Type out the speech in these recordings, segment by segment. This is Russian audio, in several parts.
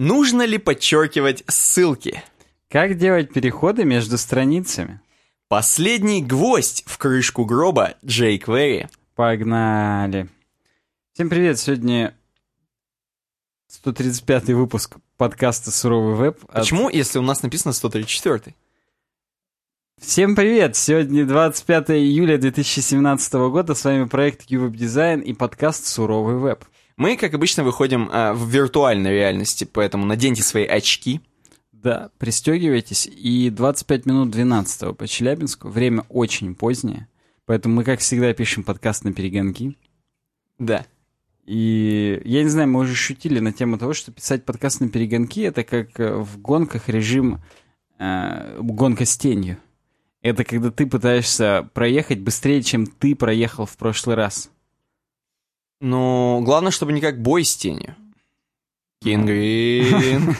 Нужно ли подчеркивать ссылки? Как делать переходы между страницами? Последний гвоздь в крышку гроба Квери. Погнали. Всем привет, сегодня 135 выпуск подкаста «Суровый веб». От... Почему, если у нас написано 134 Всем привет! Сегодня 25 июля 2017 года. С вами проект QWeb Design и подкаст «Суровый веб». Мы, как обычно, выходим а, в виртуальной реальности, поэтому наденьте свои очки. Да, пристегивайтесь. И 25 минут 12 по Челябинску. Время очень позднее. Поэтому мы, как всегда, пишем подкаст на перегонки. Да. И я не знаю, мы уже шутили на тему того, что писать подкаст на перегонки это как э, в гонках режим э, гонка с тенью. Это когда ты пытаешься проехать быстрее, чем ты проехал в прошлый раз. Ну, главное, чтобы не как бой с тенью. Кингрин.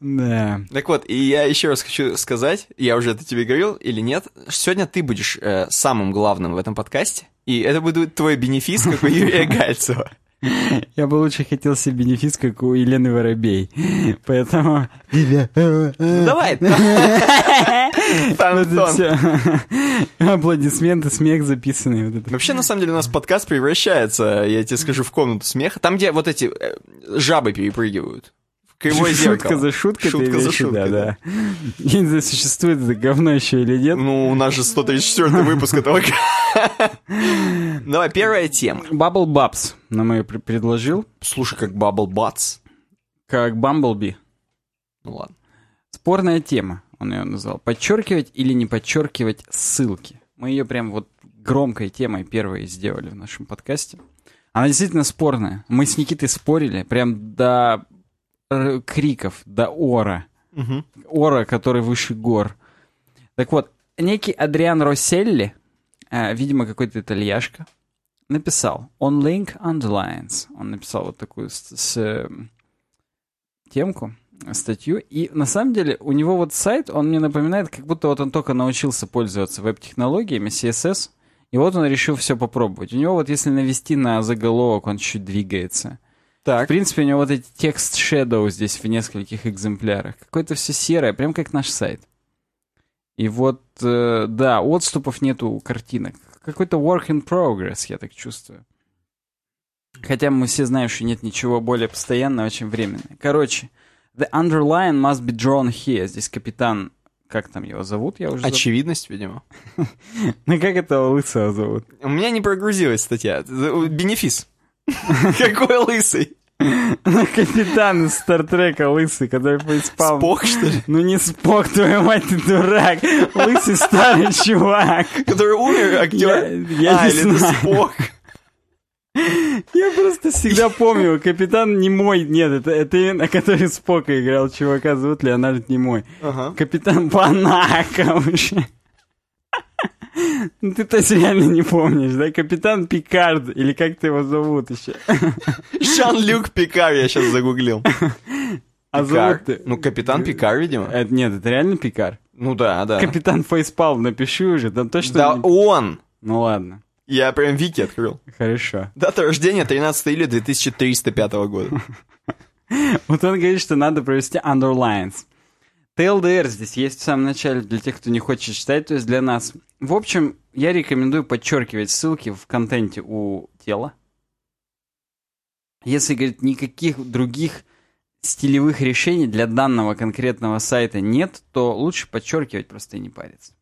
Да. Так вот, и я еще раз хочу сказать, я уже это тебе говорил или нет, сегодня ты будешь э, самым главным в этом подкасте, и это будет твой бенефис, как у Юрия Гальцева. Я бы лучше хотел себе бенефис, как у Елены Воробей. Поэтому... Давай! Аплодисменты, смех записанный. Вообще, на самом деле, у нас подкаст превращается, я тебе скажу, в комнату смеха. Там, где вот эти э, жабы перепрыгивают. Кривое Шутка за шуткой. Шутка за шуткой, да. Я не знаю, существует это говно еще или нет. Ну, у нас же 134 выпуск этого. Давай, первая тема. Bubble Bubs нам ее предложил. Слушай, как Bubble Butts. Как Bumblebee. Ну ладно. Спорная тема, он ее назвал. Подчеркивать или не подчеркивать ссылки. Мы ее прям вот громкой темой первой сделали в нашем подкасте. Она действительно спорная. Мы с Никитой спорили прям до криков, до ора. Угу. Ора, который выше гор. Так вот, некий Адриан Росселли, э, видимо, какой-то итальяшка, написал «On link underlines». Он написал вот такую с, с, э, темку, статью. И на самом деле у него вот сайт, он мне напоминает, как будто вот он только научился пользоваться веб-технологиями, CSS, и вот он решил все попробовать. У него вот если навести на заголовок, он чуть двигается. Так. В принципе, у него вот эти текст shadow здесь в нескольких экземплярах. Какое-то все серое, прям как наш сайт. И вот, э, да, отступов нету у картинок. Какой-то work in progress, я так чувствую. Хотя мы все знаем, что нет ничего более постоянного, чем временное. Короче, the underline must be drawn here. Здесь капитан, как там его зовут? Я уже Очевидность, видимо. Ну как этого лысого зовут? У меня не прогрузилась статья. Бенефис. Какой лысый? Ну, капитан из Стартрека лысый, который поиспал. Спок, что ли? Ну не Спок, твою мать, ты дурак. Лысый старый чувак. Который умер, актер? Я, я а, не или знаю. это Спок? Я просто всегда помню, капитан не мой, нет, это, это именно который Спока играл, чувака зовут Леонард не мой. Ага. Капитан Панака уже. Ну ты-то реально не помнишь, да? Капитан Пикард, или как ты его зовут еще? Жан-Люк Пикар, я сейчас загуглил. А зовут ты? Ну, капитан Пикар, видимо. Это, нет, это реально Пикар. Ну да, да. Капитан Фейспалм, напиши уже, там точно... Да он! Ну ладно, Я прям Вики открыл. хорошо. Дата рождения 13 июля 2305 года. Вот он говорит, что надо провести underlines. TLDR здесь есть в самом начале для тех, кто не хочет читать, то есть для нас. В общем, я рекомендую подчеркивать ссылки в контенте у тела. Если, говорит, никаких других стилевых решений для данного конкретного сайта нет, то лучше подчеркивать просто и не париться.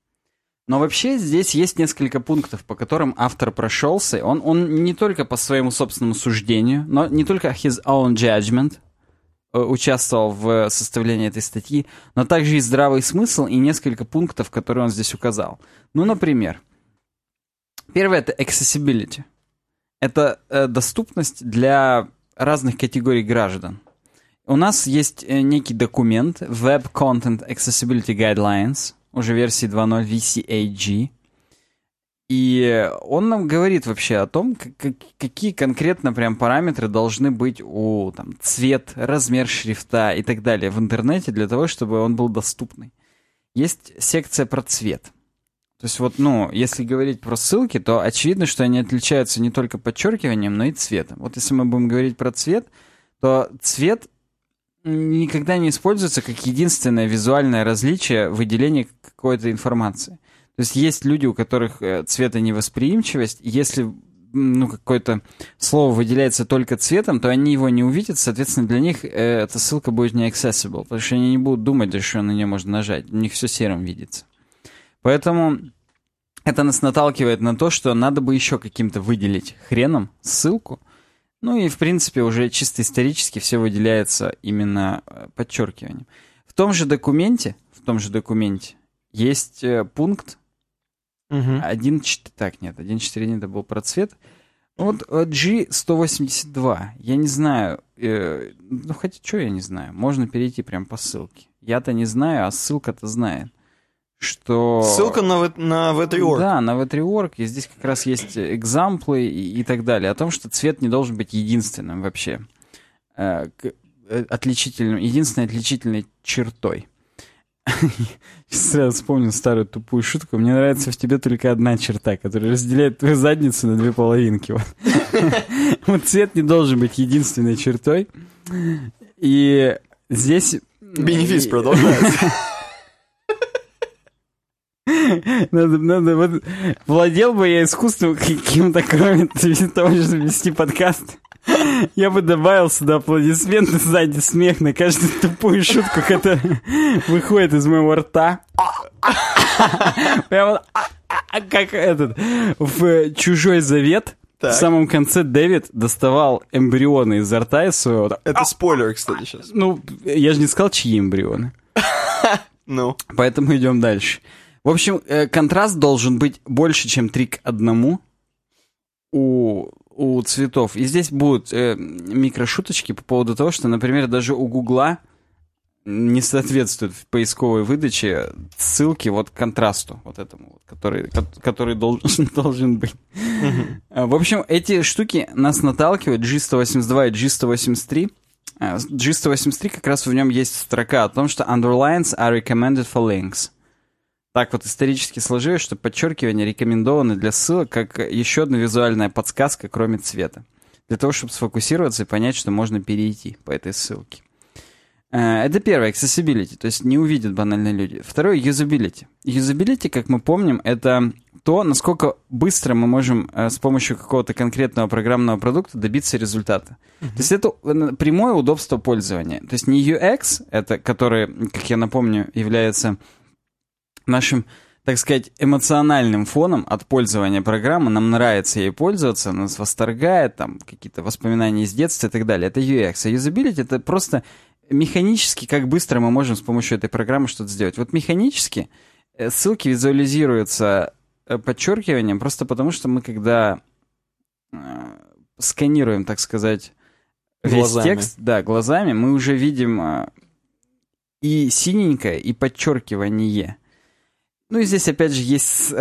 Но вообще здесь есть несколько пунктов, по которым автор прошелся. Он, он не только по своему собственному суждению, но не только his own judgment участвовал в составлении этой статьи, но также и здравый смысл и несколько пунктов, которые он здесь указал. Ну, например, первое — это accessibility. Это э, доступность для разных категорий граждан. У нас есть э, некий документ Web Content Accessibility Guidelines, уже версии 2.0 VCAG. И он нам говорит вообще о том, как- как- какие конкретно прям параметры должны быть у там, цвет, размер шрифта и так далее в интернете для того, чтобы он был доступный. Есть секция про цвет. То есть вот, ну, если говорить про ссылки, то очевидно, что они отличаются не только подчеркиванием, но и цветом. Вот если мы будем говорить про цвет, то цвет никогда не используется как единственное визуальное различие выделения какой-то информации. То есть есть люди, у которых э, цветоневосприимчивость, если ну, какое-то слово выделяется только цветом, то они его не увидят, соответственно, для них э, эта ссылка будет не accessible, потому что они не будут думать, что на нее можно нажать, у них все серым видится. Поэтому это нас наталкивает на то, что надо бы еще каким-то выделить хреном ссылку, ну и, в принципе, уже чисто исторически все выделяется именно э, подчеркиванием. В том же документе, в том же документе есть пункт, Угу. 1, так, нет, 1.4.1 это был про цвет. Вот э, G182, я не знаю, э, ну хотя что я не знаю, можно перейти прям по ссылке. Я-то не знаю, а ссылка-то знает, что... Ссылка на, на V3.org. Да, на V3.org, и здесь как раз есть экзамплы и, и так далее, о том, что цвет не должен быть единственным вообще, э, э отличительным, единственной отличительной чертой. Сразу вспомнил старую тупую шутку. Мне нравится в тебе только одна черта, которая разделяет твою задницу на две половинки. Вот, цвет не должен быть единственной чертой. И здесь... Бенефис продолжается. Надо, надо, вот, владел бы я искусством каким-то, кроме того, чтобы вести подкаст. Я бы добавил сюда аплодисменты сзади, смех на каждую тупую шутку, которая выходит из моего рта. Прямо как этот в «Чужой завет» Так. В самом конце Дэвид доставал эмбрионы изо рта из своего... Это спойлер, кстати, сейчас. Ну, я же не сказал, чьи эмбрионы. Ну. Поэтому идем дальше. В общем, э, контраст должен быть больше, чем 3 к 1 у у цветов. И здесь будут э, микрошуточки по поводу того, что, например, даже у Гугла не соответствует в поисковой выдаче ссылки вот контрасту, вот этому, вот, который, который должен, должен быть. В общем, эти штуки нас наталкивают, G182 и G183. G183 как раз в нем есть строка о том, что underlines are recommended for links так вот исторически сложилось, что подчеркивания рекомендованы для ссылок как еще одна визуальная подсказка, кроме цвета. Для того, чтобы сфокусироваться и понять, что можно перейти по этой ссылке. Э, это первое, accessibility, то есть не увидят банальные люди. Второе, usability. Usability, как мы помним, это то, насколько быстро мы можем э, с помощью какого-то конкретного программного продукта добиться результата. Mm-hmm. То есть это э, прямое удобство пользования. То есть не UX, это который, как я напомню, является нашим, так сказать, эмоциональным фоном от пользования программы. Нам нравится ей пользоваться, нас восторгает, там, какие-то воспоминания из детства и так далее. Это UX. А юзабилити — это просто механически, как быстро мы можем с помощью этой программы что-то сделать. Вот механически э, ссылки визуализируются э, подчеркиванием просто потому, что мы когда э, сканируем, так сказать, весь глазами. текст, да, глазами, мы уже видим и синенькое, и подчеркивание. Ну и здесь, опять же, есть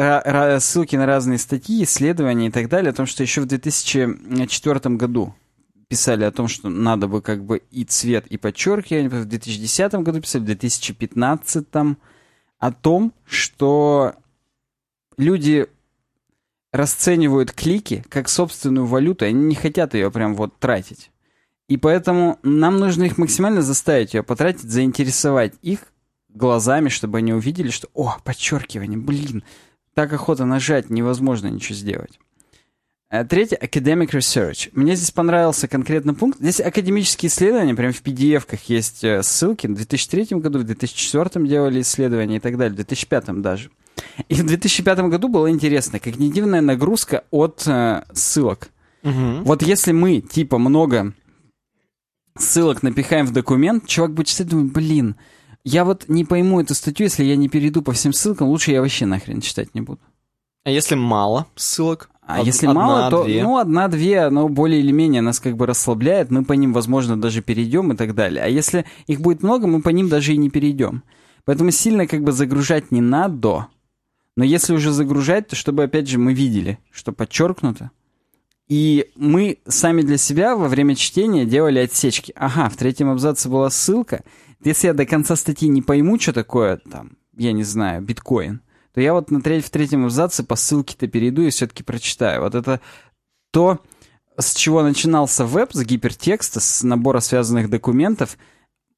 ссылки на разные статьи, исследования и так далее, о том, что еще в 2004 году писали о том, что надо бы как бы и цвет, и подчеркивание. В 2010 году писали, в 2015 о том, что люди расценивают клики как собственную валюту, они не хотят ее прям вот тратить. И поэтому нам нужно их максимально заставить ее потратить, заинтересовать их, глазами, чтобы они увидели, что, о, подчеркивание, блин, так охота нажать, невозможно ничего сделать. Э, третье — academic research. Мне здесь понравился конкретно пункт. Здесь академические исследования, прям в PDF-ках есть э, ссылки. В 2003 году, в 2004 делали исследования и так далее, в 2005 даже. И в 2005 году было интересно, когнитивная нагрузка от э, ссылок. Угу. Вот если мы, типа, много ссылок напихаем в документ, чувак будет читать, думать, блин, я вот не пойму эту статью, если я не перейду по всем ссылкам, лучше я вообще нахрен читать не буду. А если мало ссылок? А Од- если одна, мало, то две. ну одна-две, но более или менее нас как бы расслабляет, мы по ним, возможно, даже перейдем и так далее. А если их будет много, мы по ним даже и не перейдем. Поэтому сильно как бы загружать не надо. Но если уже загружать, то чтобы, опять же, мы видели, что подчеркнуто. И мы сами для себя во время чтения делали отсечки. Ага, в третьем абзаце была ссылка — если я до конца статьи не пойму, что такое, там, я не знаю, биткоин, то я вот на треть, в третьем абзаце по ссылке-то перейду и все-таки прочитаю. Вот это то, с чего начинался веб, с гипертекста, с набора связанных документов,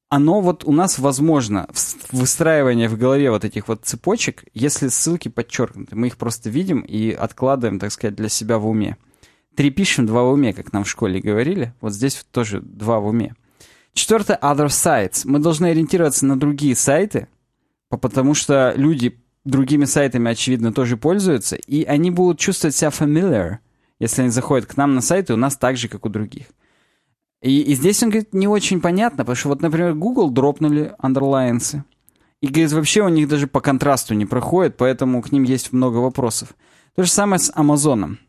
оно вот у нас возможно выстраивание в голове вот этих вот цепочек, если ссылки подчеркнуты. Мы их просто видим и откладываем, так сказать, для себя в уме. Три пишем, два в уме, как нам в школе говорили. Вот здесь тоже два в уме. Четвертое, other sites. Мы должны ориентироваться на другие сайты, потому что люди другими сайтами, очевидно, тоже пользуются, и они будут чувствовать себя familiar, если они заходят к нам на сайты, у нас так же, как у других. И, и здесь, он говорит, не очень понятно, потому что вот, например, Google дропнули underlines. И, говорит, вообще у них даже по контрасту не проходит, поэтому к ним есть много вопросов. То же самое с Амазоном.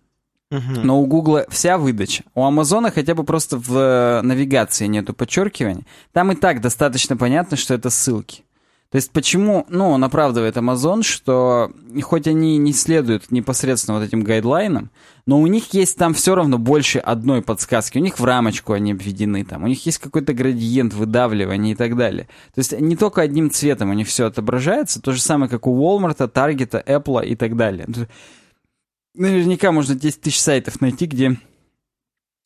Но у Гугла вся выдача. У Амазона хотя бы просто в э, навигации нету подчеркивания. Там и так достаточно понятно, что это ссылки. То есть почему, ну, он оправдывает Amazon, что хоть они не следуют непосредственно вот этим гайдлайнам, но у них есть там все равно больше одной подсказки. У них в рамочку они обведены там, у них есть какой-то градиент выдавливания и так далее. То есть не только одним цветом у них все отображается, то же самое, как у Walmart, Target, Apple и так далее. Наверняка можно 10 тысяч сайтов найти, где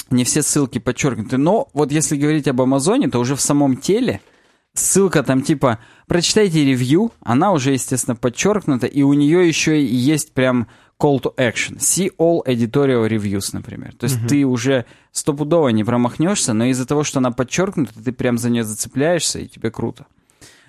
не все ссылки подчеркнуты. Но вот если говорить об Амазоне, то уже в самом теле – ссылка там типа «прочитайте ревью», она уже, естественно, подчеркнута, и у нее еще и есть прям call to action. See all editorial reviews, например. То есть uh-huh. ты уже стопудово не промахнешься, но из-за того, что она подчеркнута, ты прям за нее зацепляешься, и тебе круто.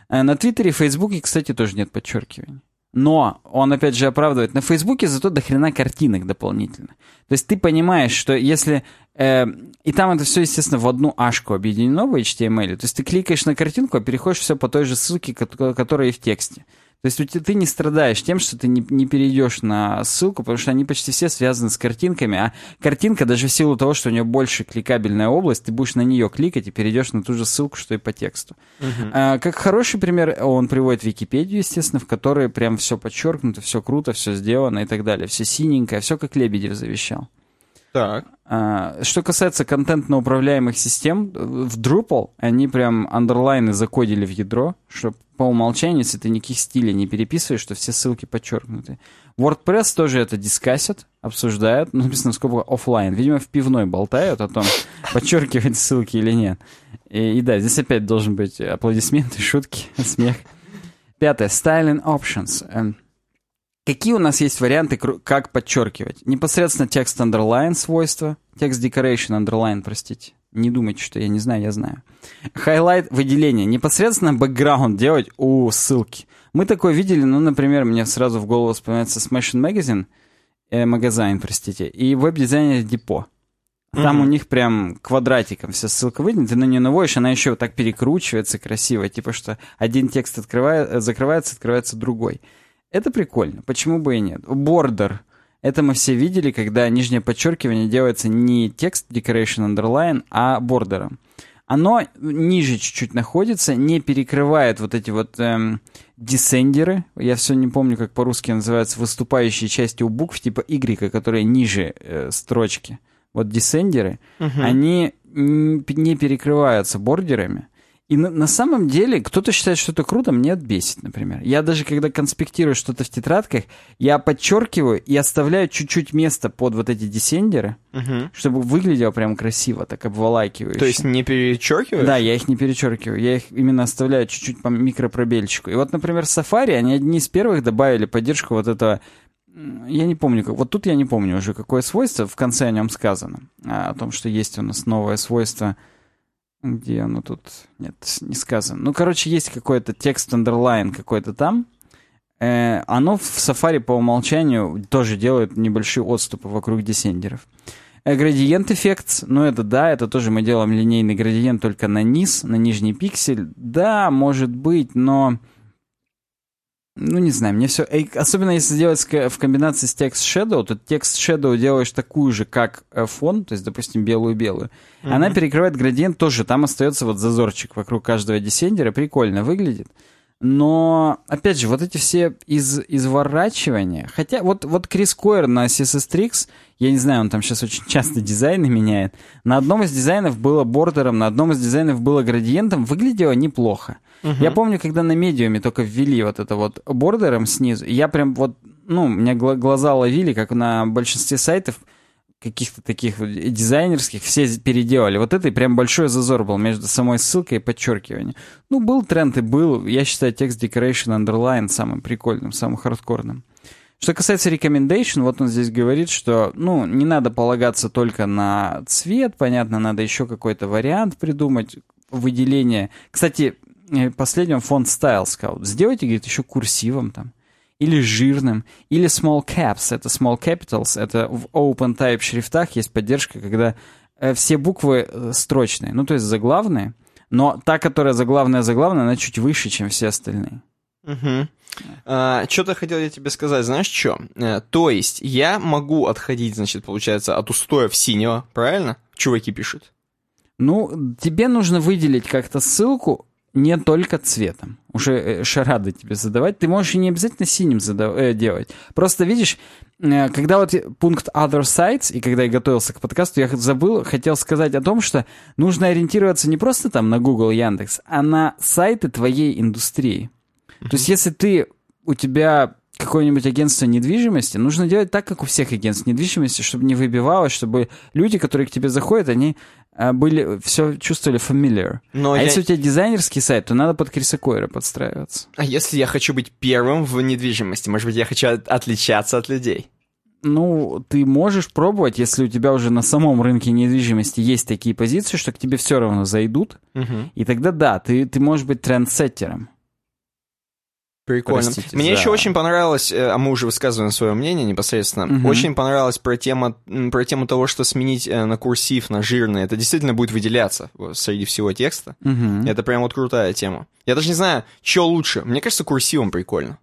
Э, на Твиттере и Фейсбуке, кстати, тоже нет подчеркивания. Но он, опять же, оправдывает. На Фейсбуке зато до хрена картинок дополнительно. То есть ты понимаешь, что если... Э, и там это все, естественно, в одну ашку объединено в HTML. То есть ты кликаешь на картинку, а переходишь все по той же ссылке, которая и в тексте. То есть ты не страдаешь тем, что ты не, не перейдешь на ссылку, потому что они почти все связаны с картинками, а картинка даже в силу того, что у нее больше кликабельная область, ты будешь на нее кликать и перейдешь на ту же ссылку, что и по тексту. Uh-huh. А, как хороший пример, он приводит Википедию, естественно, в которой прям все подчеркнуто, все круто, все сделано и так далее, все синенькое, все как Лебедев завещал. Так. А, что касается контентно-управляемых систем, в Drupal они прям андерлайны закодили в ядро, что по умолчанию, если ты никаких стилей не переписываешь, что все ссылки подчеркнуты. WordPress тоже это дискассят, обсуждают, ну, написано сколько офлайн. Видимо, в пивной болтают о том, подчеркивать ссылки или нет. И, и да, здесь опять должен быть аплодисменты, шутки, смех. Пятое. Styling options. Какие у нас есть варианты, как подчеркивать? Непосредственно текст underline свойства, текст decoration underline, простите. Не думайте, что я не знаю, я знаю. Highlight выделение. Непосредственно бэкграунд делать у ссылки. Мы такое видели, ну, например, мне сразу в голову вспоминается Smashing Magazine, э, магазин, простите, и веб-дизайнер Депо. Там mm-hmm. у них прям квадратиком вся ссылка выйдет, ты на нее наводишь, она еще вот так перекручивается красиво, типа что один текст открывает, э, закрывается, открывается другой. Это прикольно, почему бы и нет. Border. Это мы все видели, когда нижнее подчеркивание делается не текст decoration underline, а бордером. Оно ниже чуть-чуть находится, не перекрывает вот эти вот эм, десендеры. Я все не помню, как по-русски называются выступающие части у букв, типа Y, которые ниже э, строчки. Вот десендеры, uh-huh. они не перекрываются бордерами. И на, на самом деле кто-то считает, что это круто, мне это бесит, например. Я даже когда конспектирую что-то в тетрадках, я подчеркиваю и оставляю чуть-чуть места под вот эти десендеры, угу. чтобы выглядело прям красиво, так обволакивающе. То есть не перечеркиваешь? Да, я их не перечеркиваю. Я их именно оставляю чуть-чуть по микропробельчику. И вот, например, Safari, они одни из первых добавили поддержку вот этого я не помню, вот тут я не помню уже, какое свойство в конце о нем сказано, а, о том, что есть у нас новое свойство — где оно тут? Нет, не сказано. Ну, короче, есть какой-то текст underline какой-то там. Э, оно в Safari по умолчанию тоже делает небольшие отступы вокруг десендеров. Э, градиент эффект, ну это да, это тоже мы делаем линейный градиент только на низ, на нижний пиксель. Да, может быть, но ну, не знаю, мне все... Особенно если делать в комбинации с текст Shadow, то текст Shadow делаешь такую же, как э, фон, то есть, допустим, белую-белую. Mm-hmm. Она перекрывает градиент тоже, там остается вот зазорчик вокруг каждого десендера, прикольно выглядит. Но, опять же, вот эти все из, изворачивания... Хотя вот, вот Крис Койер на CSS Tricks, я не знаю, он там сейчас очень часто дизайны меняет. На одном из дизайнов было бордером, на одном из дизайнов было градиентом. Выглядело неплохо. Угу. Я помню, когда на медиуме только ввели вот это вот бордером снизу, я прям вот, ну, у меня глаза ловили, как на большинстве сайтов, каких-то таких вот дизайнерских все переделали. Вот это и прям большой зазор был между самой ссылкой и подчеркиванием. Ну, был тренд и был. Я считаю текст Decoration Underline самым прикольным, самым хардкорным. Что касается recommendation, вот он здесь говорит, что, ну, не надо полагаться только на цвет, понятно, надо еще какой-то вариант придумать, выделение. Кстати, э, последним фонд Style Scout. Сделайте, говорит, еще курсивом там или жирным, или small caps, это small capitals, это в open type шрифтах есть поддержка, когда э, все буквы э, строчные, ну то есть заглавные, но та, которая заглавная заглавная, она чуть выше, чем все остальные. Угу. А, что-то хотел я тебе сказать, знаешь что? А, то есть я могу отходить, значит, получается, от устоев синего, правильно? Чуваки пишут. Ну, тебе нужно выделить как-то ссылку, не только цветом. Уже э, шарады тебе задавать. Ты можешь и не обязательно синим задав... э, делать. Просто видишь, э, когда вот пункт Other Sites, и когда я готовился к подкасту, я забыл, хотел сказать о том, что нужно ориентироваться не просто там на Google, Яндекс, а на сайты твоей индустрии. Mm-hmm. То есть если ты, у тебя какое-нибудь агентство недвижимости, нужно делать так, как у всех агентств недвижимости, чтобы не выбивалось, чтобы люди, которые к тебе заходят, они были, все чувствовали familiar. Но а я... если у тебя дизайнерский сайт, то надо под Криса Койера подстраиваться. А если я хочу быть первым в недвижимости? Может быть, я хочу отличаться от людей? Ну, ты можешь пробовать, если у тебя уже на самом рынке недвижимости есть такие позиции, что к тебе все равно зайдут. Угу. И тогда да, ты, ты можешь быть трендсеттером. Прикольно. Простите, Мне за... еще очень понравилось, э, а мы уже высказываем свое мнение непосредственно, угу. очень понравилось про тему, про тему того, что сменить э, на курсив, на жирный, это действительно будет выделяться среди всего текста. Угу. Это прям вот крутая тема. Я даже не знаю, что лучше. Мне кажется, курсивом прикольно.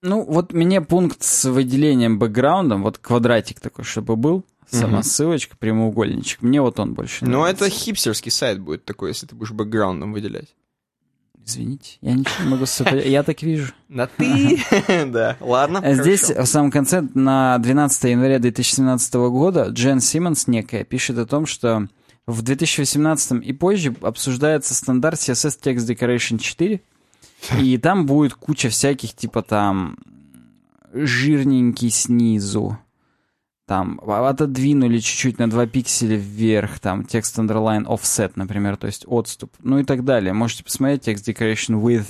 Ну, вот мне пункт с выделением бэкграундом, вот квадратик такой, чтобы был, сама угу. ссылочка, прямоугольничек, мне вот он больше ну, нравится. Ну, это хипстерский сайт будет такой, если ты будешь бэкграундом выделять. Извините, я ничего не могу сказать. Я так вижу. На ты? Да, ладно. Здесь в самом конце, на 12 января 2017 года, Джен Симмонс некая пишет о том, что в 2018 и позже обсуждается стандарт CSS Text Decoration 4, и там будет куча всяких, типа там жирненький снизу, там отодвинули чуть-чуть на 2 пикселя вверх, там текст underline offset, например, то есть отступ, ну и так далее. Можете посмотреть текст decoration with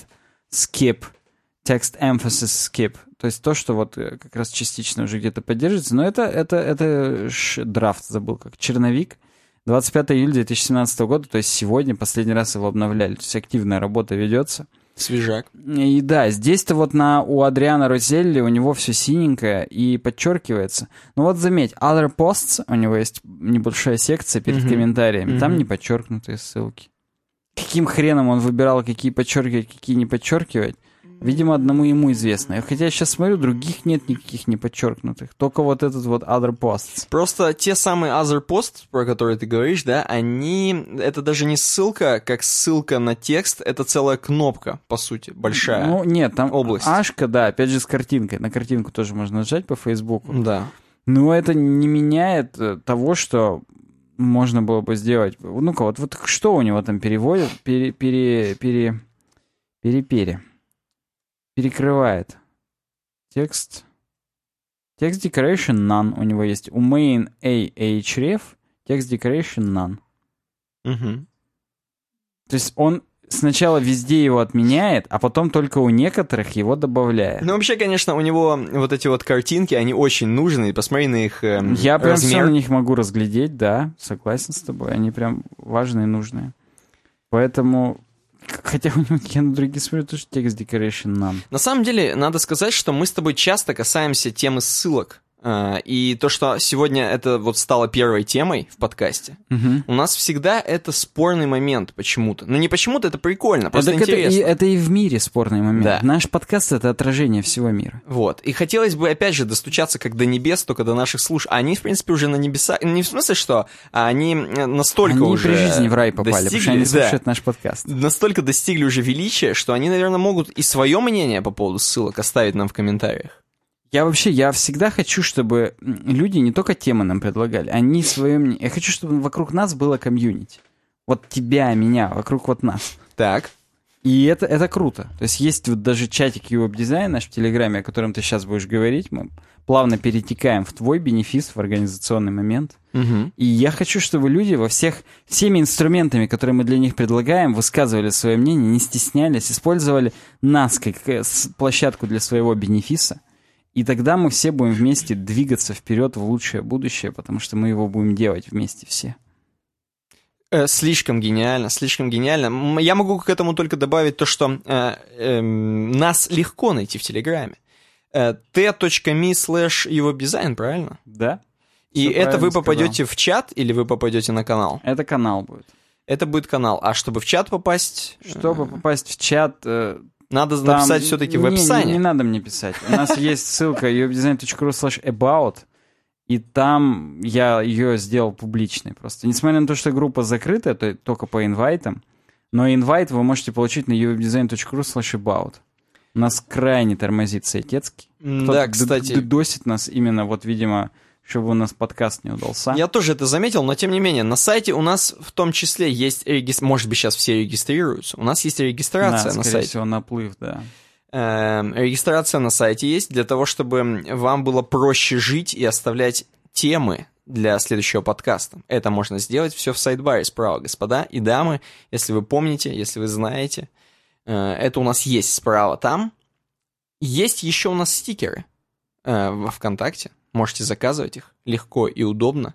skip, текст emphasis skip, то есть то, что вот э, как раз частично уже где-то поддерживается, но это, это, это драфт, забыл, как черновик, 25 июля 2017 года, то есть сегодня последний раз его обновляли, то есть активная работа ведется. Свежак. И да, здесь-то вот на, у Адриана Розелли у него все синенькое и подчеркивается. Ну вот заметь, Other Posts, у него есть небольшая секция перед mm-hmm. комментариями, mm-hmm. там не подчеркнутые ссылки. Каким хреном он выбирал, какие подчеркивать, какие не подчеркивать? Видимо, одному ему известно. Хотя я сейчас смотрю, других нет никаких не подчеркнутых. Только вот этот вот other posts. Просто те самые other posts, про которые ты говоришь, да, они... Это даже не ссылка, как ссылка на текст, это целая кнопка, по сути, большая. Ну, нет, там область. Ашка, да, опять же с картинкой. На картинку тоже можно нажать по Фейсбуку. Да. Но это не меняет э, того, что можно было бы сделать. Ну-ка, вот, вот что у него там переводят? Пере, пере, пере, пере, пере перекрывает текст. Текст decoration none у него есть. У main ahref текст decoration none. Угу. То есть он сначала везде его отменяет, а потом только у некоторых его добавляет. Ну, вообще, конечно, у него вот эти вот картинки, они очень нужны. Посмотри на их э, Я прям размер. все на них могу разглядеть, да, согласен с тобой. Они прям важные и нужные. Поэтому Хотя у него я на другие смотрю, тоже текст decoration нам. На самом деле, надо сказать, что мы с тобой часто касаемся темы ссылок. А, и то, что сегодня это вот стало первой темой в подкасте, угу. у нас всегда это спорный момент почему-то. Ну не почему-то, это прикольно, просто это, интересно. Это и, это и в мире спорный момент. Да. Наш подкаст — это отражение всего мира. Вот. И хотелось бы, опять же, достучаться как до небес, только до наших слушателей. Они, в принципе, уже на небеса... Не в смысле, что они настолько они уже... Они при жизни в рай попали, достигли, потому что они слушают да, наш подкаст. Настолько достигли уже величия, что они, наверное, могут и свое мнение по поводу ссылок оставить нам в комментариях. Я вообще, я всегда хочу, чтобы люди не только темы нам предлагали, они свое мнение. Я хочу, чтобы вокруг нас было комьюнити. Вот тебя, меня, вокруг вот нас. Так. И это, это круто. То есть есть вот даже чатик веб дизайн наш в Телеграме, о котором ты сейчас будешь говорить. Мы плавно перетекаем в твой бенефис в организационный момент. Угу. И я хочу, чтобы люди во всех, всеми инструментами, которые мы для них предлагаем, высказывали свое мнение, не стеснялись, использовали нас как э, площадку для своего бенефиса. И тогда мы все будем вместе двигаться вперед в лучшее будущее, потому что мы его будем делать вместе все. Э, слишком гениально, слишком гениально. Я могу к этому только добавить то, что э, э, нас легко найти в Телеграме. Э, t.me slash его дизайн, правильно? Да. И это вы попадете сказал. в чат или вы попадете на канал? Это канал будет. Это будет канал. А чтобы в чат попасть... Чтобы попасть в чат... Надо там... написать все-таки в описании. Не, не, не надо мне писать. У нас есть ссылка uwebdesign.ru slash about. И там я ее сделал публичной просто. Несмотря на то, что группа закрыта, то только по инвайтам, но инвайт вы можете получить на uwebdesign.ru slash about. У нас крайне тормозит Сайтецкий. Да, кстати. Досит нас именно вот, видимо, чтобы у нас подкаст не удался. Я тоже это заметил, но тем не менее, на сайте у нас в том числе есть регистрация, может быть, сейчас все регистрируются, у нас есть регистрация да, на сайте. всего, наплыв, да. Эм, регистрация на сайте есть для того, чтобы вам было проще жить и оставлять темы для следующего подкаста. Это можно сделать все в сайдбаре справа, господа и дамы, если вы помните, если вы знаете. Э, это у нас есть справа там. Есть еще у нас стикеры э, во ВКонтакте. Можете заказывать их легко и удобно.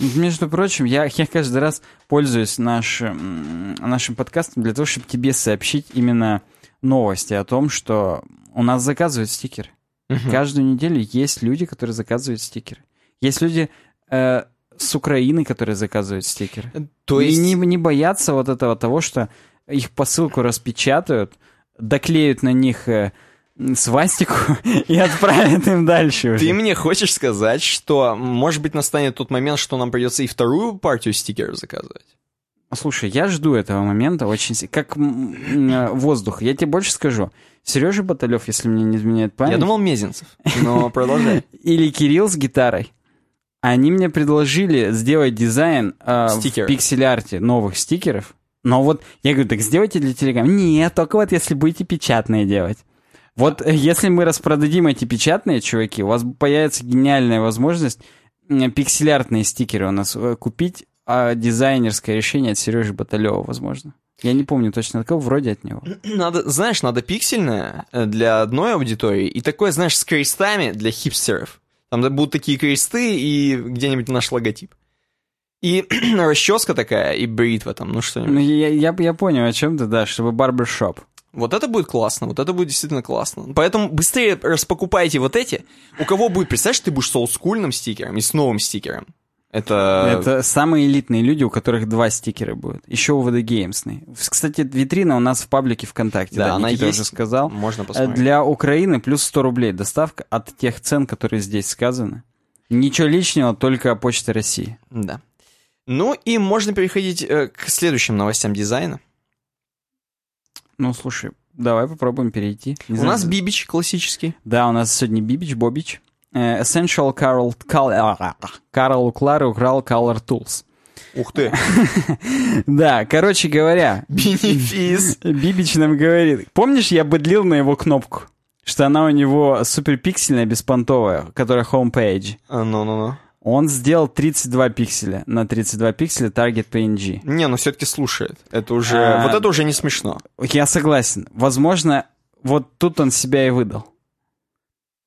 Между прочим, я, я каждый раз пользуюсь нашим, нашим подкастом для того, чтобы тебе сообщить именно новости о том, что у нас заказывают стикеры. Угу. Каждую неделю есть люди, которые заказывают стикеры. Есть люди э, с Украины, которые заказывают стикеры. То есть... И не, не боятся вот этого того, что их посылку распечатают, доклеют на них э, свастику и отправят им дальше. Уже. Ты мне хочешь сказать, что, может быть, настанет тот момент, что нам придется и вторую партию стикеров заказывать? Слушай, я жду этого момента очень... Как э, воздух. Я тебе больше скажу. Сережа Баталев, если мне не изменяет память... Я думал Мезенцев, но продолжай. Или Кирилл с гитарой. Они мне предложили сделать дизайн э, в пиксель-арте новых стикеров. Но вот я говорю, так сделайте для Телеграма. Нет, только вот если будете печатные делать. Вот э, если мы распродадим эти печатные, чуваки, у вас появится гениальная возможность пиксель-артные стикеры у нас э, купить а дизайнерское решение от Сережи Баталева, возможно. Я не помню точно такого, вроде от него. Надо, знаешь, надо пиксельное э, для одной аудитории и такое, знаешь, с крестами для хипстеров. Там будут такие кресты и где-нибудь наш логотип. И расческа такая, и бритва там, ну что-нибудь. Ну, я, я, я понял, о чем ты, да, чтобы барбершоп. Вот это будет классно, вот это будет действительно классно. Поэтому быстрее распокупайте вот эти. У кого будет, представляешь, ты будешь с олдскульным стикером и с новым стикером. Это... Это самые элитные люди, у которых два стикера будут. Еще у VD Games. Кстати, витрина у нас в паблике ВКонтакте. Да, да она Никита есть. уже сказал. Можно посмотреть. Для Украины плюс 100 рублей доставка от тех цен, которые здесь сказаны. Ничего лишнего, только Почта России. Да. Ну и можно переходить э, к следующим новостям дизайна. Ну, слушай, давай попробуем перейти. Не у знаю, нас Бибич классический. Да, у нас сегодня Бибич, Бобич. Uh, Essential Carol, Carol, Carol Клары украл Color Tools. Ух ты. да, короче говоря. Бенефис. Бибич нам говорит. Помнишь, я быдлил на его кнопку? Что она у него суперпиксельная, беспонтовая, которая homepage. А, ну-ну-ну. Он сделал 32 пикселя на 32 пикселя Target PNG. Не, но ну все-таки слушает. Это уже... А, вот это уже не смешно. Я согласен. Возможно, вот тут он себя и выдал.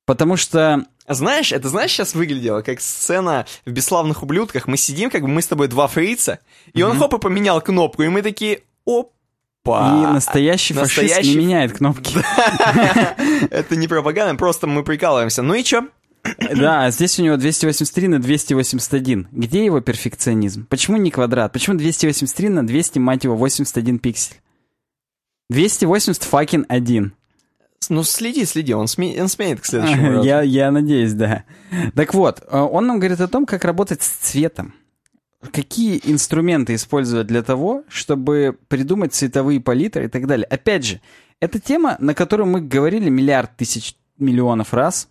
Потому что... Знаешь, это знаешь, сейчас выглядело как сцена в «Бесславных ублюдках». Мы сидим, как бы мы с тобой два фрица, и mm-hmm. он хоп и поменял кнопку, и мы такие, оп, Опа! И настоящий, настоящий фашист не меняет кнопки. Это не пропаганда, просто мы прикалываемся. Ну и чё? Да, а здесь у него 283 на 281. Где его перфекционизм? Почему не квадрат? Почему 283 на 200, мать его, 81 пиксель? 280 факин 1. Ну, следи, следи, он, сме... он сменит к следующему разу. Я, я надеюсь, да. Так вот, э, он нам говорит о том, как работать с цветом. Какие инструменты использовать для того, чтобы придумать цветовые палитры и так далее. Опять же, это тема, на которую мы говорили миллиард тысяч миллионов раз –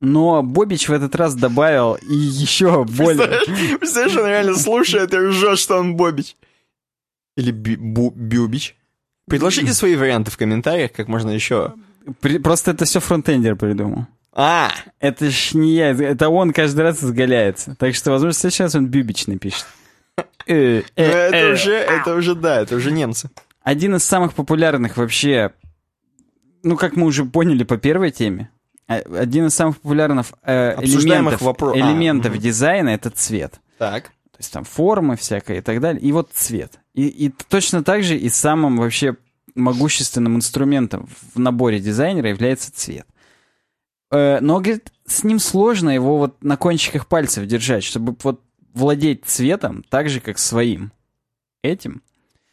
но Бобич в этот раз добавил и еще более... Представляешь, он реально слушает и ржет, что он Бобич. Или Бюбич. Предложите свои варианты в комментариях, как можно еще... Просто это все фронтендер придумал. А! Это ж не я, это он каждый раз изгаляется. Так что, возможно, в следующий раз он Бюбич напишет. Э, э, ну, это уже, это уже, да, это уже немцы. Один из самых популярных вообще, ну, как мы уже поняли по первой теме, один из самых популярных э, элементов, вопро... элементов а, дизайна — это цвет. Так. То есть там формы всякие и так далее. И вот цвет. И, и точно так же и самым вообще могущественным инструментом в наборе дизайнера является цвет. Э, но, говорит, с ним сложно его вот на кончиках пальцев держать, чтобы вот владеть цветом так же, как своим. Этим.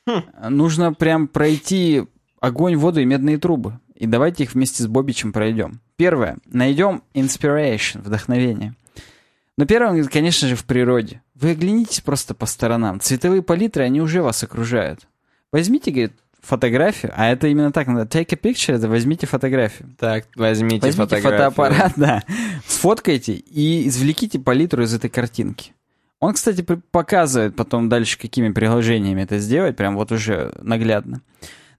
Хм. Нужно прям пройти огонь, воду и медные трубы. И давайте их вместе с Бобичем пройдем. Первое. Найдем inspiration, вдохновение. Но первое, конечно же, в природе. Вы оглянитесь просто по сторонам. Цветовые палитры, они уже вас окружают. Возьмите, говорит, фотографию, а это именно так надо. Take a picture, это возьмите фотографию. Так, возьмите, возьмите фотографию. фотоаппарат, да. Сфоткайте и извлеките палитру из этой картинки. Он, кстати, показывает потом дальше, какими приложениями это сделать, прям вот уже наглядно.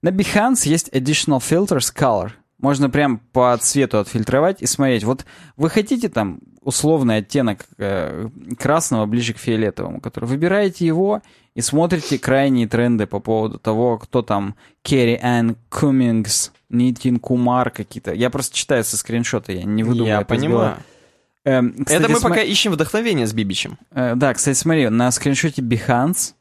На Behance есть Additional Filters Color. Можно прям по цвету отфильтровать и смотреть. Вот вы хотите там условный оттенок э, красного ближе к фиолетовому, который выбираете его и смотрите крайние тренды по поводу того, кто там Керри Энн Кумингс, Нитин Кумар какие-то. Я просто читаю со скриншота, я не выдумываю. Я понимаю. Эм, кстати, Это мы см... пока ищем вдохновение с Бибичем. Э, да, кстати, смотри, на скриншоте Behance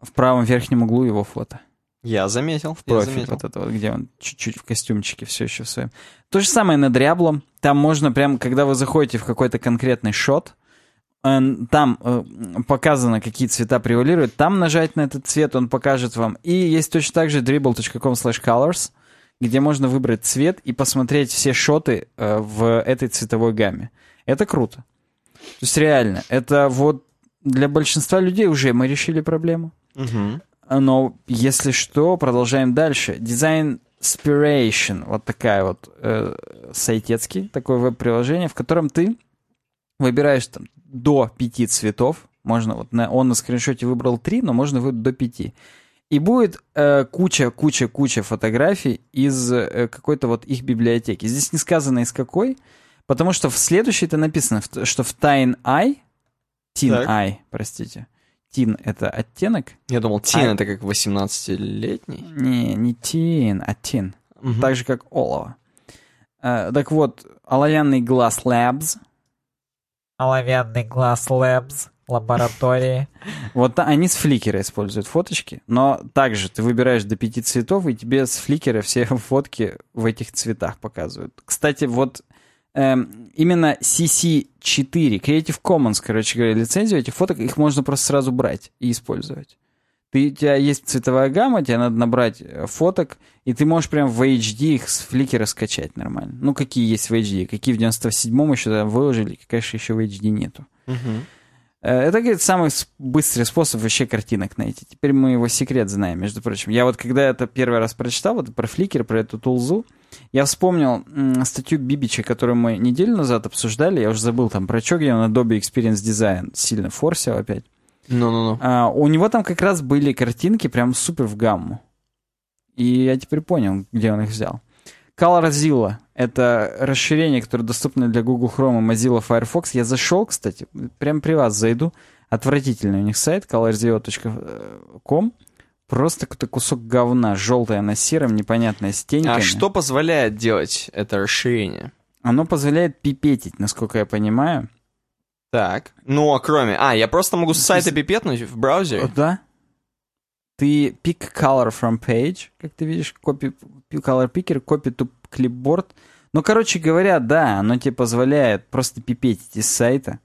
в правом верхнем углу его фото. Я заметил. В профиль заметил. вот это вот, где он чуть-чуть в костюмчике все еще в своем. То же самое на Дряблом. Там можно прям, когда вы заходите в какой-то конкретный шот, э, там э, показано, какие цвета превалируют, там нажать на этот цвет, он покажет вам. И есть точно так же dribble.com slash colors, где можно выбрать цвет и посмотреть все шоты э, в этой цветовой гамме. Это круто. То есть реально, это вот для большинства людей уже мы решили проблему. Угу. Но если что, продолжаем дальше. Дизайн Inspiration, вот такая вот э, сайтецкий, такое веб-приложение, в котором ты выбираешь там до пяти цветов. Можно вот на, он на скриншоте выбрал три, но можно выбрать до пяти. И будет э, куча, куча, куча фотографий из э, какой-то вот их библиотеки. Здесь не сказано из какой, потому что в следующей это написано, что в Tine Eye, Teen Eye, простите, Тин — это оттенок. Я думал, тин а... — это как 18-летний. Не, не тин, а тин. Угу. Так же, как олово. А, так вот, оловянный глаз Labs. Оловянный глаз Labs лаборатории. Вот они с фликера используют фоточки, но также ты выбираешь до пяти цветов, и тебе с фликера все фотки в этих цветах показывают. Кстати, вот именно CC4, Creative Commons, короче говоря, лицензию этих фоток, их можно просто сразу брать и использовать. Ты, у тебя есть цветовая гамма, тебе надо набрать э, фоток, и ты можешь прям в HD их с фликера скачать нормально. Ну, какие есть в HD, какие в 97-м еще там выложили, конечно, еще в HD нету. Угу. Это, говорит, самый быстрый способ вообще картинок найти. Теперь мы его секрет знаем, между прочим. Я вот когда это первый раз прочитал, вот про фликер, про эту тулзу, я вспомнил статью Бибича, которую мы неделю назад обсуждали. Я уже забыл там про что, где он Adobe Experience Design сильно форсил опять. Ну-ну-ну. А, у него там как раз были картинки прям супер в гамму. И я теперь понял, где он их взял. ColorZilla — это расширение, которое доступно для Google Chrome и Mozilla Firefox. Я зашел, кстати, прямо при вас зайду. Отвратительный у них сайт colorzilla.com. Просто какой-то кусок говна, желтое на сером, непонятное с теньками. А что позволяет делать это расширение? Оно позволяет пипетить, насколько я понимаю. Так. Ну, а кроме... А, я просто могу с сайта пипетнуть в браузере? Да. Ты pick color from page, как ты видишь, copy color picker, copy to clipboard. Ну, короче говоря, да, оно тебе позволяет просто пипетить из сайта.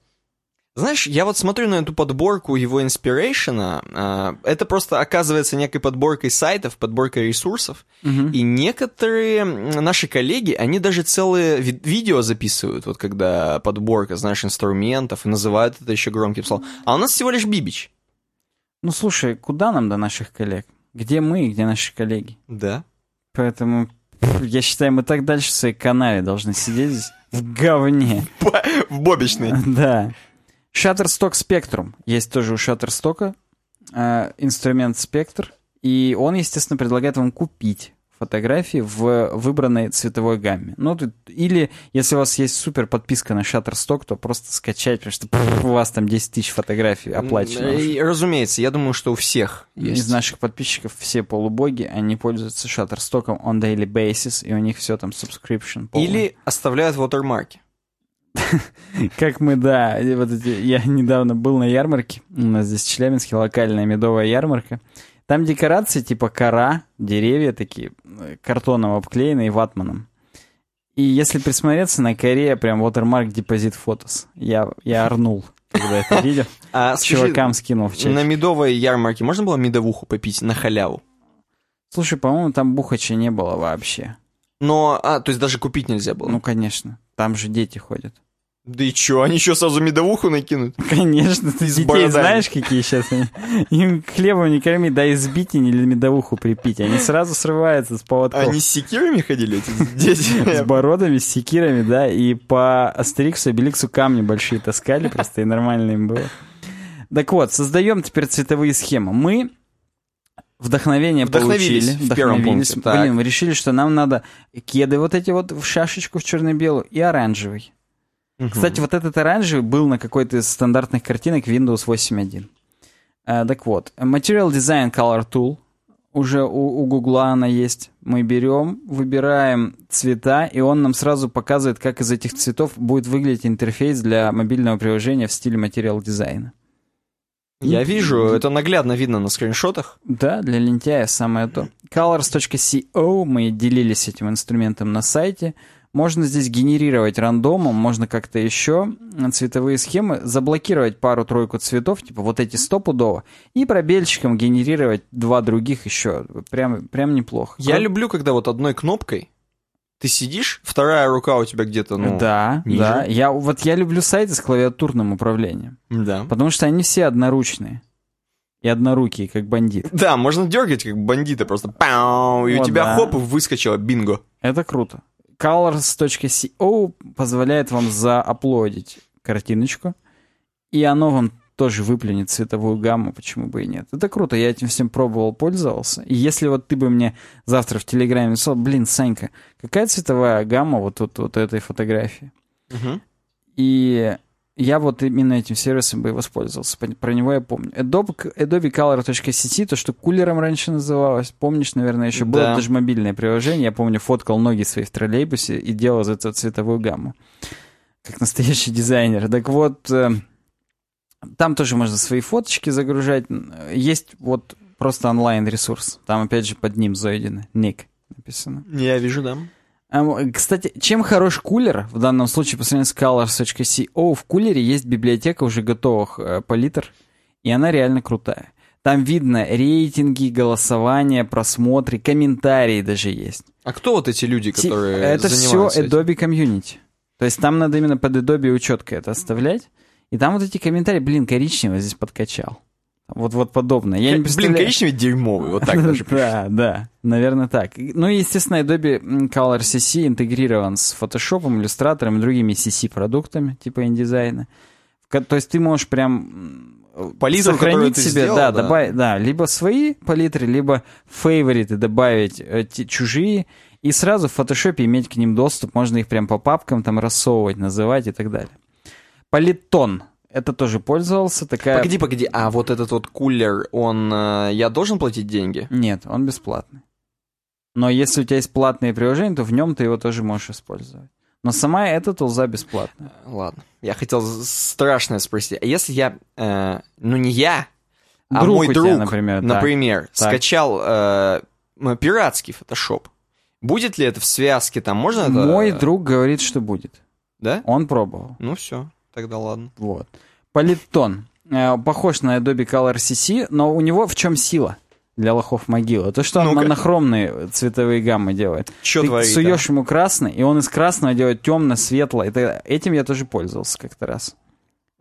Знаешь, я вот смотрю на эту подборку его инспирейшена. Это просто оказывается некой подборкой сайтов, подборкой ресурсов. Угу. И некоторые наши коллеги, они даже целые ви- видео записывают, вот когда подборка, знаешь, инструментов, и называют это еще громким словом. А у нас всего лишь бибич. Ну, слушай, куда нам до наших коллег? Где мы и где наши коллеги? Да. Поэтому, я считаю, мы так дальше в своей канаве должны сидеть здесь в говне. В бобичной. Да. Shutterstock Spectrum. Есть тоже у Shutterstock э, инструмент Spectre. И он, естественно, предлагает вам купить фотографии в выбранной цветовой гамме. Ну, или если у вас есть супер подписка на Shutterstock, то просто скачать, потому что пфф, у вас там 10 тысяч фотографий оплачено. И, разумеется, я думаю, что у всех есть. Из наших подписчиков все полубоги, они пользуются Shutterstock on daily basis, и у них все там subscription. Полный. Или оставляют watermark. Как мы, да, вот эти, я недавно был на ярмарке, у нас здесь в Челябинске локальная медовая ярмарка, там декорации типа кора, деревья такие, картоном обклеенные ватманом. И если присмотреться на коре, прям watermark депозит фотос. Я, я орнул, когда это видел. А, Чувакам скинул в чат. На медовой ярмарке можно было медовуху попить на халяву? Слушай, по-моему, там бухача не было вообще. Но, а, то есть даже купить нельзя было? Ну, конечно. Там же дети ходят. Да и чё, они еще сразу медовуху накинут? Конечно, ты детей бородами. знаешь, какие сейчас они? Им хлебом не корми, дай избить или медовуху припить. Они сразу срываются с поводков. Они с секирами ходили, эти дети? С бородами, с секирами, да, и по Астериксу и Беликсу камни большие таскали просто, и нормально им было. Так вот, создаем теперь цветовые схемы. Мы вдохновение вдохновились получили. В первом пункте, Блин, мы решили, что нам надо кеды вот эти вот в шашечку в черно-белую и оранжевый. Угу. Кстати, вот этот оранжевый был на какой-то из стандартных картинок Windows 8.1. А, так вот, Material Design Color Tool. Уже у, у Гугла она есть. Мы берем, выбираем цвета, и он нам сразу показывает, как из этих цветов будет выглядеть интерфейс для мобильного приложения в стиле Material Design. Я вижу, это наглядно видно на скриншотах. Да, для лентяя самое то. Colors.co, мы делились этим инструментом на сайте. Можно здесь генерировать рандомом, можно как-то еще цветовые схемы, заблокировать пару-тройку цветов, типа вот эти стопудово, и пробельчиком генерировать два других еще. Прям, прям неплохо. Я Кроме... люблю, когда вот одной кнопкой ты сидишь, вторая рука у тебя где-то, ну, Да, ниже. да. Я, вот я люблю сайты с клавиатурным управлением. Да. Потому что они все одноручные. И однорукие, как бандит. Да, можно дергать, как бандита, просто пау, и вот, у тебя да. хоп, выскочило бинго. Это круто colors.co позволяет вам зааплодить картиночку, и оно вам тоже выплюнет цветовую гамму, почему бы и нет. Это круто, я этим всем пробовал, пользовался. И если вот ты бы мне завтра в Телеграме написал, блин, Санька, какая цветовая гамма вот, вот, вот этой фотографии? Угу. И я вот именно этим сервисом бы и воспользовался. Про него я помню. Adobe, Adobe Color.cc, то, что кулером раньше называлось. Помнишь, наверное, еще было да. даже мобильное приложение. Я помню, фоткал ноги свои в троллейбусе и делал из этого цветовую гамму. Как настоящий дизайнер. Так вот, э, там тоже можно свои фоточки загружать. Есть вот просто онлайн-ресурс. Там, опять же, под ним Зоидина. Ник написано. Я вижу, да. Кстати, чем хорош кулер, в данном случае по сравнению с colors.co, в кулере есть библиотека уже готовых э, палитр, и она реально крутая. Там видно рейтинги, голосования, просмотры, комментарии даже есть. А кто вот эти люди, которые Это все Adobe Community. То есть там надо именно под Adobe учетко это оставлять. И там вот эти комментарии, блин, коричневый здесь подкачал. Вот, вот подобное. Я не представляю... Блин, коричневый дерьмовый, вот так даже. Да, да, наверное так. Ну и, естественно, Adobe Color CC интегрирован с Photoshop, Illustrator и другими CC-продуктами, типа InDesign. То есть ты можешь прям Палитру, сохранить себе, сделал, да, да. Добавить, да, либо свои палитры, либо фейвориты добавить эти чужие, и сразу в Photoshop иметь к ним доступ, можно их прям по папкам там рассовывать, называть и так далее. Политон это тоже пользовался. Такая... Погоди, погоди, а вот этот вот кулер, он... Э, я должен платить деньги? Нет, он бесплатный. Но если у тебя есть платные приложения, то в нем ты его тоже можешь использовать. Но сама эта тулза бесплатная. Э, ладно. Я хотел страшное спросить. А если я... Э, ну, не я, а друг мой друг, тебя, например, например так. скачал э, пиратский фотошоп, будет ли это в связке там? Можно Мой это... друг говорит, что будет. Да? Он пробовал. Ну все. Тогда ладно. Вот. Политон. Э, похож на Adobe Color CC, но у него в чем сила? для лохов могила. То, что он монохромные цветовые гаммы делает. Чё Ты творит, суешь ему красный, и он из красного делает темно, светло. Это, этим я тоже пользовался как-то раз.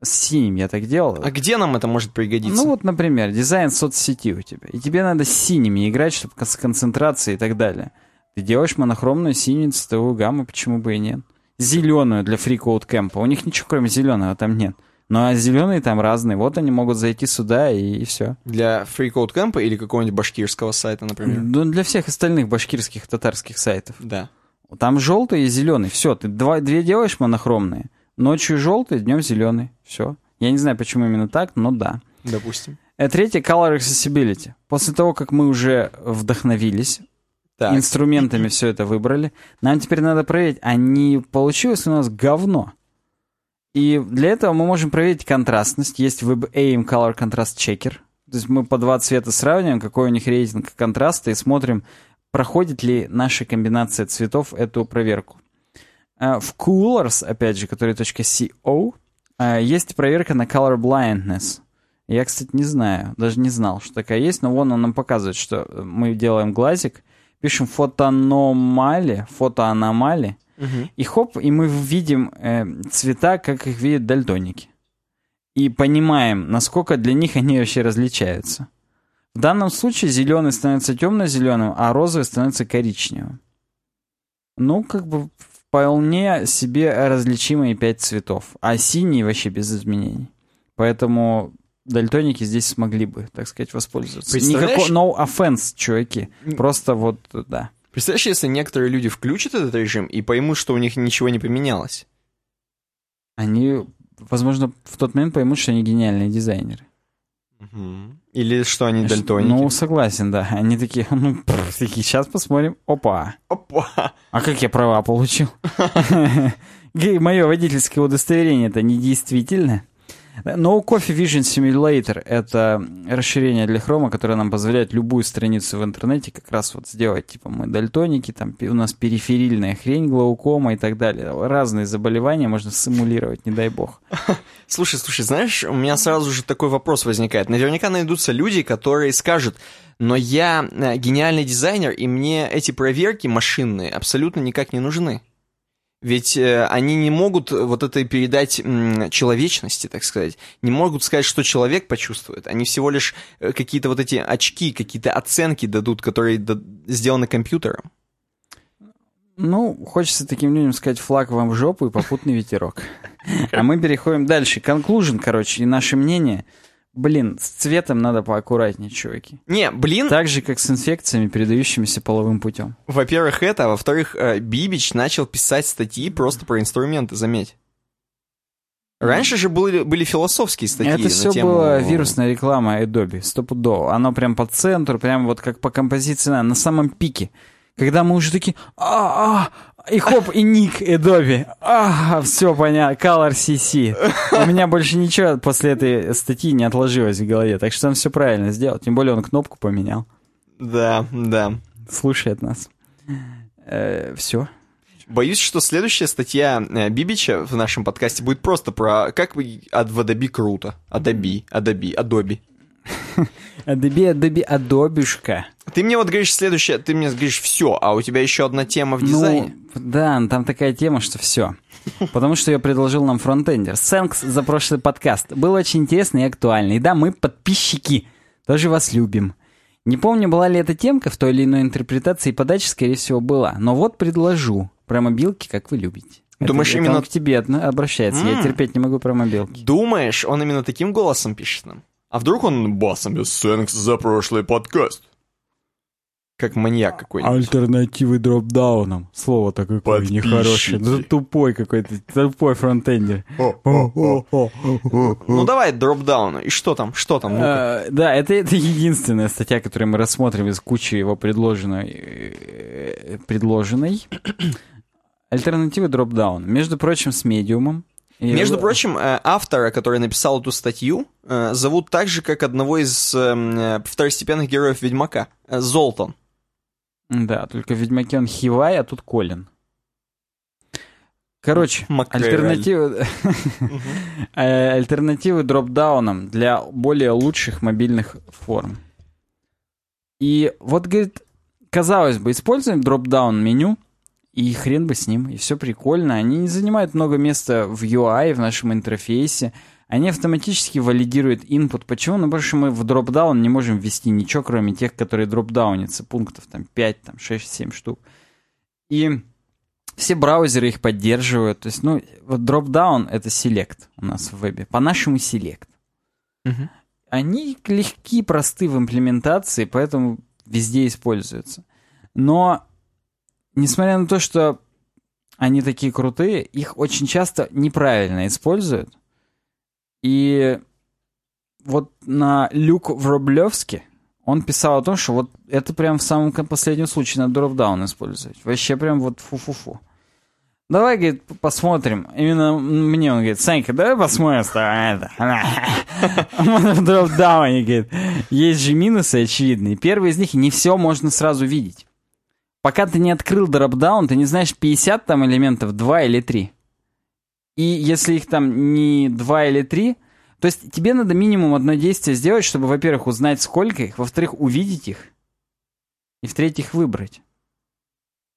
С синим я так делал. А где нам это может пригодиться? Ну вот, например, дизайн соцсети у тебя. И тебе надо с синими играть, чтобы с концентрацией и так далее. Ты делаешь монохромную синюю цветовую гамму, почему бы и нет? Зеленую для Code Camp. У них ничего кроме зеленого там нет. Ну а зеленые там разные. Вот они могут зайти сюда и, и все. Для Free Code Camp или какого-нибудь башкирского сайта, например? Ну, для всех остальных башкирских татарских сайтов. Да. Там желтый и зеленый. Все, ты два, две делаешь монохромные. Ночью желтый, днем зеленый. Все. Я не знаю, почему именно так, но да. Допустим. Э, третье — Color Accessibility. После того, как мы уже вдохновились, так. инструментами все это выбрали, нам теперь надо проверить, а не получилось у нас говно. И для этого мы можем проверить контрастность. Есть WebAIM Color Contrast Checker. То есть мы по два цвета сравниваем, какой у них рейтинг контраста, и смотрим, проходит ли наша комбинация цветов эту проверку. Э, в Coolers, опять же, который .co, э, есть проверка на color blindness. Я, кстати, не знаю, даже не знал, что такая есть, но вон он нам показывает, что мы делаем глазик, пишем фотономали, фотоаномали, Угу. И хоп, и мы видим э, цвета, как их видят дальтоники. И понимаем, насколько для них они вообще различаются. В данном случае зеленый становится темно-зеленым, а розовый становится коричневым. Ну, как бы вполне себе различимые пять цветов. А синий вообще без изменений. Поэтому дальтоники здесь смогли бы, так сказать, воспользоваться. Никакого no offense, чуваки. Просто вот, да. Представляешь, если некоторые люди включат этот режим и поймут, что у них ничего не поменялось? Они, возможно, в тот момент поймут, что они гениальные дизайнеры. Или что они дальтоники. Ну, согласен, да. Они такие, ну, такие, сейчас посмотрим. Опа. Опа. А как я права получил? Мое водительское удостоверение это недействительно. No Coffee Vision Simulator — это расширение для хрома, которое нам позволяет любую страницу в интернете как раз вот сделать, типа мы дальтоники, там у нас периферильная хрень, глаукома и так далее. Разные заболевания можно симулировать, не дай бог. Слушай, слушай, знаешь, у меня сразу же такой вопрос возникает. Наверняка найдутся люди, которые скажут, но я э, гениальный дизайнер, и мне эти проверки машинные абсолютно никак не нужны. Ведь э, они не могут вот это передать м, человечности, так сказать. Не могут сказать, что человек почувствует. Они всего лишь э, какие-то вот эти очки, какие-то оценки дадут, которые да, сделаны компьютером. Ну, хочется таким людям сказать флаг вам в жопу и попутный ветерок. А мы переходим дальше. Conclusion, короче, и наше мнение — Блин, с цветом надо поаккуратнее, чуваки. Не, блин... Так же, как с инфекциями, передающимися половым путем. Во-первых, это, а во-вторых, э, Бибич начал писать статьи просто про инструменты, заметь. Раньше же были, были философские статьи. Это все тему... была вирусная реклама Adobe, стопудово. Оно прям по центру, прям вот как по композиции, на самом пике. Когда мы уже такие, а, а, и хоп, и ник Adobe. А, все понятно, Color CC. У меня больше ничего после этой статьи не отложилось в голове, так что он все правильно сделал. Тем более он кнопку поменял. Да, да. Слушает нас. Э, все. Боюсь, что следующая статья э, Бибича в нашем подкасте будет просто про как Adobe круто. Adobe, Adobe, Adobe. Adobe, Adobe, Адобишка. Ты мне вот говоришь следующее, ты мне говоришь все, а у тебя еще одна тема в дизайне. Ну, да, там такая тема, что все. Потому что я предложил нам фронтендер. Сэнкс за прошлый подкаст. Был очень интересный и актуальный. И да, мы подписчики. Тоже вас любим. Не помню, была ли эта темка в той или иной интерпретации и подаче, скорее всего, была. Но вот предложу. Про мобилки, как вы любите. Думаешь, это, именно... он к тебе обращается. Mm. Я терпеть не могу про мобилки. Думаешь, он именно таким голосом пишет нам? А вдруг он басом без сэнкс за прошлый подкаст? Как маньяк какой-нибудь. Альтернативы дропдауном. Слово-то какое нехорошее. Ну, тупой какой-то, тупой фронтендер. Ну давай дропдаун. И что там? Что там? А, да, это, это единственная статья, которую мы рассмотрим из кучи его предложенной. Э, предложенной. Альтернативы дропдаун. Между прочим, с медиумом и Между прочим, э, автора, который написал эту статью, э, зовут так же, как одного из эм, э, второстепенных героев Ведьмака. Золтан. Да, только в Ведьмаке он Хивай, а тут Колин. Короче, альтернативы, альтернативы дропдауном для более лучших мобильных форм. И вот, говорит, казалось бы, используем дропдаун меню, и хрен бы с ним, и все прикольно. Они не занимают много места в UI, в нашем интерфейсе. Они автоматически валидируют input. Почему? Ну, потому что мы в дропдаун не можем ввести ничего, кроме тех, которые дропдаунятся. Пунктов там 5, там 6, 7 штук. И Все браузеры их поддерживают. То есть, ну, вот Dropdown — это Select у нас в вебе. По-нашему Select. Мгм. Они легки, просты в имплементации, поэтому везде используются. Но, несмотря на то, что они такие крутые, их очень часто неправильно используют. И вот на Люк Врублевске он писал о том, что вот это прям в самом последнем случае надо дропдаун использовать. Вообще прям вот фу-фу-фу. Давай, говорит, посмотрим. Именно мне он говорит, Санька, давай посмотрим тобой это. В дропдауне, говорит, есть же минусы очевидные. Первый из них, не все можно сразу видеть. Пока ты не открыл дропдаун, ты не знаешь, 50 там элементов, 2 или 3. И если их там не 2 или 3, то есть тебе надо минимум одно действие сделать, чтобы, во-первых, узнать, сколько их, во-вторых, увидеть их, и в-третьих, выбрать.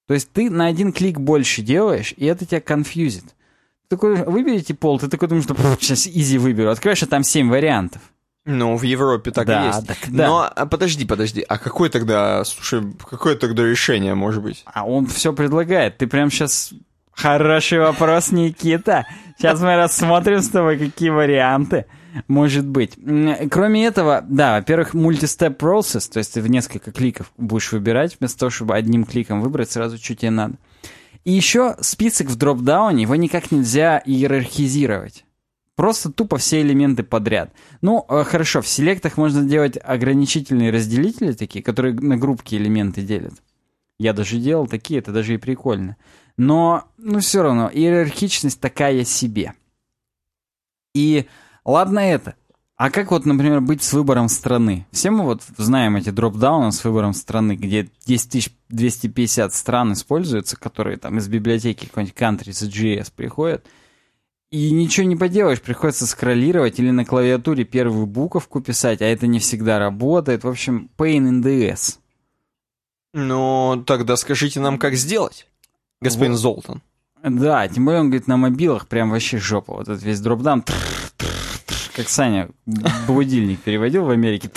То есть ты на один клик больше делаешь, и это тебя конфьюзит. Ты такой, выберите пол, ты такой думаешь, что «Пф, сейчас изи выберу. Откроешь, а там 7 вариантов. Ну, в Европе так Да, и есть. так да. Но а, подожди, подожди, а какое тогда, слушай, какое тогда решение может быть? А он все предлагает. Ты прям сейчас... Хороший вопрос, Никита. Сейчас мы рассмотрим с тобой, какие варианты может быть. Кроме этого, да, во-первых, multi-step process, то есть ты в несколько кликов будешь выбирать, вместо того, чтобы одним кликом выбрать сразу, что тебе надо. И еще список в дропдауне, его никак нельзя иерархизировать. Просто тупо все элементы подряд. Ну, э, хорошо, в селектах можно делать ограничительные разделители такие, которые на группки элементы делят. Я даже делал такие, это даже и прикольно. Но, ну, все равно, иерархичность такая себе. И ладно это. А как вот, например, быть с выбором страны? Все мы вот знаем эти дропдауны с выбором страны, где 10 250 стран используются, которые там из библиотеки какой-нибудь countries.js приходят. И ничего не поделаешь, приходится скроллировать или на клавиатуре первую буковку писать, а это не всегда работает. В общем, pain in the ass. Ну, тогда скажите нам, как сделать, господин Вот. Золтан. Да, тем более он говорит, на мобилах прям вообще жопа. Вот этот весь тррр, Как Саня будильник переводил в Америке.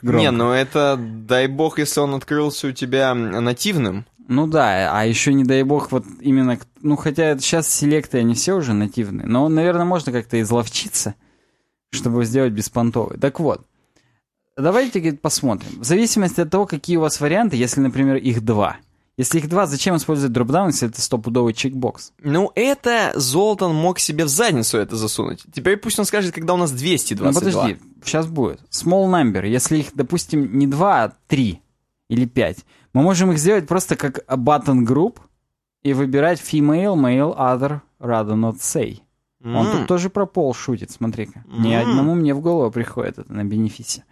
громко. Не, ну это, дай бог, если он открылся у тебя нативным. Ну да, а еще не дай бог вот именно... Ну хотя сейчас селекты, они все уже нативные. Но, наверное, можно как-то изловчиться, чтобы сделать беспонтовый. Так вот, давайте говорит, посмотрим. В зависимости от того, какие у вас варианты, если, например, их два. Если их два, зачем использовать дропдаун, если это стопудовый чекбокс? Ну, это Золтан мог себе в задницу это засунуть. Теперь пусть он скажет, когда у нас 222. Ну подожди, сейчас будет. Small number, если их, допустим, не 2, а 3 или 5, мы можем их сделать просто как button group и выбирать female, male, other, rather not say. Он М. тут тоже про пол шутит, смотри-ка. Ни М. одному мне в голову приходит это на бенефисе.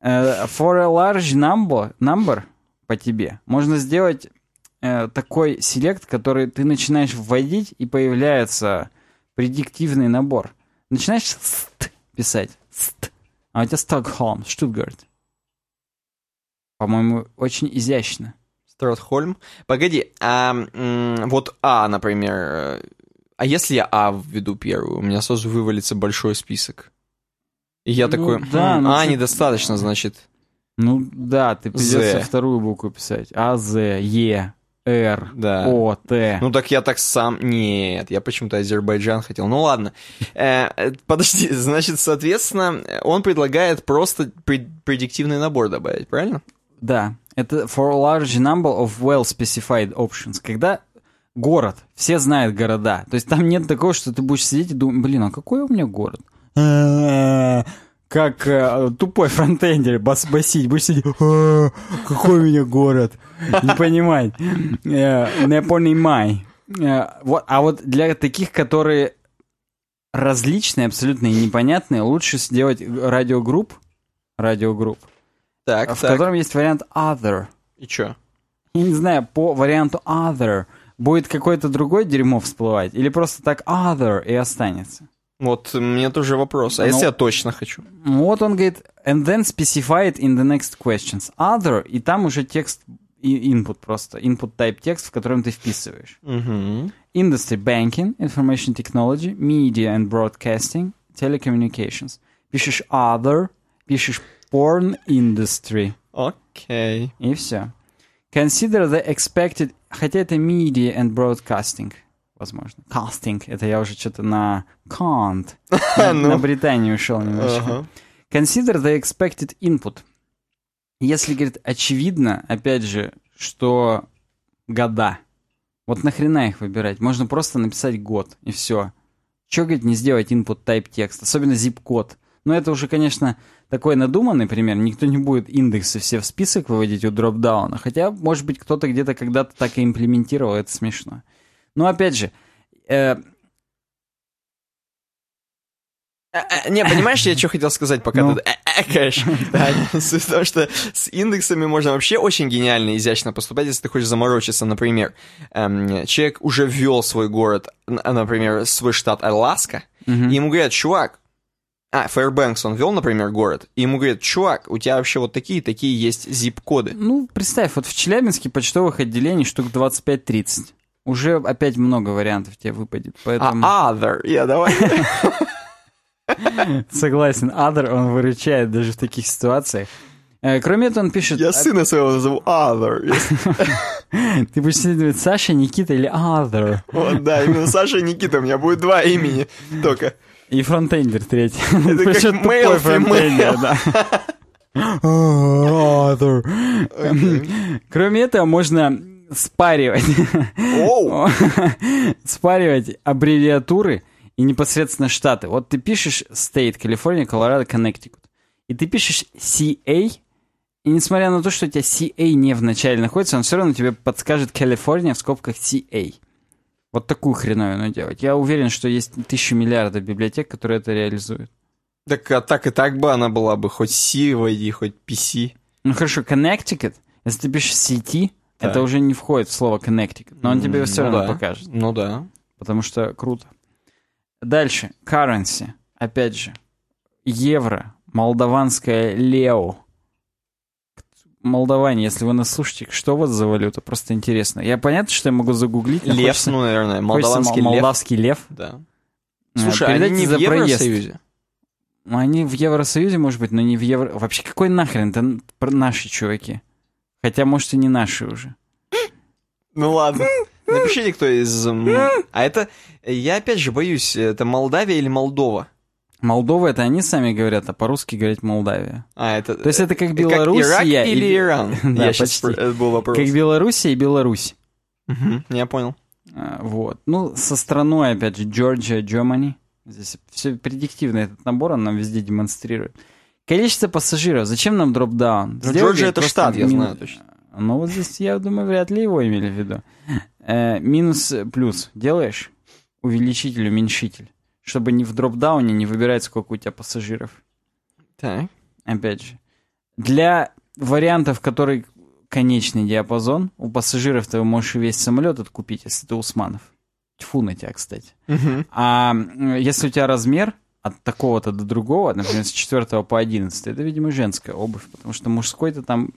Э, for a large number, number по тебе можно сделать э, такой селект, который ты начинаешь вводить, и появляется предиктивный набор. Начинаешь ст писать. Ст. А у тебя Стокгольм, Штутгарт. По-моему, очень изящно. Стротхольм. Погоди, а вот А, например. э, А если я А введу первую, у меня сразу вывалится большой список. И я Ну, такой, да, «Хм, ну А ты- недостаточно, значит. Ну да, ты придется З. вторую букву писать. А, З, Е, Р, Да. О, Т. Ну так я так сам... Нет, я почему-то Азербайджан хотел. Ну ладно. Э, э, подожди, значит, соответственно, он предлагает просто пред- предиктивный набор добавить, правильно? Да, это for a large number of well-specified options. Когда город, все знают города. То есть там нет такого, что ты будешь сидеть и думать, блин, а какой у меня город? Как э, тупой фронтендер бас басить, будешь сидеть, «А, какой у меня город? Не понимать. Э, Не понимай. Э, вот, А вот для таких, которые различные, абсолютно непонятные, лучше сделать радиогрупп, радиогрупп, Так, в так. котором есть вариант other. И чё? Я не знаю, по варианту other будет какое-то другое дерьмо всплывать, или просто так other и останется. Вот мне тоже вопрос. А Ну- если я точно хочу? Вот он говорит, and then specify it in the next questions. Other, и там уже текст, и input просто, input type текст, в котором ты вписываешь. Угу. Industry, banking, information technology, media and broadcasting, telecommunications. Пишешь other, пишешь porn industry. Окей. И все. Consider the expected... хотя это Media and Broadcasting, возможно. Casting, это я уже что-то на can't. На, Ну. на Британию ушел немножко. Ага. Consider the expected input. Если, говорит, очевидно, опять же, что года. Вот нахрена их выбирать? Можно просто написать год, и все. Че, говорит, не сделать input type текст, особенно zip-код. Но это уже, конечно, такой надуманный пример. Никто не будет индексы все в список выводить у дропдауна. Хотя, может быть, кто-то где-то когда-то так и имплементировал, это смешно. Но опять же, э, Э, э, Не, понимаешь, я что хотел сказать, пока Ну. ты экаешь? Да, том, что с индексами можно вообще очень гениально и изящно поступать, если ты хочешь заморочиться. Например, эм, человек уже ввел свой город, например, свой штат Аляска, и ему говорят, чувак, а, Fairbanks он ввел, например, город, и ему говорят, чувак, у тебя вообще вот такие-такие есть zip-коды. Ну, представь, вот в Челябинске почтовых отделений штук 25-30. Уже опять много вариантов тебе выпадет. Поэтому... А other, я давай. Согласен, Адер, он выручает даже в таких ситуациях. Э, Кроме этого, он пишет... Я сына своего назову other. Ты будешь сидеть Саша, Никита или Other? Вот, да, именно Саша и Никита, у меня будет два имени только. И фронтендер третий. Это как male, фронтендер, да. Кроме этого, можно спаривать. Спаривать аббревиатуры и непосредственно штаты. Вот ты пишешь State, Калифорния, Колорадо, Connecticut. И ты пишешь CA, и несмотря на то, что у тебя CA не в начале находится, он все равно тебе подскажет Калифорния в скобках CA. Вот такую хреновину делать. Я уверен, что есть тысячи миллиардов библиотек, которые это реализуют. Так, а так и так бы она была бы хоть C войди, хоть PC. Ну хорошо, Connecticut, если ты пишешь CT, Так. это уже не входит в слово Connecticut, но он тебе все Ну равно да. покажет. Ну да. потому что круто. Дальше, currency, опять же, евро, молдаванская лео. Молдаване, если вы нас слушаете, что у вас за валюта? Просто интересно. Я понятно, что я могу загуглить. Лев, хочется- ну, наверное, молдаванский мол- лев. молдавский лев. Да. Э, Слушай, они передайте не за в проезд. Евросоюзе? Ну, Они в Евросоюзе, может быть, но не в Евро... Вообще, какой нахрен? Это наши чуваки. Хотя, может, и не наши уже. Ну ладно. Напишите, кто из... А это... Я опять же боюсь, это Молдавия или Молдова? Молдова это они сами говорят, а по-русски говорить Молдавия. А, это... То есть это как Как Белоруссия Ирак и- или Иран? Да, Я сейчас... почти. Это был вопрос. Как Белоруссия и Беларусь. Мгм, Я понял. А, Вот. Ну, со страной, опять же, Georgia, Germany. Здесь все предиктивно этот набор, он нам везде демонстрирует. Количество пассажиров. Зачем нам дропдаун? Ну, Джорджия это штат, я мин- знаю точно. Ну, вот здесь, я думаю, вряд ли его имели в виду. Э, минус э, плюс. Делаешь увеличитель, уменьшитель. Чтобы не в дропдауне не выбирать, сколько у тебя пассажиров. Так. Опять же. Для вариантов, который конечный диапазон, у пассажиров ты можешь весь самолет откупить, если ты Усманов. Тьфу на тебя, кстати. Мгм. А если у тебя размер от такого-то до другого, например, с 4 по 11, это, видимо, женская обувь, потому что мужской-то там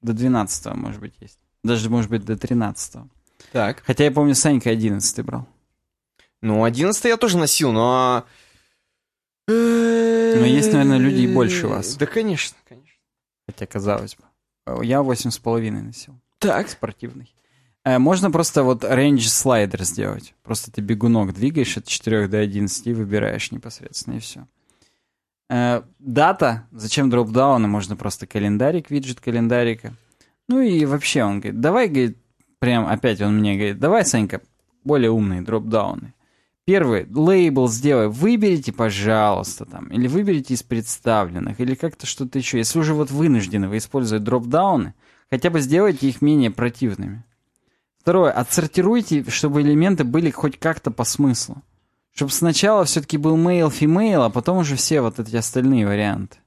до 12 может быть, есть. Даже, может быть, до 13 Так. Хотя я помню, Санька 11 брал. Ну, 11 я тоже носил, но... Но Но есть, наверное, люди и больше вас. Да, конечно, конечно. Хотя, казалось бы. Э, Я 8,5 носил. Так. Спортивный. Э, Можно просто вот range слайдер сделать. Просто ты бегунок двигаешь от 4 до 11 и выбираешь непосредственно, и все. Дата. Зачем дропдауны? Можно просто календарик, виджет календарика. Ну и вообще он говорит, давай, говорит, прям опять он мне говорит, давай, Санька, более умные дропдауны. Первый, лейбл сделай, выберите, пожалуйста, там, или выберите из представленных, или как-то что-то еще. Если уже вот вынуждены вы использовать дропдауны, хотя бы сделайте их менее противными. Второе, отсортируйте, чтобы элементы были хоть как-то по смыслу. Чтобы сначала все-таки был male, female, а потом уже все вот эти остальные варианты.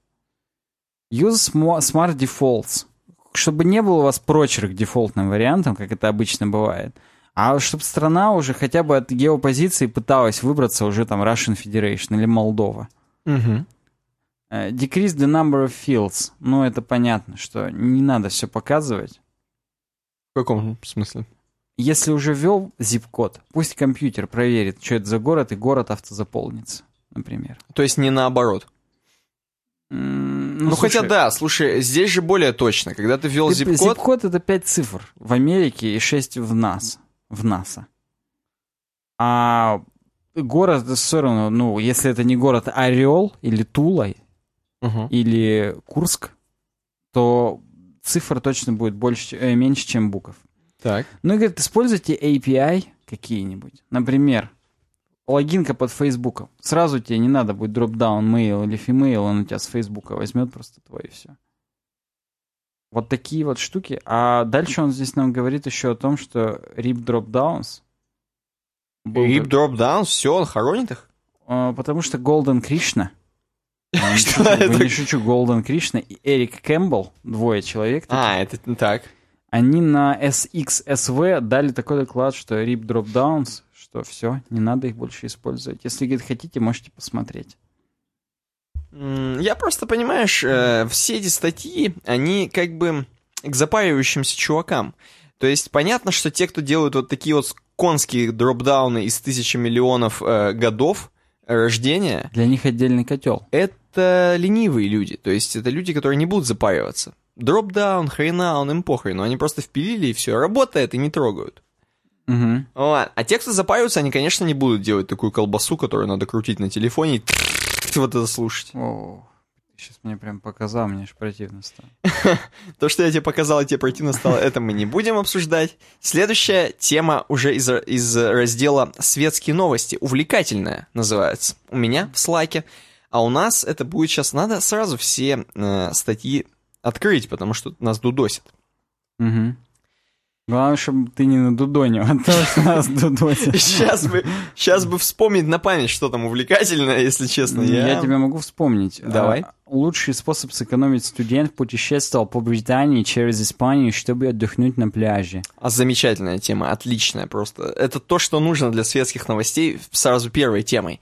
Use smart defaults. Чтобы не был у вас прочерк дефолтным вариантом, как это обычно бывает, а чтобы страна уже хотя бы от геопозиции пыталась выбраться уже там Russian Federation или Молдова. Э, Decrease the number of fields. Ну, это понятно, что не надо все показывать. В каком смысле? Если уже ввел zip-код, пусть компьютер проверит, что это за город, и город автозаполнится, например. То есть не наоборот. Ну, ну хотя да, слушай, здесь же более точно. Когда ты ввел zip-код... Zip-код это 5 цифр в Америке и 6 в НАСА. В НАСА. А город все равно, ну, если это не город Орел или Тула, угу. или Курск, то цифр точно будет больше, э, меньше, чем букв. Так. Ну и говорит, используйте API какие-нибудь. Например, логинка под Фейсбуком. Сразу тебе не надо будет дропдаун mail или female, он у тебя с Фейсбука возьмет просто твой и все. Вот такие вот штуки. А дальше он здесь нам говорит еще о том, что RIP dropdowns. RIP dropdowns, все, он хоронит их? А, потому что Golden Krishna что это? не шучу, Голден Кришна и Эрик Кэмпбелл, двое человек. А, это так. Они на SXSV дали такой доклад, что RIP Dropdowns, что все, не надо их больше использовать. Если, говорит, хотите, можете посмотреть. Я просто, понимаешь, э, все эти статьи, они как бы к запаривающимся чувакам. То есть понятно, что те, кто делают вот такие вот конские дропдауны из тысячи миллионов э, годов, рождения... Для них отдельный котел. Это ленивые люди, то есть это люди, которые не будут запариваться. Дропдаун, хрена, он им похрен, но они просто впилили и все, работает и не трогают. Угу. Вот. А те, кто запариваются, они, конечно, не будут делать такую колбасу, которую надо крутить на телефоне и вот это слушать. О, сейчас мне прям показал, мне аж противно стало. То, что я тебе показал, и тебе противно стало, это мы не будем обсуждать. Следующая тема уже из, из раздела «Светские новости». Увлекательная называется. У меня в слайке. А у нас это будет сейчас... Надо сразу все э, статьи открыть, потому что нас дудосит. Угу. Главное, чтобы ты не на Дудоне, а то, что нас дудосит. Сейчас бы, сейчас бы вспомнить на память, что там увлекательное, если честно. Я, я тебе могу вспомнить. Давай. А, лучший способ сэкономить студент путешествовал по Британии через Испанию, чтобы отдохнуть на пляже. А замечательная тема, отличная просто. Это то, что нужно для светских новостей сразу первой темой.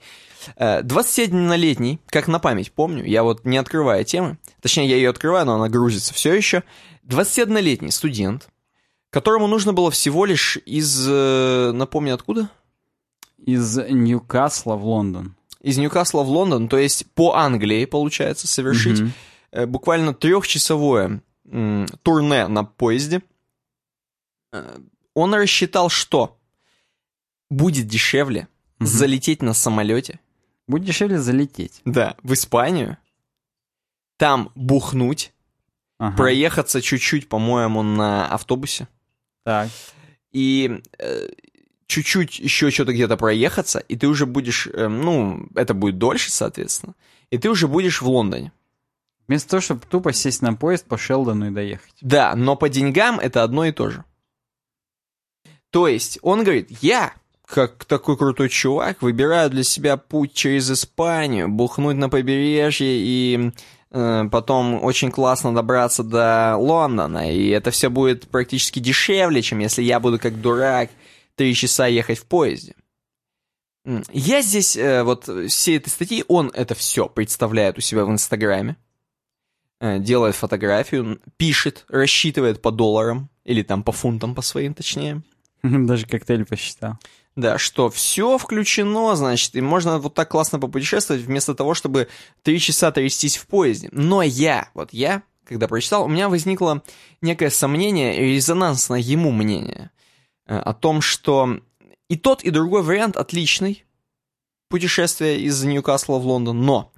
21-летний, э, как на память помню, я вот не открываю темы, точнее, я ее открываю, но она грузится все еще. 21-летний студент, которому нужно было всего лишь из... Э, напомни, откуда? Из Ньюкасла в Лондон. Из Ньюкасла в Лондон, то есть по Англии, получается, совершить угу. буквально трехчасовое турне на поезде. Э, он рассчитал, что будет дешевле угу. залететь на самолете. Будет дешевле залететь. Да, в Испанию. Там бухнуть. Ага. Проехаться чуть-чуть, по-моему, на автобусе. Так. И э, чуть-чуть еще что-то где-то проехаться, и ты уже будешь, э, ну, это будет дольше, соответственно, и ты уже будешь в Лондоне. Вместо того, чтобы тупо сесть на поезд по Шелдону и доехать. Да, но по деньгам это одно и то же. То есть он говорит, я, как такой крутой чувак, выбираю для себя путь через Испанию, бухнуть на побережье и потом очень классно добраться до Лондона, и это все будет практически дешевле, чем если я буду как дурак три часа ехать в поезде. Я здесь, э, вот все этой статьи, он это все представляет у себя в Инстаграме, э, делает фотографию, пишет, рассчитывает по долларам, или там по фунтам по своим, точнее. Даже коктейль посчитал. Да, что все включено, значит, и можно вот так классно попутешествовать, вместо того, чтобы три часа трястись в поезде. Но я, вот я, когда прочитал, у меня возникло некое сомнение резонансное ему мнение э, о том, что и тот, и другой вариант отличный, путешествие из Ньюкасла в Лондон, но,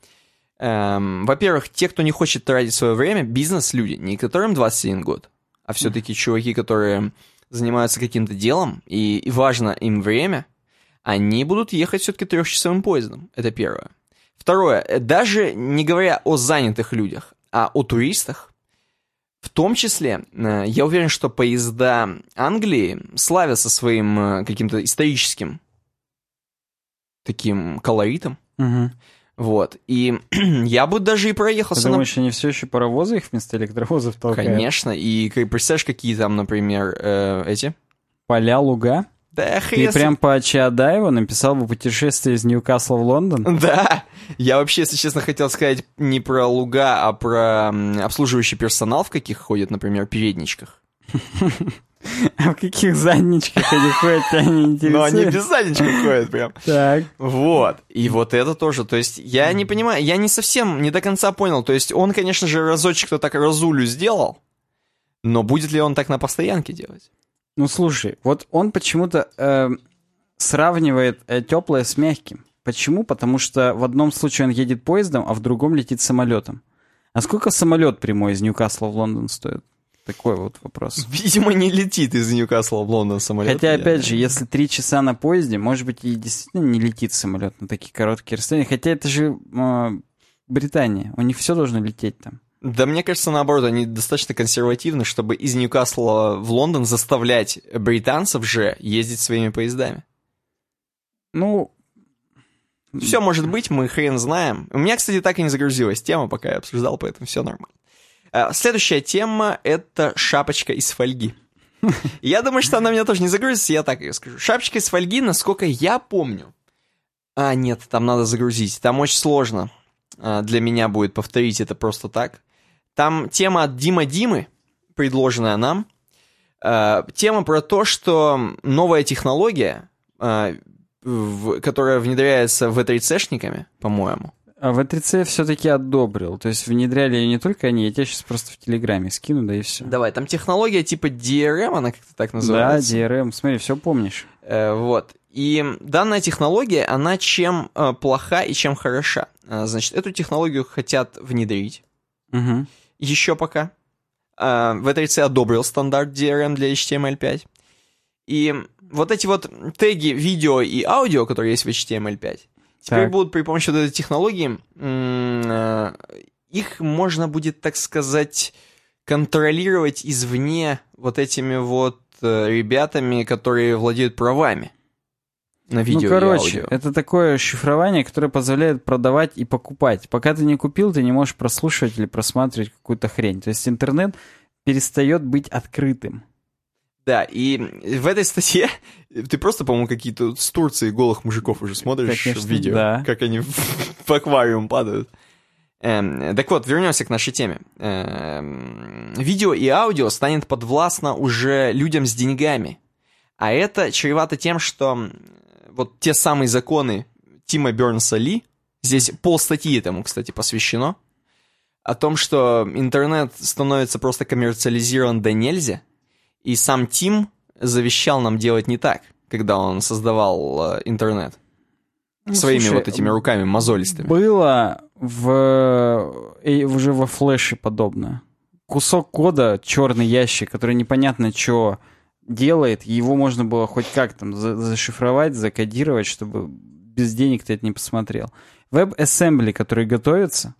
эм, во-первых, те, кто не хочет тратить свое время, бизнес-люди, не которым 21 год, а все-таки чуваки, которые занимаются каким-то делом, и, важно им время, они будут ехать все-таки трехчасовым поездом. Это первое. Второе, э, даже не говоря о занятых людях, а о туристах, в том числе, э, я уверен, что поезда Англии славятся своим э, каким-то историческим таким колоритом. Угу. Вот. И я бы даже и проехался... Ты думаешь, на... они все еще паровозы их вместо электровозов толкают? Конечно. И представляешь, какие там, например, э, эти? Поля, луга? Да, Ты прям по Чаадаеву написал бы путешествие из Ньюкасла в Лондон? Да. Я вообще, если честно, хотел сказать не про луга, а про обслуживающий персонал, в каких ходят, например, передничках. А в каких задничках они ходят, тебя не интересует? Ну, они без задничка ходят прям. Так. Вот. И вот это тоже. То есть я не понимаю, я не совсем, не до конца понял. То есть он, конечно же, разочек-то так разулю сделал, но будет ли он так на постоянке делать? Ну, слушай, вот он почему-то э, сравнивает э, теплое с мягким. Почему? Потому что в одном случае он едет поездом, а в другом летит самолетом. А сколько самолет прямой из Ньюкасла в Лондон стоит? Такой вот вопрос. Видимо, не летит из Ньюкасла в Лондон самолет. Хотя, опять же, если три часа на поезде, может быть, и действительно не летит самолет на такие короткие расстояния. Хотя это же э, Британия, у них все должно лететь там. Да мне кажется, наоборот, они достаточно консервативны, чтобы из Ньюкасла в Лондон заставлять британцев же ездить своими поездами. Ну, все может быть, мы хрен знаем. У меня, кстати, так и не загрузилась тема, пока я обсуждал, поэтому все нормально. А, следующая тема — это шапочка из фольги. Я думаю, что она меня тоже не загрузится, я так ее скажу. Шапочка из фольги, насколько я помню... А, нет, там надо загрузить. Там очень сложно а, для меня будет повторить это просто так. Там тема от Дима Димы, предложенная нам. А, тема про то, что новая технология в, которая внедряется в 3 по-моему. А в 3 все-таки одобрил. То есть внедряли ее не только они, я тебе сейчас просто в Телеграме скину, да и все. Давай, там технология типа DRM, она как-то так называется. Да, DRM, смотри, все помнишь. Э, вот. И данная технология, она чем э, плоха и чем хороша. Э, значит, эту технологию хотят внедрить. Угу. Еще пока. Э, в 3 одобрил стандарт DRM для HTML5. И вот эти вот теги видео и аудио, которые есть в HTML5, теперь так. будут при помощи вот этой технологии, э, их можно будет, так сказать, контролировать извне вот этими вот э, ребятами, которые владеют правами на видео ну, короче, аудио. это такое шифрование, которое позволяет продавать и покупать. Пока ты не купил, ты не можешь прослушивать или просматривать какую-то хрень. То есть интернет перестает быть открытым. Да, и в этой статье ты просто, по-моему, какие-то с Турции голых мужиков уже смотришь Конечно, в видео, да. как они в аквариум падают. Эм, так вот, вернемся к нашей теме. Эм, видео и аудио станет подвластно уже людям с деньгами. А это чревато тем, что вот те самые законы Тима Бернса Ли, здесь пол статьи этому, кстати, посвящено, о том, что интернет становится просто коммерциализирован до нельзя, и сам Тим завещал нам делать не так, когда он создавал э, интернет. Ну, Своими слушай, вот этими руками мозолистыми. Было в, э, уже во флеше подобное. Кусок кода, черный ящик, который непонятно что делает, его можно было хоть как там за зашифровать, закодировать, чтобы без денег ты это не посмотрел. Веб-ассембли, который готовится,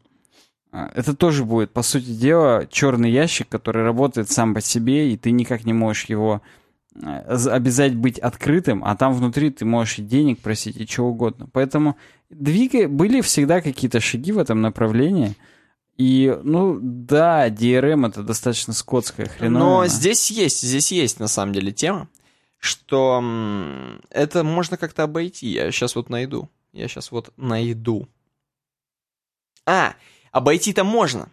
это тоже будет, по сути дела, черный ящик, который работает сам по себе, и ты никак не можешь его а, обязать быть открытым, а там внутри ты можешь и денег просить, и чего угодно. Поэтому двигай, были всегда какие-то шаги в этом направлении. И, ну, да, DRM это достаточно скотская хреновина. Но здесь есть, здесь есть на самом деле тема, что это можно как-то обойти. Я сейчас вот найду. Я сейчас вот найду. А, Обойти-то можно.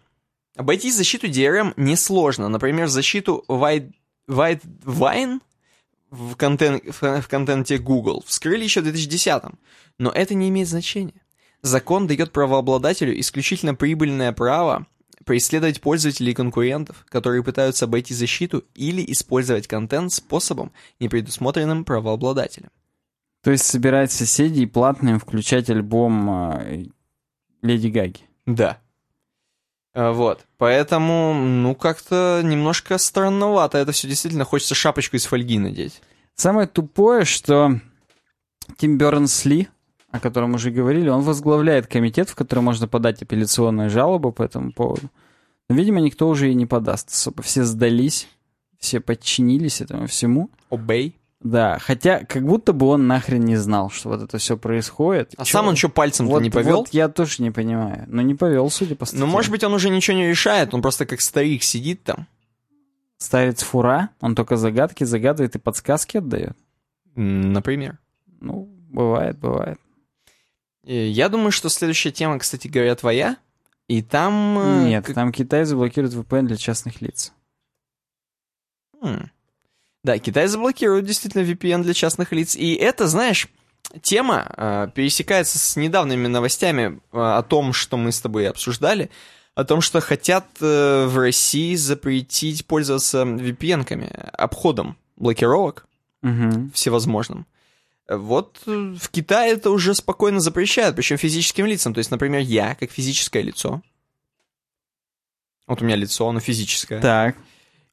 Обойти защиту DRM несложно. Например, защиту White, White Wine в, контент, в контенте Google вскрыли еще в 2010 Но это не имеет значения. Закон дает правообладателю исключительно прибыльное право преследовать пользователей и конкурентов, которые пытаются обойти защиту или использовать контент способом, не предусмотренным правообладателем. То есть собирать соседей и платным включать альбом э, Леди Гаги. Да. Э, вот. Поэтому, ну, как-то немножко странновато. Это все действительно хочется шапочку из фольги надеть. Самое тупое, что Тим Бернс Ли, о котором уже говорили, он возглавляет комитет, в который можно подать апелляционную жалобу по этому поводу. Но, видимо, никто уже и не подаст особо. Все сдались, все подчинились этому всему. Обей. Да, хотя как будто бы он нахрен не знал, что вот это все происходит. А Чё? сам он что, пальцем-то вот, не повел? Вот я тоже не понимаю. Но не повел, судя по статье. Ну, может быть, он уже ничего не решает, он просто как старик сидит там. Старец фура, он только загадки загадывает и подсказки отдает. Например. Ну, бывает, бывает. Я думаю, что следующая тема, кстати говоря, твоя. И там... Э, Нет, как... там Китай заблокирует VPN для частных лиц. Хм. Да, Китай заблокирует действительно VPN для частных лиц. И это, знаешь, тема э, пересекается с недавними новостями э, о том, что мы с тобой обсуждали, о том, что хотят э, в России запретить пользоваться VPN-ками, обходом блокировок Угу. всевозможным. Вот э, в Китае это уже спокойно запрещают, причем физическим лицам. То есть, например, я, как физическое лицо, вот у меня лицо, оно физическое. Так.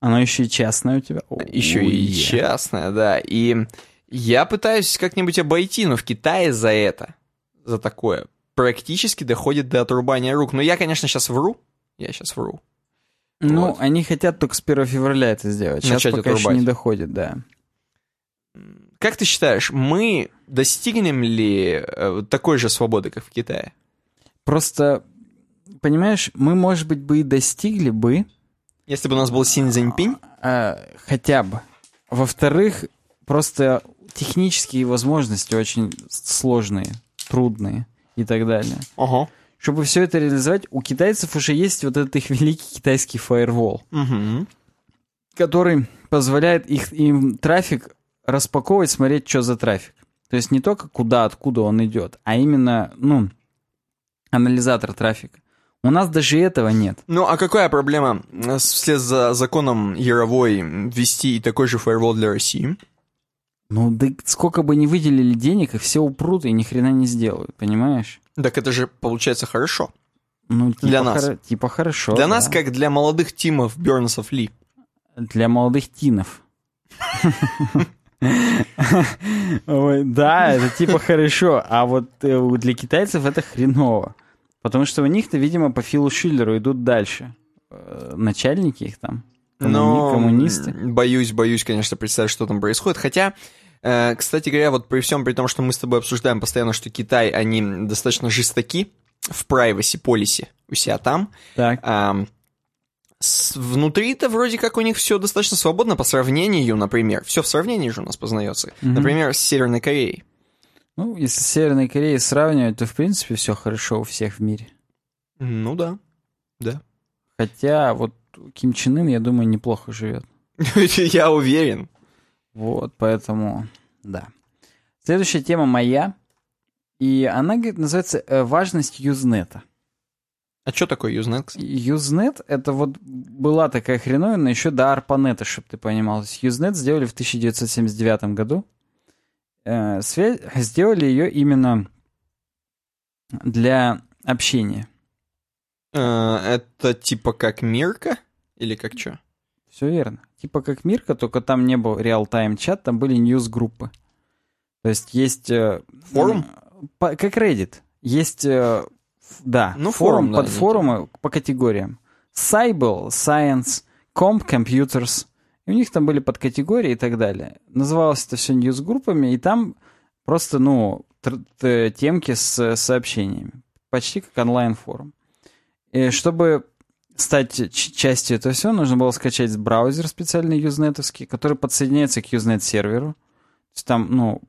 Оно еще и частное у тебя. Еще и Ой. частное, да. И я пытаюсь как-нибудь обойти, но в Китае за это, за такое, практически доходит до отрубания рук. Но я, конечно, сейчас вру. Я сейчас вру. Ну, Вот. они хотят только с 1 февраля это сделать. Сейчас Начать пока еще отрубать. не доходит, да. Как ты считаешь, мы достигнем ли э, такой же свободы, как в Китае? Просто, понимаешь, мы, может быть, бы и достигли бы, Если бы у нас был Син Цзиньпинь? а, хотя бы. Во-вторых, просто технические возможности очень сложные, трудные и так далее. Ага. Чтобы все это реализовать, у китайцев уже есть вот этот их великий китайский фаервол, Угу. который позволяет их, им трафик распаковывать, смотреть, что за трафик. То есть не только куда, откуда он идет, а именно, ну, анализатор трафика. У нас даже этого нет. Ну, а какая проблема э, вслед за законом Яровой ввести и такой же фаервол для России? Ну, да сколько бы ни выделили денег, их все упрут и ни хрена не сделают, понимаешь? Так это же получается хорошо. Ну, типа, Для нас. хоро- типа хорошо. для да. нас, как для молодых тимов Бернсов Ли. Для молодых тинов. Да, это типа хорошо, а вот э, для китайцев это хреново. Потому что у них-то, видимо, по Филу Шиллеру идут дальше. Э, Начальники их там. коммуни- Но коммунисты. боюсь, боюсь, конечно, представить, что там происходит. Хотя, э, кстати говоря, вот при всем при том, что мы с тобой обсуждаем постоянно, что Китай, они достаточно жестоки в privacy полисе у себя там, Так. С- внутри-то вроде как у них все достаточно свободно по сравнению, например. Все в сравнении же у нас познается. Мгм. Например, с Северной Кореей. Ну, если с Северной Кореей сравнивать, то, в принципе, все хорошо у всех в мире. Ну да. Да. Хотя вот Ким Чен Ын, я думаю, неплохо живет. Я уверен. Вот, поэтому, да. Следующая тема моя. И она, говорит, называется э, «Важность Юзнета». А что такое Usenet? кстати? Юзнет — это вот была такая хреновина еще до Арпанета, чтобы ты понимал. Юзнет сделали в 1979 году. Э, связь, сделали ее именно для общения. Э, Это типа как Мирка? Или как что? Все верно. Типа как Мирка, только там не был реал-тайм чат, там были ньюс-группы. То есть есть... э, Форум? по- как Reddit. Есть... да, Ну, форум, форум, да, под форумы по категориям. Sci был, Science, Comp, Computers. У них там были подкатегории и так далее. Называлось это все ньюс-группами, и там просто, ну, темки с сообщениями. Почти как онлайн-форум. И чтобы стать частью этого всего, нужно было скачать браузер специальный юзнетовский, который подсоединяется к Usenet-серверу. То есть там, ну,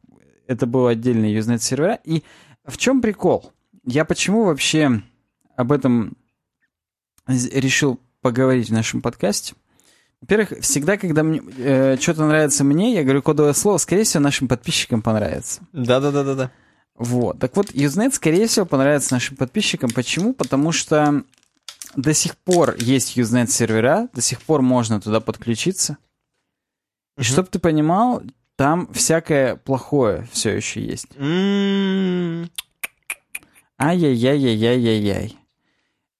это был отдельный Usenet-сервера. И в чем прикол? Я почему вообще об этом решил поговорить в нашем подкасте? Во-первых, всегда, когда мне, э, что-то нравится мне, я говорю кодовое слово, скорее всего, нашим подписчикам понравится. Да-да-да-да-да. Вот. Так вот, Usenet, скорее всего, понравится нашим подписчикам. Почему? Потому что до сих пор есть Usenet сервера, до сих пор можно туда подключиться. И Мгм. чтобы ты понимал, там всякое плохое все еще есть. М, Ай-яй-яй-яй-яй-яй-яй.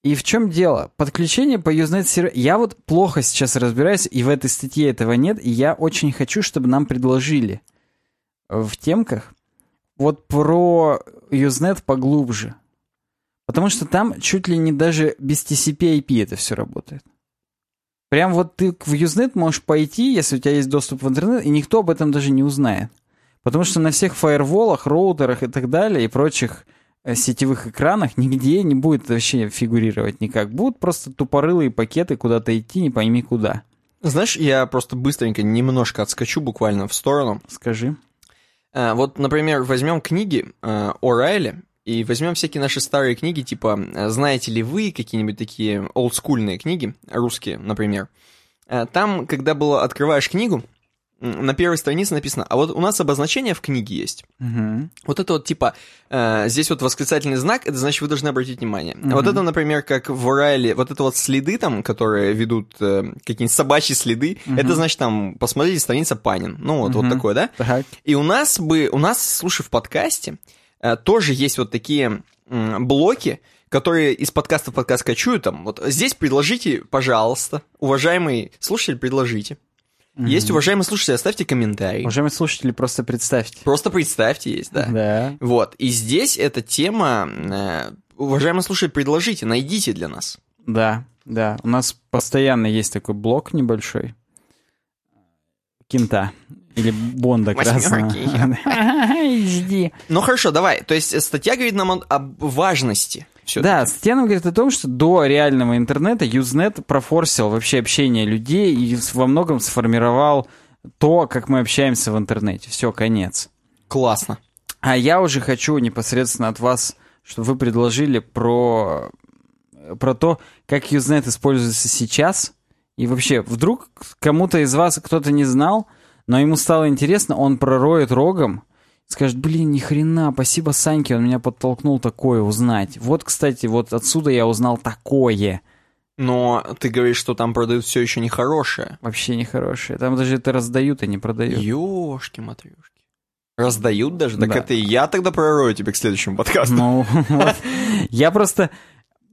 И в чем дело? Подключение по Usenet серверу... Я вот плохо сейчас разбираюсь, и в этой статье этого нет, и я очень хочу, чтобы нам предложили в темках вот про Usenet поглубже. Потому что там чуть ли не даже без TCP-IP это все работает. Прям вот ты в Usenet можешь пойти, если у тебя есть доступ в интернет, и никто об этом даже не узнает. Потому что на всех фаерволах, роутерах и так далее, и прочих сетевых экранах нигде не будет вообще фигурировать никак. Будут просто тупорылые пакеты куда-то идти, не пойми куда. Знаешь, я просто быстренько немножко отскочу буквально в сторону. Скажи. А, Вот, например, возьмем книги э, О'Райли и возьмем всякие наши старые книги, типа э, «Знаете ли вы?» какие-нибудь такие олдскульные книги, русские, например. Э, Там, когда было открываешь книгу, на первой странице написано, а вот у нас обозначение в книге есть. Мгм. Вот это вот типа, э, здесь вот восклицательный знак, это значит, вы должны обратить внимание. А Вот это, например, как в Райле, вот это вот следы там, которые ведут э, какие-нибудь собачьи следы, это значит там, посмотрите, страница Панин. Ну вот, вот Мгм. такое, да? Так. И у нас бы, у нас, слушай, в подкасте э, тоже есть вот такие м, блоки, которые из подкаста в подкаст качуют там. Вот здесь предложите, пожалуйста, уважаемый слушатель, предложите. Есть уважаемые слушатели, оставьте комментарий. Уважаемые слушатели, просто представьте. Просто представьте, есть, да. Да. Вот, и здесь эта тема, э, уважаемые слушатели, предложите, найдите для нас. Да, да. У нас постоянно есть такой блок небольшой. Кента. Или Бонда красного. Жди. Ну хорошо, давай. То есть статья говорит нам о- об важности. Всё-таки. Да, нам говорит о том, что до реального интернета Usenet профорсил вообще общение людей и во многом сформировал то, как мы общаемся в интернете. Все, конец. Классно. А я уже хочу непосредственно от вас, чтобы вы предложили про, про то, как Usenet используется сейчас. И вообще, вдруг кому-то из вас кто-то не знал, но ему стало интересно, он пророет рогом, скажет, блин, ни хрена, спасибо Саньке, он меня подтолкнул такое узнать. Вот, кстати, вот отсюда я узнал такое. Но ты говоришь, что там продают все еще нехорошее. Вообще нехорошее. Там даже это раздают и не продают. Ёшки матрешки. Раздают даже? Так Да. это и я тогда пророю тебе к следующему подкасту. Ну, я просто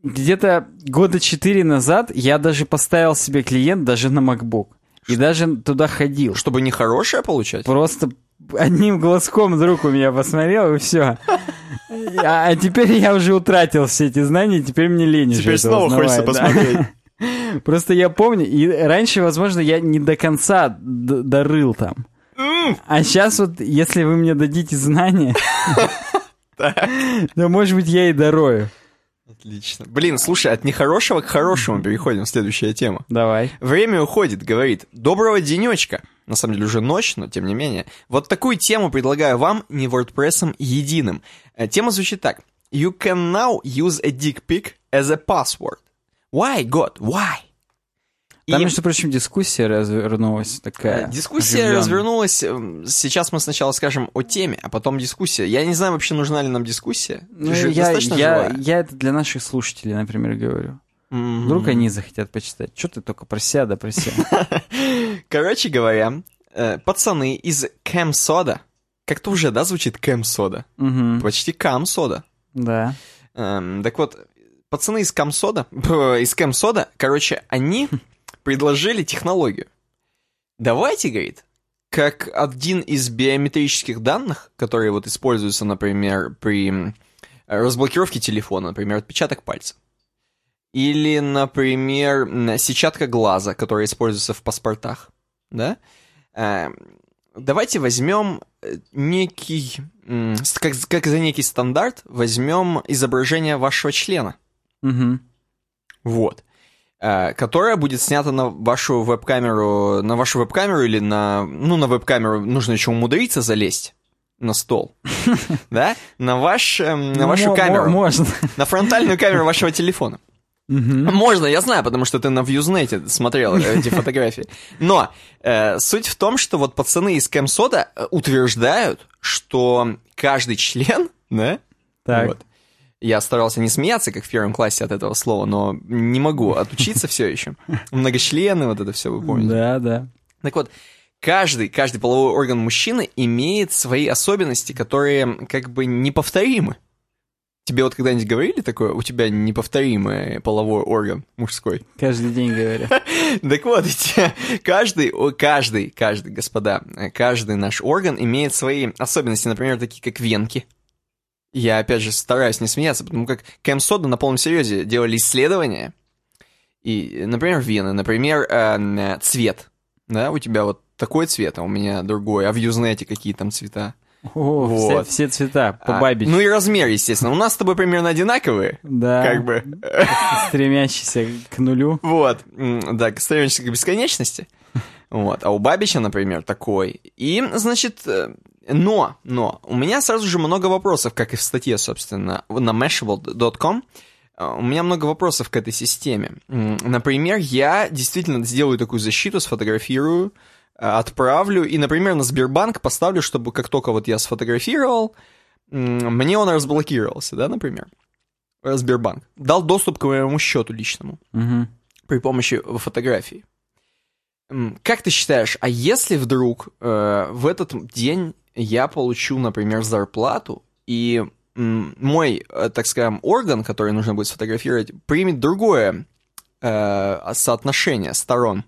где-то года четыре назад я даже поставил себе клиент даже на MacBook. И даже туда ходил. Чтобы нехорошее получать? Просто одним глазком друг у меня посмотрел, и все. А, а теперь я уже утратил все эти знания, теперь мне лень уже Теперь снова хочется да. посмотреть. Просто я помню, и раньше, возможно, я не до конца дорыл там. А сейчас вот, если вы мне дадите знания, то, может быть, я и дорою. Отлично. Блин, слушай, от нехорошего к хорошему переходим. Следующая тема. Давай. Время уходит, говорит. Доброго денечка. На самом деле уже ночь, но тем не менее. Вот такую тему предлагаю вам не WordPress единым. Э, Тема звучит так. You can now use a dick pic as a password. Why, God? Why? Там, И- между прочим, дискуссия развернулась такая. Э, Дискуссия развернулась. эм, Сейчас мы сначала скажем о теме, а потом дискуссия. Я не знаю вообще, нужна ли нам дискуссия. Ну, Жи- я, достаточно я, живая. я это для наших слушателей, например, говорю. Мгм. Вдруг они захотят почитать. Что ты только про себя да про себя. Короче говоря, э, пацаны из Cam Soda, как-то уже, да, звучит Cam Soda? Мгм. Почти Cam Soda. Да. Эм, так вот, пацаны из Cam Soda, из Cam Soda, короче, они предложили технологию. Давайте, говорит, как один из биометрических данных, которые вот используются, например, при разблокировке телефона, например, отпечаток пальца. Или, например, сетчатка глаза, которая используется в паспортах. Да? Эм, Давайте возьмем э, некий, как, как за некий стандарт, возьмем изображение вашего члена. Мгм. Вот. Э, Которая будет снята на вашу веб-камеру, на вашу веб-камеру или на, ну, на веб-камеру нужно еще умудриться залезть на стол, да, на, ваш, эм, на Ну, вашу камеру, на фронтальную камеру вашего телефона. Мгм. Можно, я знаю, потому что ты на Вьюзнете смотрел э, эти фотографии. Но э, суть в том, что вот пацаны из Кэмсода э, утверждают, что каждый член, да, Так. вот. Я старался не смеяться, как в первом классе от этого слова, но не могу отучиться все еще. Многочлены, вот это все, вы помните. Да, да. Так вот, каждый, каждый половой орган мужчины имеет свои особенности, которые как бы неповторимы. Тебе вот когда-нибудь говорили такое, у тебя неповторимый половой орган мужской? Каждый день говорят. Так вот, каждый, каждый, каждый, господа, каждый наш орган имеет свои особенности, например, такие как венки. Я, опять же, стараюсь не смеяться, потому как Кэм Сода на полном серьезе делали исследования. И, например, вены, например, э, цвет. Да, у тебя вот такой цвет, а у меня другой. А в Юзнете какие там цвета? О, все, Вот. все цвета по А, бабе. ну и размер, естественно. У нас с тобой примерно одинаковые, да. как бы. Стремящийся к нулю. Вот, да, стремишься к бесконечности. Вот, а у Бабича, например, такой. И, значит, э, но, но, у меня сразу же много вопросов, как и в статье, собственно, на mashable.com. Э, У меня много вопросов к этой системе. Например, я действительно сделаю такую защиту, сфотографирую отправлю и, например, на Сбербанк поставлю, чтобы как только вот я сфотографировал, мне он разблокировался, да, например, Сбербанк. Дал доступ к моему счету личному Угу. при помощи фотографии. Как ты считаешь, а если вдруг э, в этот день я получу, например, зарплату, и мой, э, так скажем, орган, который нужно будет сфотографировать, примет другое э, соотношение сторон,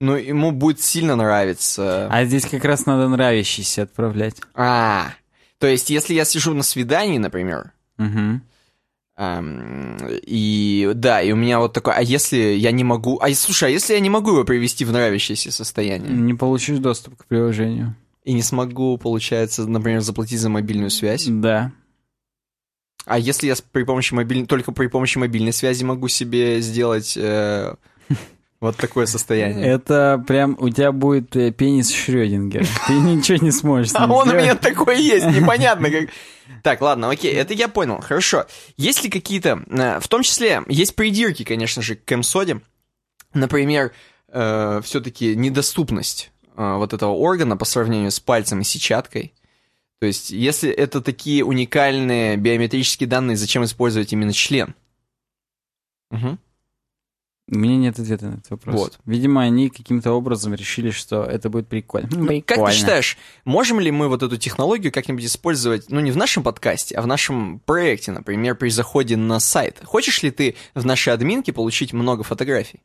ну, ему будет сильно нравиться. А здесь как раз надо нравящийся отправлять. А, то есть, если я сижу на свидании, например, Угу. Эм, и да, и у меня вот такое, а если я не могу, а слушай, а если я не могу его привести в нравящееся состояние Не получишь доступ к приложению. и не смогу, получается, например, заплатить за мобильную связь, Да. а если я при помощи мобильной, только при помощи мобильной связи могу себе сделать э, вот такое состояние. Это прям у тебя будет э, пенис Шрёдингера. Ты ничего не сможешь. А он у меня такой есть, непонятно как. Так, ладно, окей, это я понял, хорошо. Есть ли какие-то, э, в том числе, есть придирки, конечно же, к МСОДе. Например, все-таки недоступность э, вот этого органа по сравнению с пальцем и сетчаткой. То есть, если это такие уникальные биометрические данные, зачем использовать именно член? Мгм. У меня нет ответа на этот вопрос. Вот. Видимо, они каким-то образом решили, что это будет прикольно. Хм, Ну, Как прикольно. ты считаешь, можем ли мы вот эту технологию как-нибудь использовать, ну, не в нашем подкасте, а в нашем проекте, например, при заходе на сайт? Хочешь ли ты в нашей админке получить много фотографий?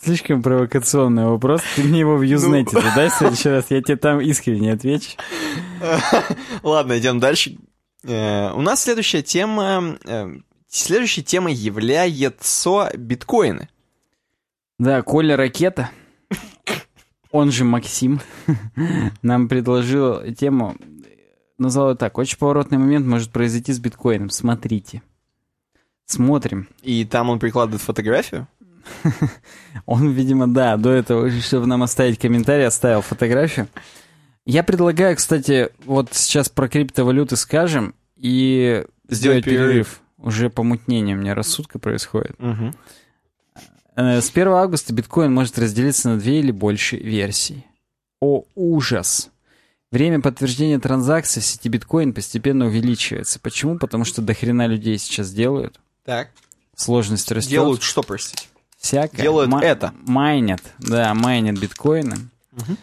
Слишком провокационный вопрос. Ты мне его в Юзнете Ну. задай в следующий раз. Я тебе там искренне отвечу. Ладно, идем дальше. Э, У нас следующая тема... Следующей темой является биткоины. Да, Коля Ракета, он же Максим, нам предложил тему, назвал ее так, очень поворотный момент может произойти с биткоином, смотрите. Смотрим. И там он прикладывает фотографию. Он, видимо, да, до этого, чтобы нам оставить комментарий, оставил фотографию. Я предлагаю, кстати, вот сейчас про криптовалюты скажем и Сделать сделать перерыв. Уже помутнение у меня рассудка происходит. Э, С 1 августа биткоин может разделиться на две или больше версий. О, ужас! Время подтверждения транзакций в сети биткоин постепенно увеличивается. Почему? Потому что дохрена людей сейчас делают. Так. Сложность растет. Делают что, простите? всякое. делают это. Майнят, да, майнят биткоины. Мгм.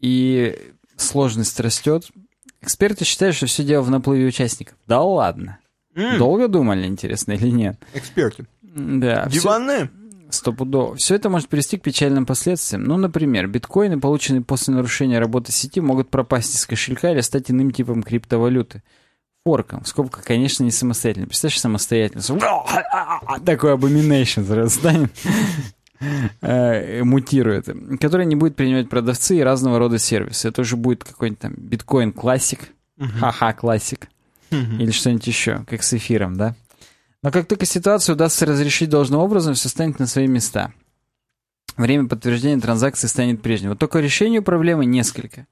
И сложность растет. Эксперты считают, что все дело в наплыве участников. Да ладно. М, Долго думали, интересно, или нет? Эксперты. Да. Диваны. Стопудово. Все это может привести к печальным последствиям. Ну, например, биткоины, полученные после нарушения работы сети, могут пропасть из кошелька или стать иным типом криптовалюты. Форком. В скобках, конечно, не самостоятельно. Представляешь, самостоятельно. Такой сразу станет. Э, Мутирует. Который не будет принимать продавцы и разного рода сервисы. Это уже будет какой-нибудь там биткоин классик. Ха-ха, классик. Или что-нибудь еще, как с эфиром, да? Но как только ситуацию удастся разрешить должным образом, все станет на свои места. Время подтверждения транзакции станет прежним. Вот только решению проблемы несколько.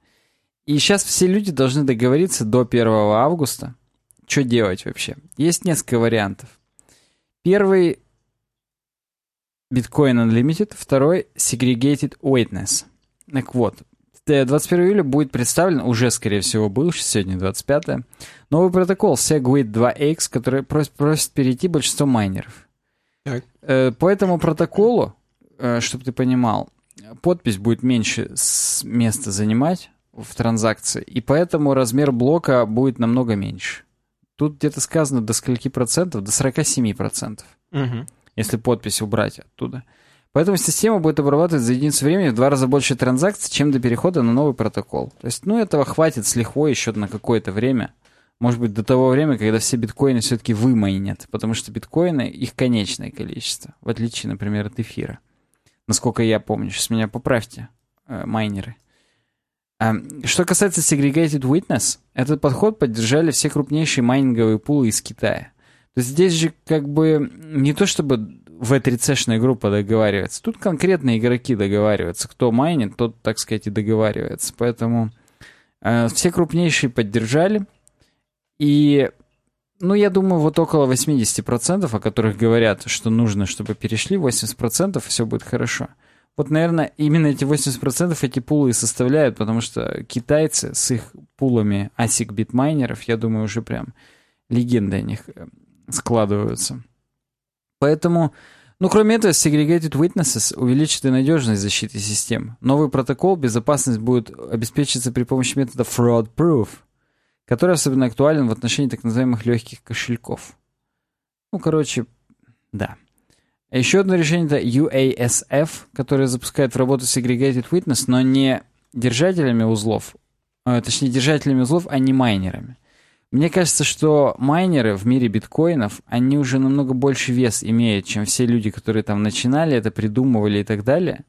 И сейчас все люди должны договориться до 1 августа, что делать вообще. Есть несколько вариантов. Первый Bitcoin Unlimited, второй Segregated Witness. Так вот, 21 июля будет представлен, уже, скорее всего, был, сегодня 25 новый протокол SegWit 2X, который просит, просит перейти большинство майнеров. Так. Э, По этому протоколу, чтобы ты понимал, подпись будет меньше места занимать в транзакции, и поэтому размер блока будет намного меньше. Тут где-то сказано до скольки процентов? До 47 процентов Мгм. если подпись убрать оттуда. Поэтому система будет обрабатывать за единицу времени в два раза больше транзакций, чем до перехода на новый протокол. То есть, ну, этого хватит с лихвой еще на какое-то время. Может быть, до того времени, когда все биткоины все-таки вымайнят. Потому что биткоины, их конечное количество. В отличие, например, от эфира. Насколько я помню. Сейчас меня поправьте, э, майнеры. А, Что касается Segregated Witness, этот подход поддержали все крупнейшие майнинговые пулы из Китая. То есть здесь же как бы не то чтобы V3C-шная группа договаривается. Тут конкретные игроки договариваются. Кто майнит, тот, так сказать, и договаривается. Поэтому э, все крупнейшие поддержали. И, ну, я думаю, вот около 80%, о которых говорят, что нужно, чтобы перешли, 80%, все будет хорошо. Вот, наверное, именно эти 80% эти пулы и составляют, потому что китайцы с их пулами ASIC битмайнеров, я думаю, уже прям легенды о них э, складываются. Поэтому, ну, кроме этого, Segregated Witnesses увеличит и надежность защиты систем. Новый протокол безопасность будет обеспечиться при помощи метода Fraud Proof, который особенно актуален в отношении так называемых легких кошельков. Ну, короче, да. А еще одно решение это UASF, которое запускает в работу Segregated Witness, но не держателями узлов, а, точнее держателями узлов, а не майнерами. Мне кажется, что майнеры в мире биткоинов, они уже намного больше вес имеют, чем все люди, которые там начинали, это придумывали и так далее.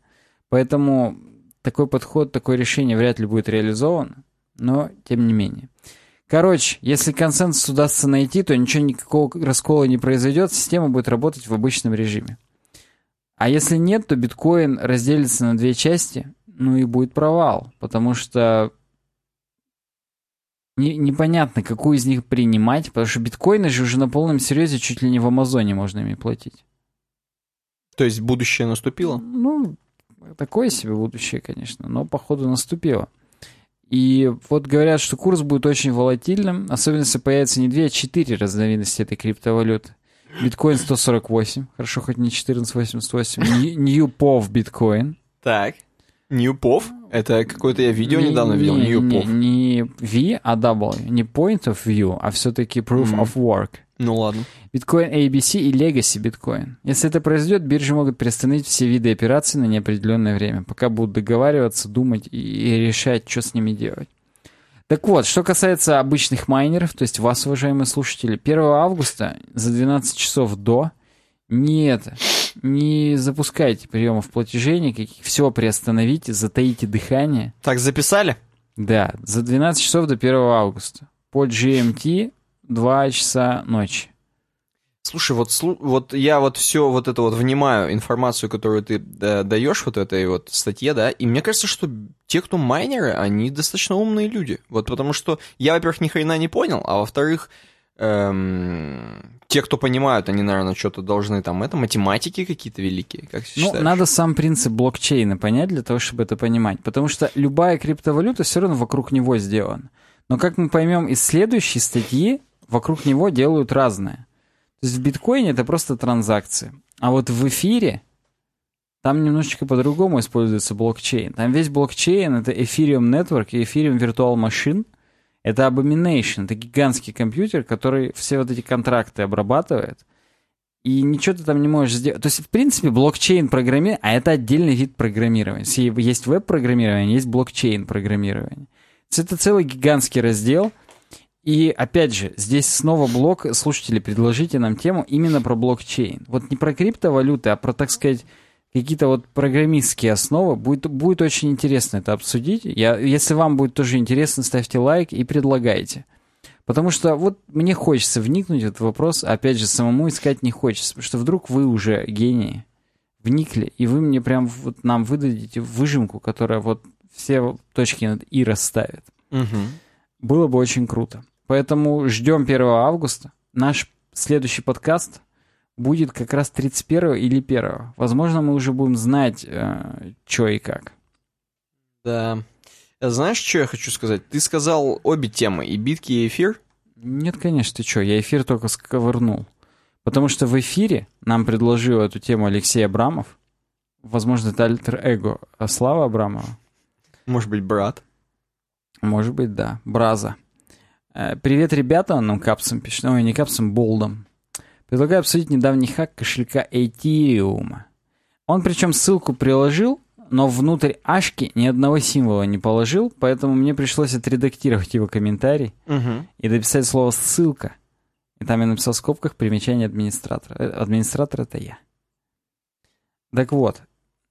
Поэтому такой подход, такое решение вряд ли будет реализовано, но тем не менее. Короче, если консенсус удастся найти, то ничего никакого раскола не произойдет, система будет работать в обычном режиме. А если нет, то биткоин разделится на две части, ну и будет провал, потому что не, непонятно, какую из них принимать, потому что биткоины же уже на полном серьезе чуть ли не в Амазоне можно ими платить. То есть будущее наступило? Ну, такое себе будущее, конечно, но походу наступило. И вот говорят, что курс будет очень волатильным, особенно если появится не 2, а 4 разновидности этой криптовалюты. Биткоин 148, хорошо, хоть не 1488. New POV биткоин. Так. POV? Это какое-то я видео не, недавно видел, POV. Не, не V, а W. Не Point of View, а все-таки Proof mm. of Work. Ну ладно. Биткоин ABC и Legacy биткоин. Если это произойдет, биржи могут приостановить все виды операций на неопределенное время, пока будут договариваться, думать и, и решать, что с ними делать. Так вот, что касается обычных майнеров, то есть вас, уважаемые слушатели, 1 августа за 12 часов до не это, не запускайте приемов платежей никаких, все приостановите, затаите дыхание. Так, записали? Да, за 12 часов до 1 августа. По GMT 2 часа ночи. Слушай, вот, вот я вот все вот это вот внимаю, информацию, которую ты да, даешь вот этой вот статье, да, и мне кажется, что те, кто майнеры, они достаточно умные люди. Вот потому что я, во-первых, ни хрена не понял, а во-вторых, эм, те, кто понимают, они, наверное, что-то должны там, это математики какие-то великие, как Ну, считаешь? надо сам принцип блокчейна понять для того, чтобы это понимать. Потому что любая криптовалюта все равно вокруг него сделана. Но как мы поймем из следующей статьи, вокруг него делают разное. То есть в биткоине это просто транзакции. А вот в эфире там немножечко по-другому используется блокчейн. Там весь блокчейн — это Ethereum Network и Ethereum Virtual Machine. Это Abomination, это гигантский компьютер, который все вот эти контракты обрабатывает. И ничего ты там не можешь сделать. То есть, в принципе, блокчейн программирование, а это отдельный вид программирования. Есть веб-программирование, есть блокчейн программирование. Это целый гигантский раздел — и опять же, здесь снова блок, слушатели, предложите нам тему именно про блокчейн. Вот не про криптовалюты, а про, так сказать, какие-то вот программистские основы. Будет, будет очень интересно это обсудить. Я, если вам будет тоже интересно, ставьте лайк и предлагайте. Потому что вот мне хочется вникнуть в этот вопрос, опять же, самому искать не хочется, потому что вдруг вы уже гении, вникли, и вы мне прям вот нам выдадите выжимку, которая вот все точки над «и» расставит. Угу. Было бы очень круто. Поэтому ждем 1 августа. Наш следующий подкаст будет как раз 31 или 1. Возможно, мы уже будем знать, э, что и как. Да. Знаешь, что я хочу сказать? Ты сказал обе темы, и битки, и эфир? Нет, конечно, ты что, я эфир только сковырнул. Потому что в эфире нам предложил эту тему Алексей Абрамов. Возможно, это альтер-эго Слава Абрамова. Может быть, брат. Может быть, да. Браза. Э, Привет, ребята, нам капсом пишет. Ой, не капсом, болдом. Предлагаю обсудить недавний хак кошелька Ethereum. Он причем ссылку приложил, но внутрь ашки ни одного символа не положил, поэтому мне пришлось отредактировать его комментарий угу. и дописать слово «ссылка». И там я написал в скобках примечание администратора. Э, администратор — это я. Так вот,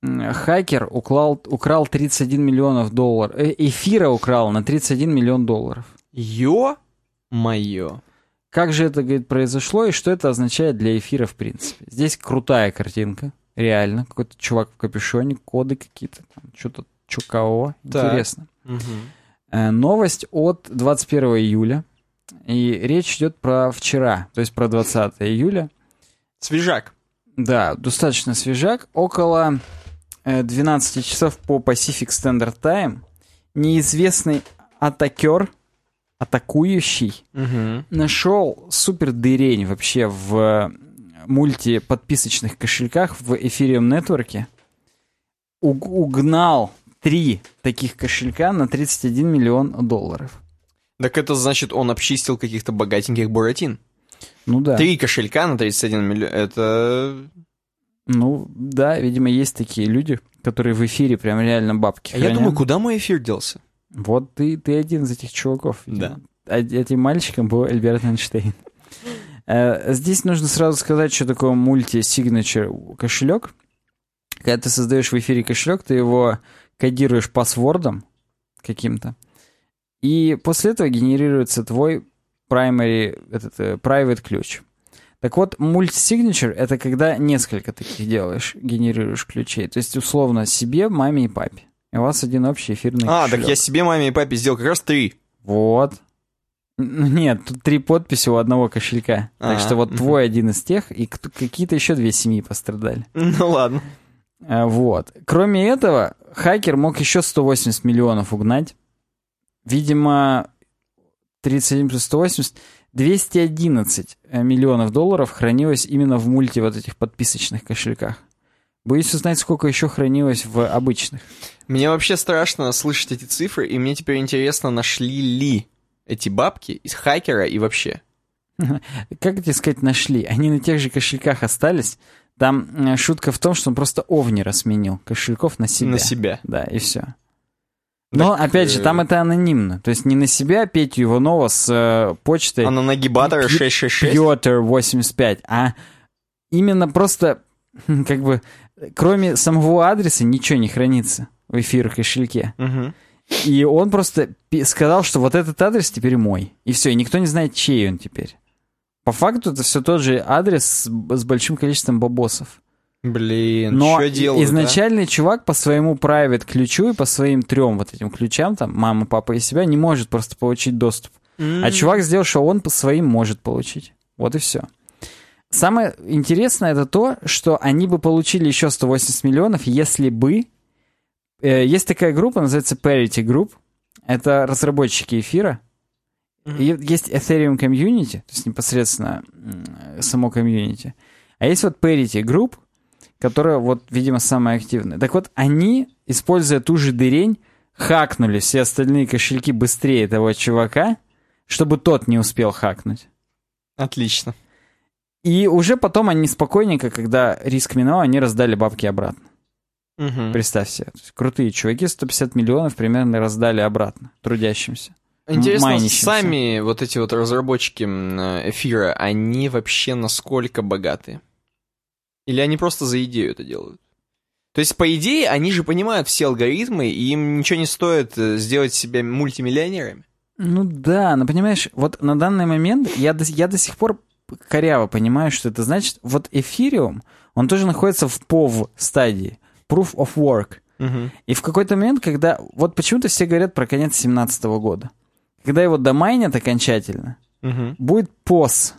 хакер украл, украл 31 миллионов долларов. Э, эфира украл на 31 миллион долларов. Ё-моё. Как же это, говорит, произошло и что это означает для эфира в принципе? Здесь крутая картинка, реально. Какой-то чувак в капюшоне, коды какие-то, что-то чукао. Интересно. Угу. новость от 21 июля. И речь идет про вчера, то есть про 20 июля. Свежак. Да, достаточно свежак. Около 12 часов по Pacific Standard Time неизвестный атакер, атакующий, Угу. нашел супер дырень вообще в мультиподписочных кошельках в Ethereum. Уг- угнал три таких кошелька на 31 миллион долларов. Так это значит, он обчистил каких-то богатеньких буратин. Ну да. Три кошелька на 31 миллион. Это... Ну да, видимо, есть такие люди, которые в эфире прям реально бабки А я хранят. думаю, куда мой эфир делся? Вот ты, ты один из этих чуваков. Да. Этим мальчиком был Альберт Эйнштейн. Э, Здесь нужно сразу сказать, что такое мульти-сигнатур кошелек. Когда ты создаешь в эфире кошелек, ты его кодируешь пасвордом каким-то. И после этого генерируется твой primary, этот, э, private ключ. Так вот, мультисигнатур — это когда несколько таких делаешь, генерируешь ключей. То есть, условно, себе, маме и папе. И у вас один общий эфирный А, так кошелек. я себе, маме и папе сделал как раз три. Вот. Н- Нет, тут три подписи у одного кошелька. Так А, что вот твой один из тех, и какие-то еще две семьи пострадали. Ну ладно. А, Вот. Кроме этого, хакер мог еще 180 миллионов угнать. Видимо, 31 плюс 180, 211 э, миллионов долларов хранилось именно в мульти вот этих подписочных кошельках. Боюсь узнать, сколько еще хранилось в обычных. Мне вообще страшно слышать эти цифры, и мне теперь интересно, нашли ли эти бабки из хакера и вообще. Как тебе сказать, нашли? Они на тех же кошельках остались. Там э, шутка в том, что он просто овнера сменил кошельков на себя. На себя. Да, и все. Но, Так, опять же, э, там это анонимно. То есть не на себя Петю Иванова с э, почтой А на нагибатора Пью- 666? Пьотр 85, а именно просто, как бы, кроме самого адреса ничего не хранится в эфир кошельке. Мгм. И он просто сказал, что вот этот адрес теперь мой. И все, и никто не знает, чей он теперь. По факту это все тот же адрес с, большим количеством бабосов. Блин, Но что делают, а? изначальный чувак по своему private ключу и по своим трем вот этим ключам, там, мама, папа и себя, не может просто получить доступ. а? А чувак сделал, что он по своим может получить. Вот и все. Самое интересное это то, что они бы получили еще 180 миллионов, если бы... э, есть такая группа, называется Parity Group. Это разработчики эфира. И есть Ethereum Community, то есть непосредственно само комьюнити. А есть вот Parity Group, которая вот, видимо, самая активная. Так вот, они, используя ту же дырень, хакнули все остальные кошельки быстрее того чувака, чтобы тот не успел хакнуть. Отлично. И уже потом они спокойненько, когда риск миновал, они раздали бабки обратно. Мгм. Представь себе. Крутые чуваки 150 миллионов примерно раздали обратно трудящимся. Интересно, майнищимся. сами вот эти вот разработчики э, эфира, они вообще насколько богаты? Или они просто за идею это делают? То есть, по идее, они же понимают все алгоритмы, и им ничего не стоит э, сделать себя мультимиллионерами. Ну да, но понимаешь, вот на данный момент я до, я до сих пор коряво понимаю, что это значит. Вот эфириум, он тоже находится в POV стадии, Proof of Work. И в какой-то момент, когда... Вот почему-то все говорят про конец 2017 года. Когда его домайнят окончательно, Мгм. будет POS,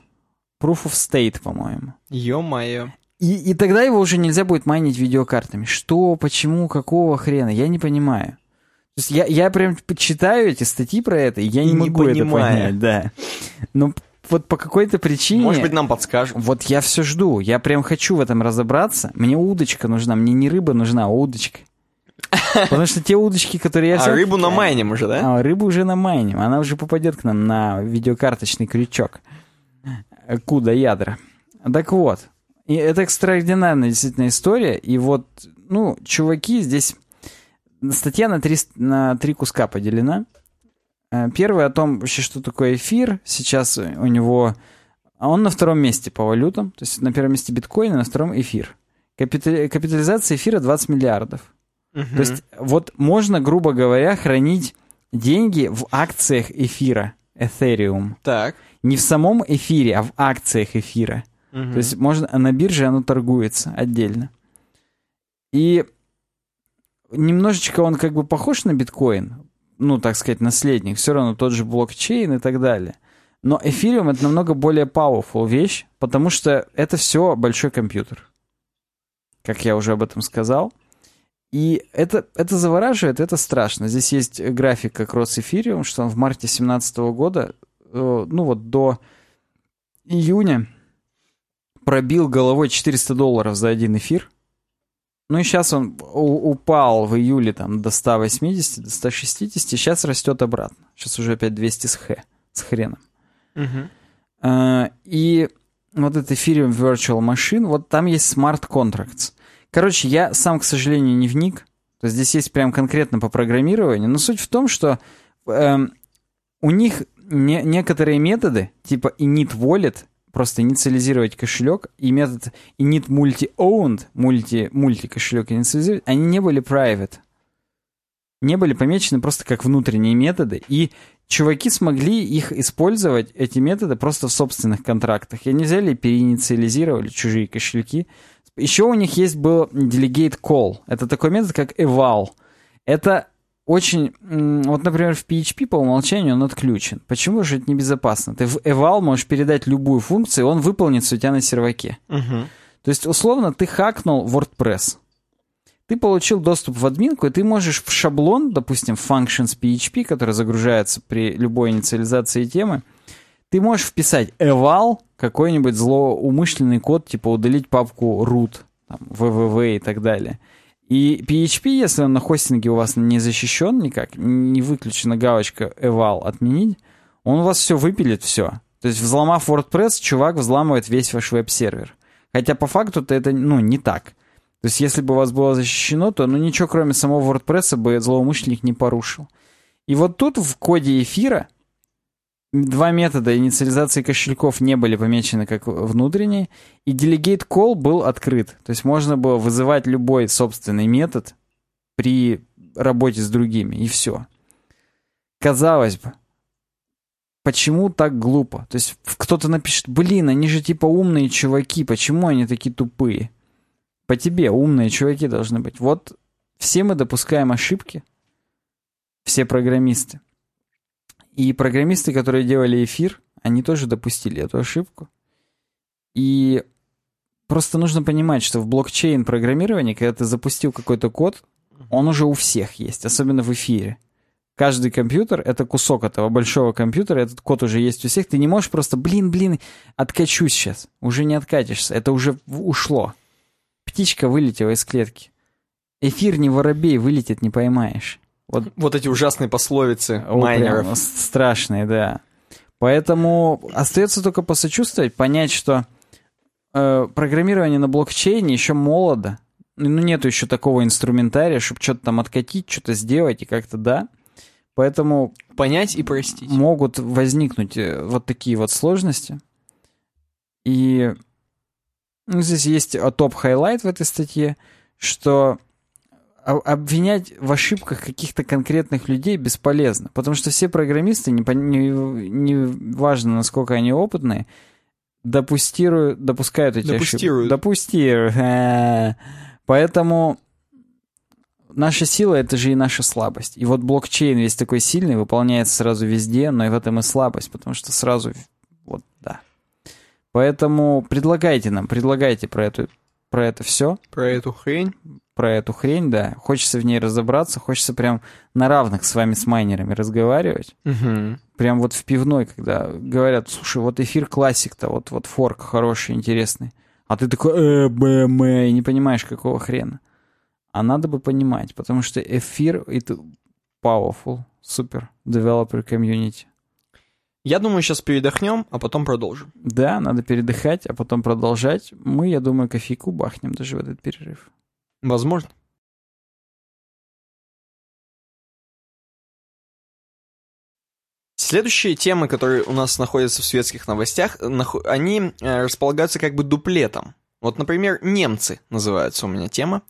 Proof of State, по-моему. Ё-моё. И, и тогда его уже нельзя будет майнить видеокартами. Что, почему, какого хрена? Я не понимаю. То есть я, я прям читаю эти статьи про это, и я И не не могу это понимая. понять, да. Но вот по какой-то причине... Может быть, нам подскажут. Вот я все жду. Я прям хочу в этом разобраться. Мне удочка нужна. Мне не рыба нужна, а удочка. Потому что те удочки, которые я А взял... рыбу на майнем уже, да? А, рыбу уже намайним. Она уже попадет к нам на видеокарточный крючок. Куда ядра. Так вот. И это экстраординарная действительно история. И вот, ну, чуваки здесь... Статья на три, на три куска поделена. Э, Первый о том, вообще, что такое эфир. Сейчас у него... а Он на втором месте по валютам. То есть на первом месте биткоин, а на втором эфир. Капита- Капитализация эфира 20 миллиардов. То есть вот можно, грубо говоря, хранить деньги в акциях эфира, Ethereum. Так. Не в самом эфире, а в акциях эфира. Мгм. То есть можно а на бирже оно торгуется отдельно. И немножечко он как бы похож на биткоин, ну, так сказать, наследник, все равно тот же блокчейн и так далее. Но эфириум это намного более powerful вещь, потому что это все большой компьютер. Как я уже об этом сказал. И это, это завораживает, это страшно. Здесь есть график как Рос Эфириум, что он в марте 2017 года, э, ну вот до июня пробил головой 400 долларов за один эфир. Ну и сейчас он упал в июле там до 180, до 160, сейчас растет обратно. Сейчас уже опять 200 с, х, с хреном. Угу. А, и вот этот Ethereum Virtual Machine, вот там есть smart contracts. Короче, я сам, к сожалению, не вник. То есть здесь есть прям конкретно по программированию. Но суть в том, что э, у них не, некоторые методы, типа init wallet, просто инициализировать кошелек, и метод init multi-owned, мульти, мульти кошелек инициализировать, они не были private. Не были помечены просто как внутренние методы, и чуваки смогли их использовать, эти методы, просто в собственных контрактах. И они взяли и переинициализировали чужие кошельки. Еще у них есть был delegate call. Это такой метод, как eval. Это очень... Вот, например, в PHP по умолчанию он отключен. Почему же это небезопасно? Ты в eval можешь передать любую функцию, и он выполнится у тебя на серваке. Угу. То есть, условно, ты хакнул WordPress. Ты получил доступ в админку, и ты можешь в шаблон, допустим, functions PHP, который загружается при любой инициализации темы, ты можешь вписать eval, какой-нибудь злоумышленный код, типа удалить папку root, там, www и так далее. И PHP, если он на хостинге у вас не защищен никак, не выключена галочка eval отменить, он у вас все выпилит, все. То есть, взломав WordPress, чувак взламывает весь ваш веб-сервер. Хотя по факту-то это, ну, не так. То есть, если бы у вас было защищено, то, ну, ничего кроме самого WordPress бы злоумышленник не порушил. И вот тут в коде эфира два метода инициализации кошельков не были помечены как внутренние, и delegate call был открыт. То есть можно было вызывать любой собственный метод при работе с другими, и все. Казалось бы, почему так глупо? То есть кто-то напишет, блин, они же типа умные чуваки, почему они такие тупые? По тебе умные чуваки должны быть. Вот все мы допускаем ошибки, все программисты. И программисты, которые делали эфир, они тоже допустили эту ошибку. И просто нужно понимать, что в блокчейн программировании, когда ты запустил какой-то код, он уже у всех есть, особенно в эфире. Каждый компьютер — это кусок этого большого компьютера, этот код уже есть у всех. Ты не можешь просто, блин, блин, откачусь сейчас. Уже не откатишься, это уже ушло. Птичка вылетела из клетки. Эфир не воробей, вылетит, не поймаешь. Вот, вот эти ужасные пословицы О, майнеров. страшные, да. Поэтому остается только посочувствовать, понять, что э, программирование на блокчейне еще молодо. Ну, нету еще такого инструментария, чтобы что-то там откатить, что-то сделать, и как-то да. Поэтому... Понять и простить. Могут возникнуть э, вот такие вот сложности. И ну, здесь есть top highlight в этой статье, что обвинять в ошибках каких-то конкретных людей бесполезно, потому что все программисты, не, не, не важно, насколько они опытные, допустируют, допускают эти Допустируют. ошибки. Допустируют. Поэтому наша сила — это же и наша слабость. И вот блокчейн весь такой сильный, выполняется сразу везде, но и в этом и слабость, потому что сразу... Вот, да. Поэтому предлагайте нам, предлагайте про, эту, про это все. Про эту хрень про эту хрень, да. Хочется в ней разобраться, хочется прям на равных с вами, с майнерами разговаривать. Угу. Прям вот в пивной, когда говорят, слушай, вот эфир классик-то, вот, вот форк хороший, интересный. А ты такой, э, б, м, и не понимаешь, какого хрена. А надо бы понимать, потому что эфир — это powerful, супер, developer community. Я думаю, сейчас передохнем, а потом продолжим. Да, надо передыхать, а потом продолжать. Мы, я думаю, кофейку бахнем даже в этот перерыв. Возможно. Следующие темы, которые у нас находятся в светских новостях, они э, располагаются как бы дуплетом. Вот, например, немцы называется у меня тема.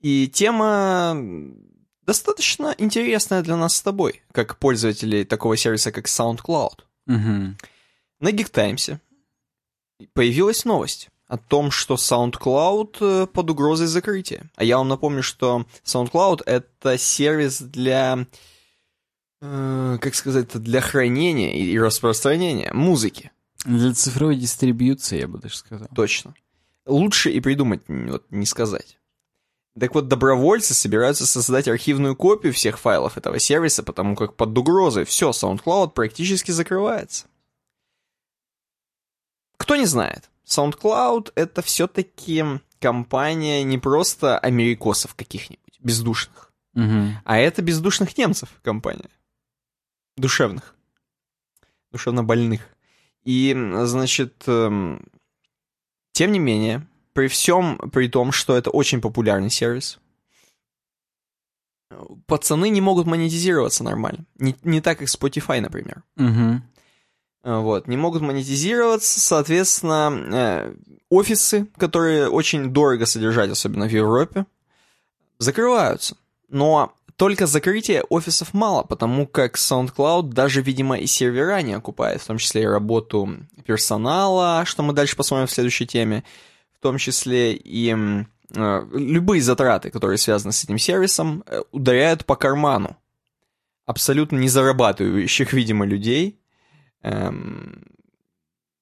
И тема достаточно интересная для нас с тобой, как пользователей такого сервиса, как SoundCloud. Угу. На Geek появилась новость о том, что SoundCloud э, под угрозой закрытия. А я вам напомню, что SoundCloud — это сервис для, э, как сказать, для хранения и распространения музыки. Для цифровой дистрибьюции, я бы даже сказал. Точно. Лучше и придумать вот, не сказать. Так вот, добровольцы собираются создать архивную копию всех файлов этого сервиса, потому как под угрозой все, SoundCloud практически закрывается. Кто не знает, SoundCloud это все-таки компания не просто америкосов каких-нибудь, бездушных, Угу. а это бездушных немцев компания. Душевных. Душевно больных. И, значит, эм, тем не менее, при всем при том, что это очень популярный сервис, пацаны не могут монетизироваться нормально. Не, не так, как Spotify, например. Угу. Э, Вот, не могут монетизироваться, соответственно, э, офисы, которые очень дорого содержать, особенно в Европе, закрываются. Но только закрытие офисов мало, потому как SoundCloud даже, видимо, и сервера не окупает, в том числе и работу персонала, что мы дальше посмотрим в следующей теме, в том числе и э, любые затраты, которые связаны с этим сервисом, э, ударяют по карману абсолютно не зарабатывающих, видимо, людей эм,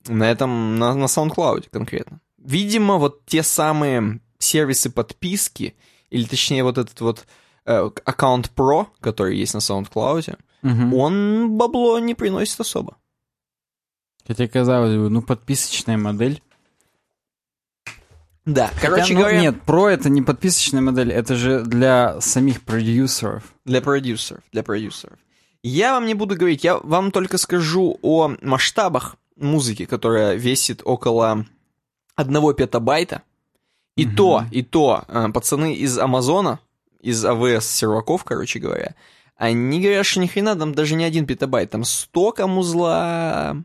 на этом, на, на SoundCloud конкретно. Видимо, вот те самые сервисы подписки, или точнее вот этот вот э, аккаунт Pro, который есть на SoundCloud, Угу. он бабло не приносит особо. Хотя, казалось бы, ну, подписочная модель. Да, короче Хотя, ну, говоря, Нет, Pro это не подписочная модель, это же для самих продюсеров. Для продюсеров, для продюсеров. Я вам не буду говорить, я вам только скажу о масштабах музыки, которая весит около одного петабайта. И Мгм. то, и то, э, пацаны из Амазона, из АВС серваков, короче говоря, они говорят, что ни хрена там даже не один петабайт, там столько музла.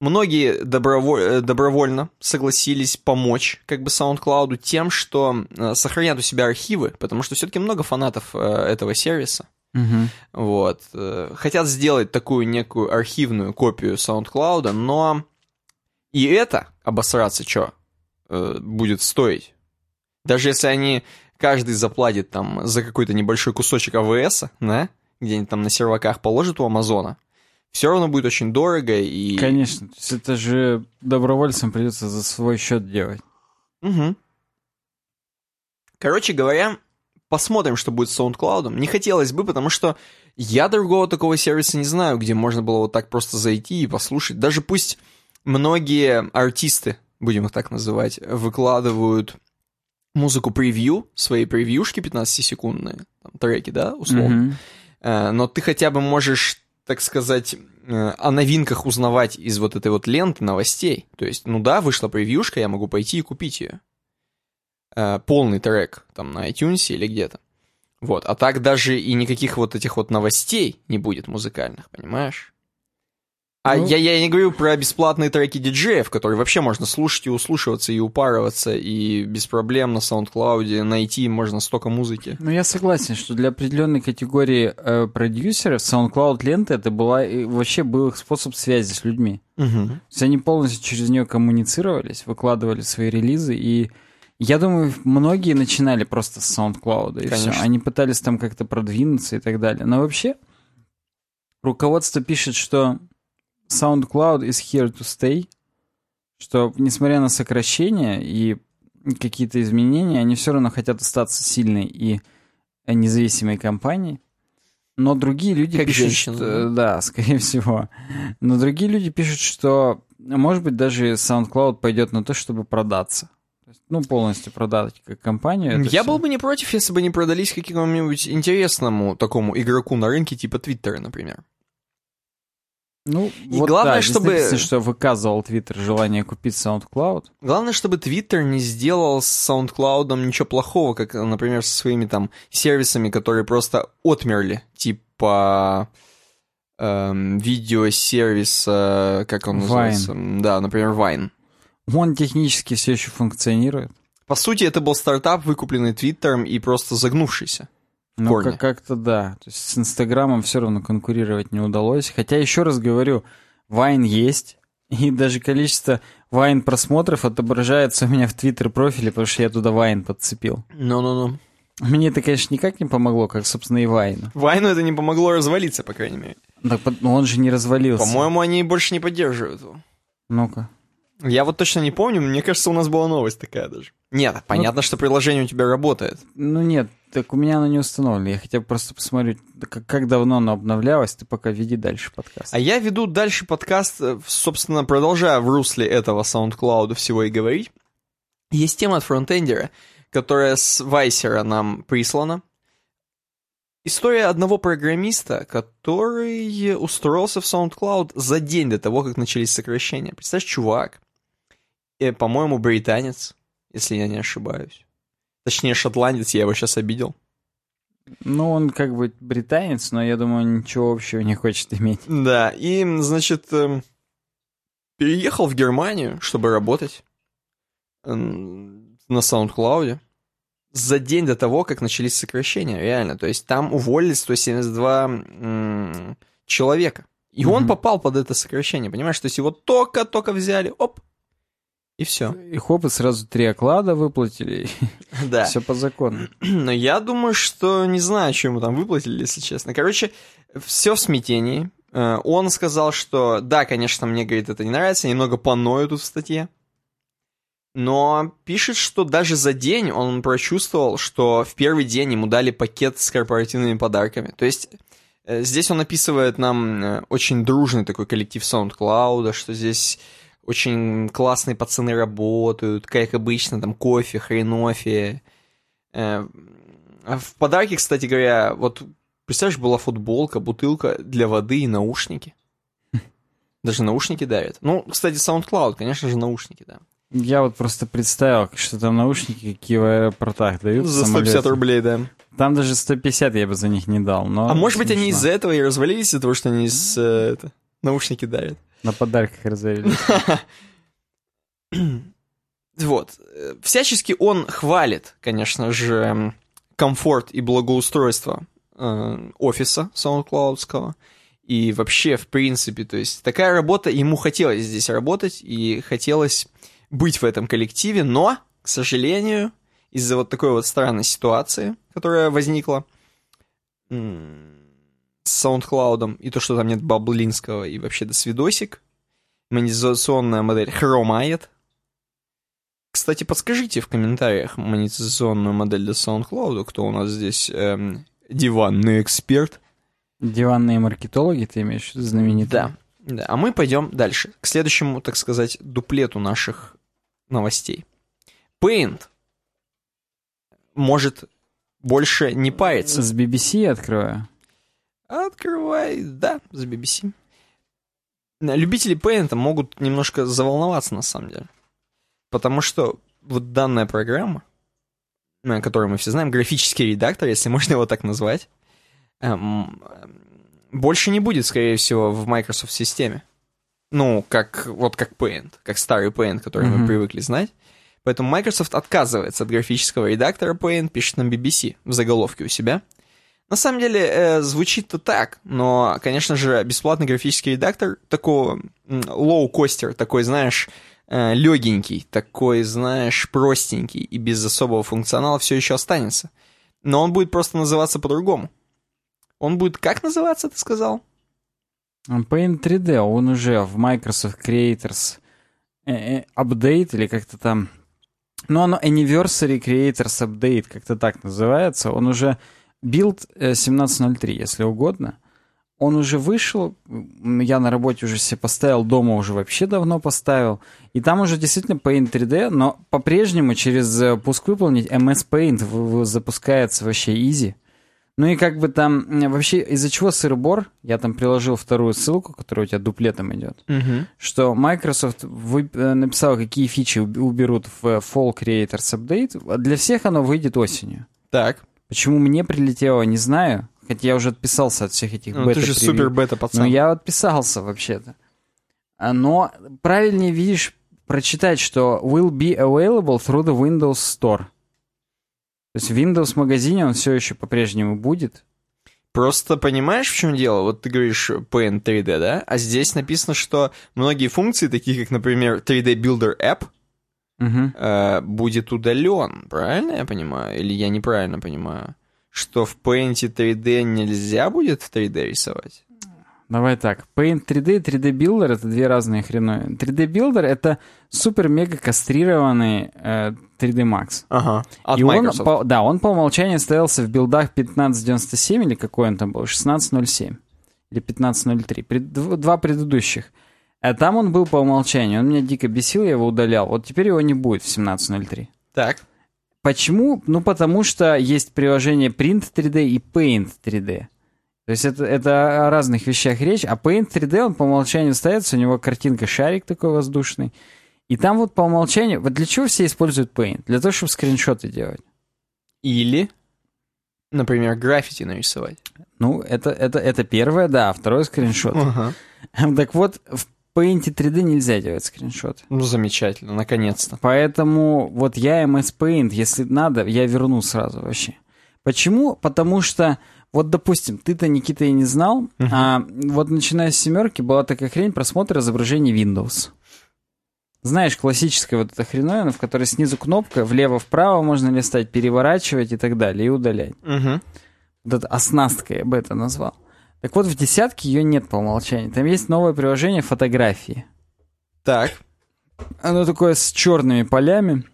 Многие доброволь- э, добровольно согласились помочь как бы SoundCloud тем, что э, сохранят у себя архивы, потому что все-таки много фанатов этого сервиса. Угу. Вот. э, Хотят сделать такую некую архивную копию SoundCloud, но и это обосраться что будет стоить. Даже если они каждый заплатит там за какой-то небольшой кусочек АВС, да, где-нибудь там на серваках положит у Амазона, все равно будет очень дорого и... Конечно, это же добровольцам придется за свой счет делать. Мгм. Короче говоря, посмотрим, что будет с SoundCloud. Не хотелось бы, потому что я другого такого сервиса не знаю, где можно было вот так просто зайти и послушать. Даже пусть многие артисты, будем их так называть, выкладывают музыку превью, свои превьюшки 15-секундные, там, треки, да, условно. Э, но ты хотя бы можешь, так сказать, э, о новинках узнавать из вот этой вот ленты новостей. То есть, ну да, вышла превьюшка, я могу пойти и купить ее. Э, Полный трек там на iTunes или где-то. Вот, а так даже и никаких вот этих вот новостей не будет музыкальных, понимаешь? А Ну. я, я не говорю про бесплатные треки диджеев, которые вообще можно слушать и услушиваться, и упарываться, и без проблем на SoundCloud найти можно столько музыки. Ну, я согласен, что для определенной категории э, продюсеров SoundCloud лента это была вообще был их способ связи с людьми. Угу. То есть они полностью через нее коммуницировались, выкладывали свои релизы, и я думаю, многие начинали просто с SoundCloud, и Конечно. все. Они пытались там как-то продвинуться и так далее. Но вообще, руководство пишет, что SoundCloud is here to stay, что несмотря на сокращения и какие-то изменения, они все равно хотят остаться сильной и независимой компанией. Но другие люди Как пишут, женщина, что- да, скорее всего. Но другие люди пишут, что, может быть, даже SoundCloud пойдет на то, чтобы продаться. Ну, полностью продать как компанию. Я всё. был бы не против, если бы не продались какому-нибудь интересному такому игроку на рынке, типа Твиттера, например. Ну, И вот главное, да, чтобы- что выказывал Twitter желание купить SoundCloud. Главное, чтобы Твиттер не сделал с SoundCloud ничего плохого, как, например, со своими там сервисами, которые просто отмерли, типа эм, видеосервиса, как он Vine. называется? Да, например, Vine. Он технически все еще функционирует. По сути, это был стартап, выкупленный Твиттером и просто загнувшийся. Ну, как- как-то да. То есть с Инстаграмом все равно конкурировать не удалось. Хотя, еще раз говорю, Вайн есть, и даже количество Вайн просмотров отображается у меня в Твиттер профиле, потому что я туда Вайн подцепил. Ну-ну-ну. Мне это, конечно, никак не помогло, как, собственно, и Вайну. Вайну это не помогло развалиться, по крайней мере. Так, но он же не развалился. По-моему, они больше не поддерживают его. Ну-ка. Я вот точно не помню, мне кажется, у нас была новость такая даже. Нет, понятно, ну, что приложение у тебя работает. Ну нет, так у меня оно не установлено. Я хотел просто посмотреть, как, как давно оно обновлялось. Ты пока веди дальше подкаст. А я веду дальше подкаст, э, собственно, продолжая в русле этого SoundCloud всего и говорить. Есть тема от фронтендера, которая с Вайсера нам прислана. История одного программиста, который устроился в SoundCloud за день до того, как начались сокращения. Представляешь, чувак, по-моему, британец, если я не ошибаюсь. Точнее, шотландец, я его сейчас обидел. Ну, он как бы британец, но я думаю, ничего общего не хочет иметь. Да, и, значит, эм, переехал в Германию, чтобы работать на SoundCloud за день до того, как начались сокращения, реально. То есть там уволили 172 м- человека. И mm-hmm. он попал под это сокращение, понимаешь? То есть его только-только взяли, оп, и все. И хоп, и сразу три оклада выплатили. Да. Все по закону. Но я думаю, что не знаю, что ему там выплатили, если честно. Короче, все в смятении. Э, он сказал, что да, конечно, мне, говорит, это не нравится, немного поною тут в статье. Но пишет, что даже за день он прочувствовал, что в первый день ему дали пакет с корпоративными подарками. То есть э, здесь он описывает нам э, очень дружный такой коллектив SoundCloud, что здесь очень классные пацаны работают, как обычно, там кофе, хренофе. Э, а в подарке, кстати говоря, вот представляешь, была футболка, бутылка для воды и наушники. Даже наушники дарят. Ну, кстати, SoundCloud, конечно же, наушники, да. Я вот просто представил, что там наушники какие в аэропортах дают. За 150 рублей, да. Там даже 150 я бы за них не дал. Но а может быть, они из-за этого и развалились, из-за того, что они из, э, это, наушники дарят. На подарках развалились. Вот. Всячески он хвалит, конечно же, комфорт и благоустройство э, офиса SoundCloud. И вообще, в принципе, то есть такая работа, ему хотелось здесь работать, и хотелось быть в этом коллективе, но, к сожалению, из-за вот такой вот странной ситуации, которая возникла с SoundCloud, и то, что там нет Баблинского, и вообще до свидосик, монетизационная модель хромает. Кстати, подскажите в комментариях монетизационную модель для SoundCloud, кто у нас здесь эм, диванный эксперт. Диванные маркетологи, ты имеешь в виду знаменитые? Да, да. А мы пойдем дальше, к следующему, так сказать, дуплету наших новостей. Paint может больше не париться. С BBC открываю. Открывай, да, с BBC. Любители Paint могут немножко заволноваться, на самом деле. Потому что вот данная программа, которую мы все знаем, графический редактор, если можно его так назвать, эм, больше не будет, скорее всего, в Microsoft системе. Ну, как, вот как Paint, как старый Paint, который mm-hmm. мы привыкли знать. Поэтому Microsoft отказывается от графического редактора Paint, пишет нам BBC в заголовке у себя. На самом деле, э, звучит-то так, но, конечно же, бесплатный графический редактор такого лоу-костер, такой, знаешь, э, легенький, такой, знаешь, простенький и без особого функционала все еще останется. Но он будет просто называться по-другому. Он будет как называться, ты сказал? Paint 3D, он уже в Microsoft Creators э, Update или как-то там... Ну, оно Anniversary Creators Update, как-то так называется. Он уже build 17.03, если угодно. Он уже вышел, я на работе уже себе поставил, дома уже вообще давно поставил. И там уже действительно Paint 3D, но по-прежнему через э, пуск выполнить MS Paint запускается вообще easy. Ну и как бы там вообще из-за чего сырбор, я там приложил вторую ссылку, которая у тебя дуплетом идет, угу. что Microsoft вы, э, написал, какие фичи уберут в Fall Creators Update. Для всех оно выйдет осенью. Так. Почему мне прилетело, не знаю. Хотя я уже отписался от всех этих ну, бета Ты же супер бета пацан. Ну, я отписался вообще-то. А, но правильнее, видишь, прочитать, что will be available through the Windows Store. То есть в Windows магазине он все еще по-прежнему будет. Просто понимаешь, в чем дело? Вот ты говоришь Paint 3D, да? А здесь написано, что многие функции, такие как, например, 3D Builder App, угу. э, будет удален. Правильно я понимаю? Или я неправильно понимаю? Что в Paint 3D нельзя будет в 3D рисовать? Давай так. Paint 3D и 3D Builder — это две разные хреновины. 3D Builder — это супер-мега кастрированный э, 3D Max. Ага. От и Microsoft. Он, по, да, он по умолчанию ставился в билдах 1597 или какой он там был, 1607 или 1503. Пред, два предыдущих. А там он был по умолчанию. Он меня дико бесил, я его удалял. Вот теперь его не будет в 1703. Так. Почему? Ну, потому что есть приложение Print 3D и Paint 3D. То есть это, это о разных вещах речь, а Paint 3D, он по умолчанию ставится, у него картинка шарик такой воздушный. И там вот по умолчанию, вот для чего все используют Paint? Для того, чтобы скриншоты делать. Или, например, граффити нарисовать. Ну, это, это, это первое, да, а второе скриншот. Ага. Так вот, в Paint 3D нельзя делать скриншоты. Ну, замечательно, наконец-то. Поэтому вот я MS Paint, если надо, я верну сразу вообще. Почему? Потому что вот, допустим, ты-то, Никита, и не знал, uh-huh. а вот начиная с семерки была такая хрень просмотр изображений Windows. Знаешь, классическая вот эта хреновина, в которой снизу кнопка, влево-вправо можно листать, переворачивать и так далее, и удалять. Угу. Вот эта оснастка, я бы это назвал. Так вот, в десятке ее нет по умолчанию. Там есть новое приложение фотографии. Так. Оно такое с черными полями,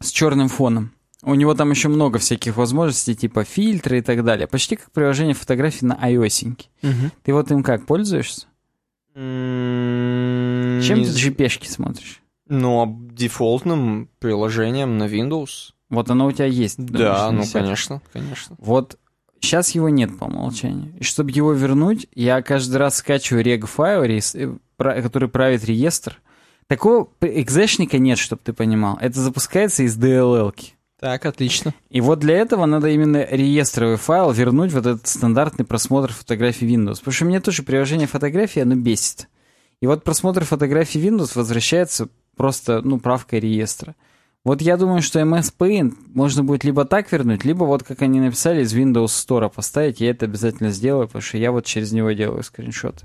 с черным фоном. У него там еще много всяких возможностей, типа фильтры и так далее. Почти как приложение фотографий на iOS. Угу. Ты вот им как, пользуешься? М, Чем не ты GP-шки смотришь? Ну, а дефолтным приложением на Windows. Вот оно у тебя есть. Да, думаешь, ну, конечно, конечно. Вот сейчас его нет по умолчанию. И чтобы его вернуть, я каждый раз скачиваю рег-файл, рес- э, который правит реестр. Такого экзешника нет, чтобы ты понимал. Это запускается из DLL-ки. Так, отлично. И вот для этого надо именно реестровый файл вернуть вот этот стандартный просмотр фотографий Windows. Потому что мне тоже приложение фотографии, оно бесит. И вот просмотр фотографий Windows возвращается просто, ну, правкой реестра. Вот я думаю, что MS Paint можно будет либо так вернуть, либо вот как они написали, из Windows Store поставить. Я это обязательно сделаю, потому что я вот через него делаю скриншоты.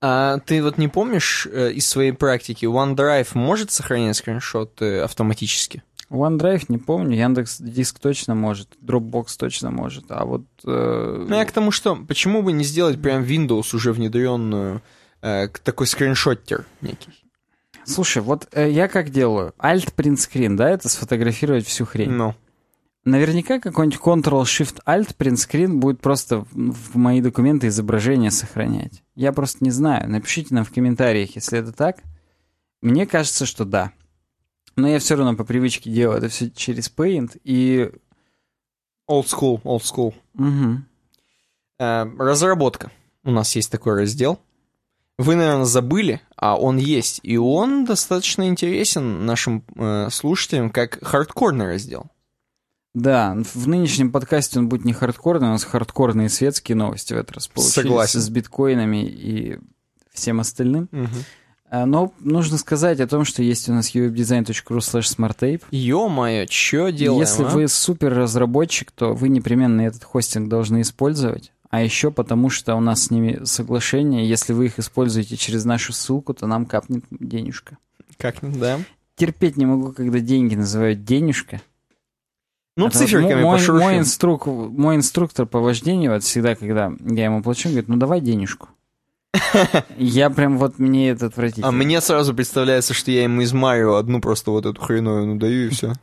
А ты вот не помнишь э, из своей практики, OneDrive может сохранять скриншоты автоматически? OneDrive не помню, Яндекс Диск точно может, Dropbox точно может, а вот... э, Ну, я к тому, что почему бы не сделать прям Windows уже внедренную э, такой скриншоттер некий? Слушай, вот э, я как делаю? Alt Print Screen, да, это сфотографировать всю хрень. Ну, Наверняка какой-нибудь Ctrl-Shift-Alt Print Screen будет просто в, мои документы изображения сохранять. Я просто не знаю. Напишите нам в комментариях, если это так. Мне кажется, что да. Но я все равно по привычке делаю это все через Paint и... old school, old school. Мгм. Э, разработка. У нас есть такой раздел. Вы, наверное, забыли, а он есть. И он достаточно интересен нашим э, слушателям как хардкорный раздел. Да, в нынешнем подкасте он будет не хардкорный, у нас хардкорные светские новости в этот раз получились. Согласен. С биткоинами и всем остальным. А, Но нужно сказать о том, что есть у нас uwebdesign.ru slash smarttape. Ё-моё, чё делаем, Если а? вы супер разработчик, то вы непременно этот хостинг должны использовать. А еще потому, что у нас с ними соглашение, если вы их используете через нашу ссылку, то нам капнет денежка. Как, да? Терпеть не могу, когда деньги называют денежка. Ну, Это циферками вот мой, мой, инструк, мой инструктор по вождению, вот всегда, когда я ему плачу, говорит, ну давай денежку. Я прям вот мне это отвратительно. А мне сразу представляется, что я ему из Марио одну просто вот эту хреновину даю и все.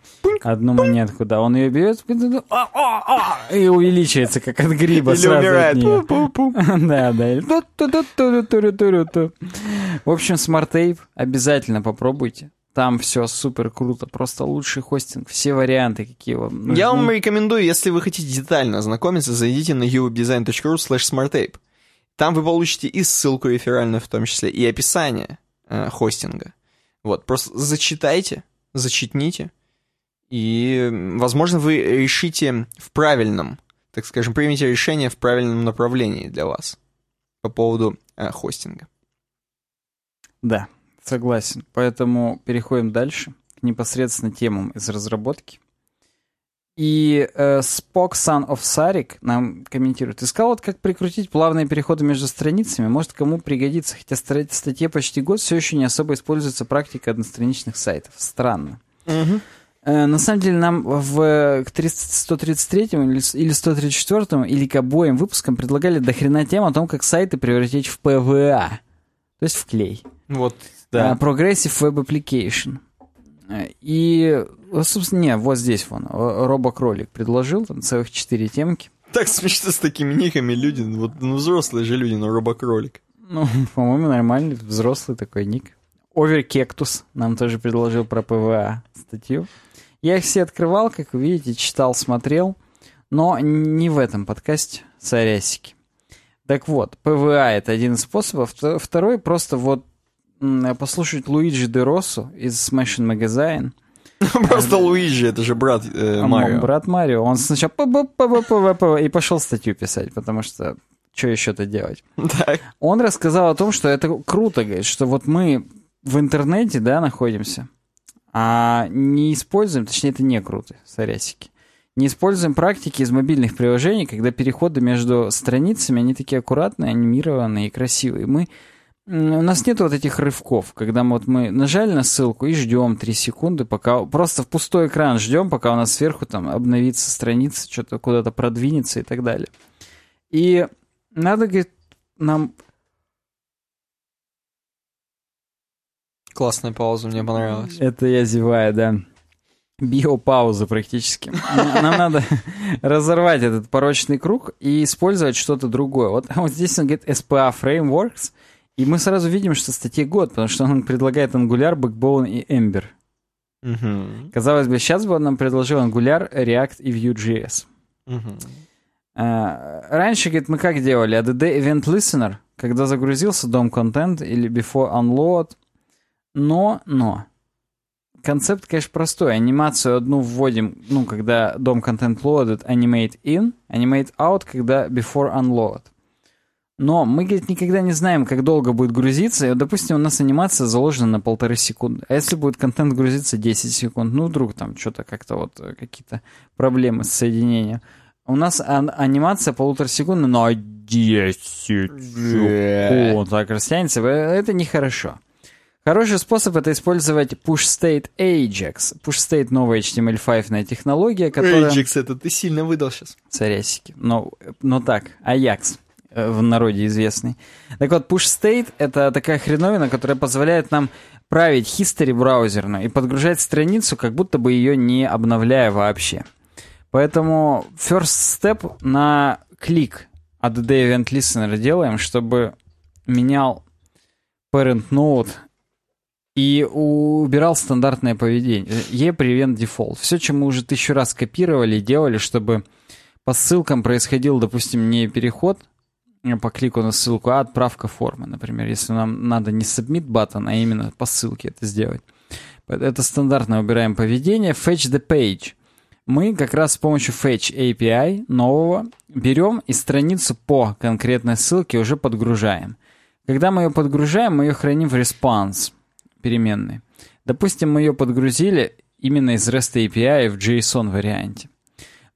Одну монетку, да. Он ее берет а, а, а, и увеличивается, как от гриба Или умирает. Да, да. В общем, Smart Tape обязательно попробуйте. Там все супер круто, просто лучший хостинг, все варианты, какие вам нужны. Я вам рекомендую, если вы хотите детально ознакомиться, зайдите на uwebdesign.ru slash smarttape. Там вы получите и ссылку реферальную в том числе, и описание э, хостинга. Вот, просто зачитайте, зачитните, и, возможно, вы решите в правильном, так скажем, примете решение в правильном направлении для вас по поводу э, хостинга. Да, согласен. Поэтому переходим дальше к непосредственно темам из разработки. И э, Spock Son of Sarik нам комментирует. Искал вот как прикрутить плавные переходы между страницами. Может, кому пригодится. Хотя стра- статье почти год все еще не особо используется практика одностраничных сайтов. Странно. Э, на самом деле нам в к 133 или 134 или к обоим выпускам предлагали дохрена тем о том, как сайты превратить в PVA, то есть в клей. Вот, да. Uh, Progressive Web Application. Э, и, собственно, не, вот здесь вон, Робокролик предложил, там целых четыре темки. Так смешно с такими никами люди, вот ну, взрослые же люди, но Робокролик. Ну, по-моему, нормальный взрослый такой ник. Оверкектус нам тоже предложил про PWA статью. Я их все открывал, как вы видите, читал, смотрел, но не в этом подкасте, сорясики. Так вот, ПВА — это один из способов. Второй — просто вот послушать Луиджи де Россу из Smashing Magazine. Просто Луиджи, это же брат э, Марио. Брат Марио. Он сначала и пошел статью писать, потому что что еще-то делать. Так. Он рассказал о том, что это круто, говорит, что вот мы в интернете, да, находимся, а не используем, точнее, это не круто, сорясики. Не используем практики из мобильных приложений, когда переходы между страницами, они такие аккуратные, анимированные и красивые. Мы, у нас нет вот этих рывков, когда мы, вот мы нажали на ссылку и ждем 3 секунды, пока просто в пустой экран ждем, пока у нас сверху там обновится страница, что-то куда-то продвинется и так далее. И надо, говорит, нам Классная пауза, мне понравилась. Это я зеваю, да. Биопауза практически. Нам надо разорвать этот порочный круг и использовать что-то другое. Вот, вот здесь он говорит SPA Frameworks, и мы сразу видим, что статья год, потому что он предлагает Angular, Backbone и Ember. Угу. Казалось бы, сейчас бы он нам предложил Angular, React и Vue.js. Угу. А, раньше, говорит, мы как делали? ADD Event Listener, когда загрузился дом контент или Before Unload, но, но, концепт, конечно, простой. Анимацию одну вводим, ну, когда дом контент loaded, animate in, animate out, когда before unload. Но мы, говорит, никогда не знаем, как долго будет грузиться. И, допустим, у нас анимация заложена на полторы секунды. А если будет контент грузиться 10 секунд, ну, вдруг там что-то как-то вот э, какие-то проблемы с соединением. У нас а- анимация полутора секунды, но 10 секунд так растянется. Э, это нехорошо. Хороший способ это использовать Push State Ajax. Push State новая HTML5 технология, которая... Ajax, это ты сильно выдал сейчас. Царясики. Но, но так, Ajax в народе известный. Так вот, Push State — это такая хреновина, которая позволяет нам править history браузерную и подгружать страницу, как будто бы ее не обновляя вообще. Поэтому first step на клик от Event Listener делаем, чтобы менял parent node и убирал стандартное поведение. E-prevent default. Все, чем мы уже тысячу раз копировали, делали, чтобы по ссылкам происходил, допустим, не переход э, по клику на ссылку, а отправка формы, например, если нам надо не submit button, а именно по ссылке это сделать. Это стандартно убираем поведение. Fetch the page. Мы как раз с помощью Fetch API нового берем и страницу по конкретной ссылке уже подгружаем. Когда мы ее подгружаем, мы ее храним в response переменной. Допустим, мы ее подгрузили именно из REST API в JSON варианте.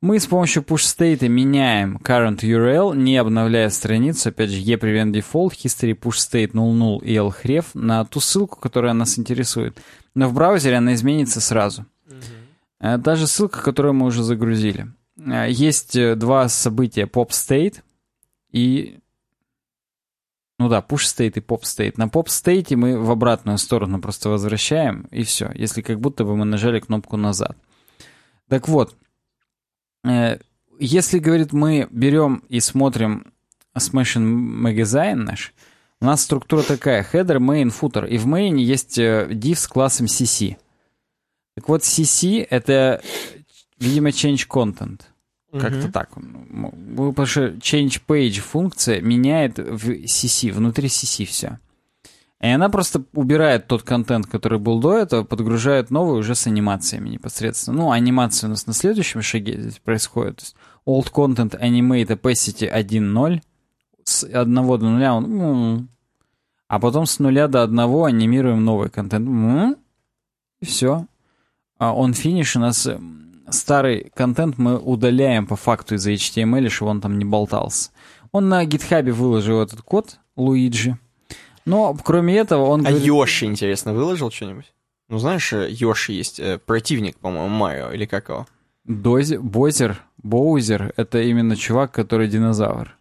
Мы с помощью pushState меняем current URL, не обновляя страницу, опять же, ePreventDefault, history pushState 00 и lhref на ту ссылку, которая нас интересует. Но в браузере она изменится сразу. Uh-huh. Та же ссылка, которую мы уже загрузили. Э, есть э, два события PopState и ну да, push state и pop state. На pop state мы в обратную сторону просто возвращаем, и все. Если как будто бы мы нажали кнопку назад. Так вот, э, если, говорит, мы берем и смотрим Smashing Magazine наш, у нас структура такая, header, main, footer. И в main есть э, div с классом CC. Так вот, CC — это, видимо, change content. Как-то так. Потому что change page функция меняет в CC, внутри CC все. И она просто убирает тот контент, который был до этого, подгружает новый уже с анимациями непосредственно. Ну, анимация у нас на следующем шаге здесь происходит. То есть old content animate opacity 1.0. С 1 до 0 он... А потом с 0 до 1 анимируем новый контент. И все. А он финиш у нас старый контент мы удаляем по факту из HTML, чтобы он там не болтался. Он на гитхабе выложил этот код, Луиджи. Но, кроме этого, он... А говорит... Йоши, интересно, выложил что-нибудь? Ну, знаешь, э, Йоши есть э, противник, по-моему, Марио, или как его? Дози... Бозер, Боузер — это именно чувак, который динозавр.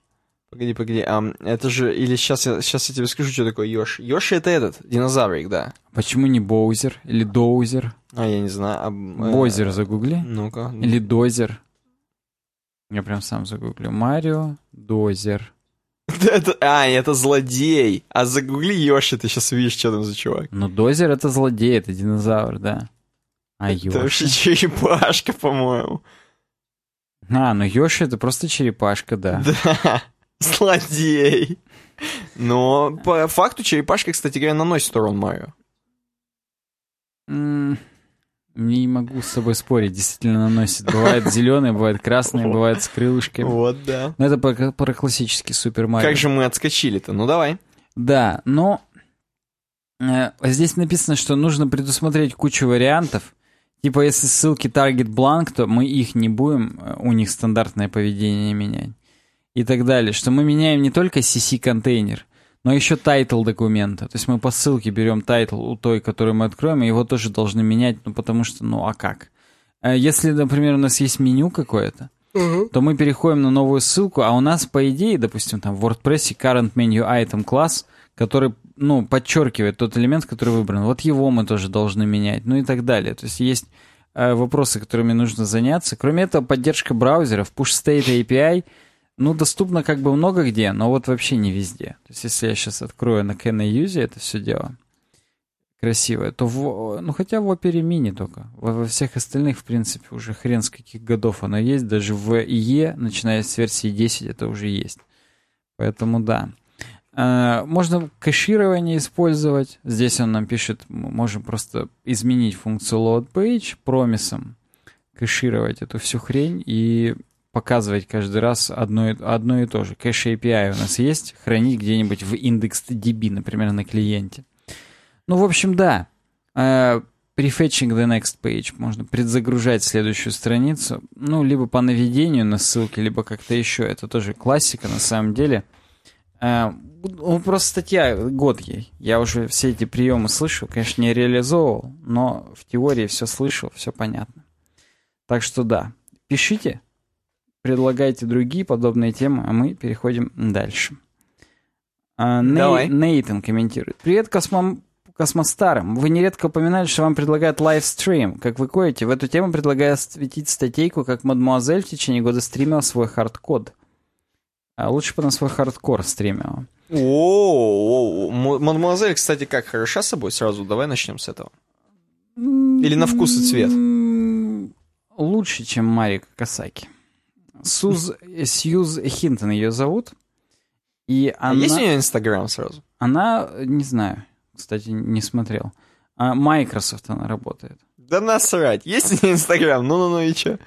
Погоди, погоди, а это же... Или сейчас я, сейчас я тебе скажу, что такое Йоши. Йоши — это этот, динозаврик, да. Почему не Боузер или Доузер? А, я не знаю. А, Бозер загугли. Ну-ка. Или Дозер. Я прям сам загуглю. Марио Дозер. Это, а, это злодей. А загугли Йоши, ты сейчас видишь, что там за чувак. Ну, Дозер это злодей, это динозавр, да. А Это Йоши? вообще черепашка, по-моему. А, ну Йоши это просто черепашка, да. Да, злодей. Но по факту черепашка, кстати говоря, наносит урон Марио. Не могу с собой спорить, действительно наносит. Бывает зеленый, бывает красный, бывает с крылышками. Вот, да. Но это про, про классический Супер Марио. Как же мы отскочили-то? Ну, давай. Да, но э, здесь написано, что нужно предусмотреть кучу вариантов. Типа, если ссылки target blank, то мы их не будем, э, у них стандартное поведение менять. И так далее. Что мы меняем не только CC-контейнер, но еще title документа. То есть мы по ссылке берем title у той, которую мы откроем, и его тоже должны менять, ну потому что, ну а как? Э, Если, например, у нас есть меню какое-то, то мы переходим на новую ссылку, а у нас, по идее, допустим, там в WordPress current menu item класс, который, ну, подчеркивает тот элемент, который выбран. Вот его мы тоже должны менять, ну и так далее. То есть есть э, вопросы, которыми нужно заняться. Кроме этого, поддержка браузеров, Push State API, ну, доступна как бы много где, но вот вообще не везде. То есть если я сейчас открою на CanAuse это все дело, красивое, то, в, ну, хотя в Opera Mini только. Во, во всех остальных, в принципе, уже хрен с каких годов оно есть. Даже в IE, начиная с версии 10, это уже есть. Поэтому да. Э, Можно кэширование использовать. Здесь он нам пишет, мы можем просто изменить функцию load page промисом, кэшировать эту всю хрень и показывать каждый раз одно и, одно и то же. Кэш API у нас есть, хранить где-нибудь в IndexedDB, например, на клиенте. Ну, в общем, да. Э, Prefetching the next page. Можно предзагружать следующую страницу. Ну, либо по наведению на ссылки, либо как-то еще. Это тоже классика на самом деле. Э, ну, просто статья, год ей. Я уже все эти приемы слышал. Конечно, не реализовывал, но в теории все слышал, все понятно. Так что да, пишите, предлагайте другие подобные темы, а мы переходим дальше. А, Давай. Нейтан комментирует. Привет, космо... космостарам. Вы нередко упоминали, что вам предлагают livestream, как вы кодите. В эту тему предлагаю осветить статейку, как мадмуазель в течение года стримила свой hardcode. А лучше бы на свой хардкор стримила. О, мадемуазель, кстати, как хороша собой сразу? Давай начнем с этого. Или на вкус и цвет? Лучше, чем Марика Касаки. Суз, Сьюз Хинтон ее зовут. И А она... есть у нее Инстаграм сразу? Она, не знаю, кстати, не смотрел. А Microsoft она работает. Да насрать. Есть у нее Инстаграм? Ну-ну-ну и чё?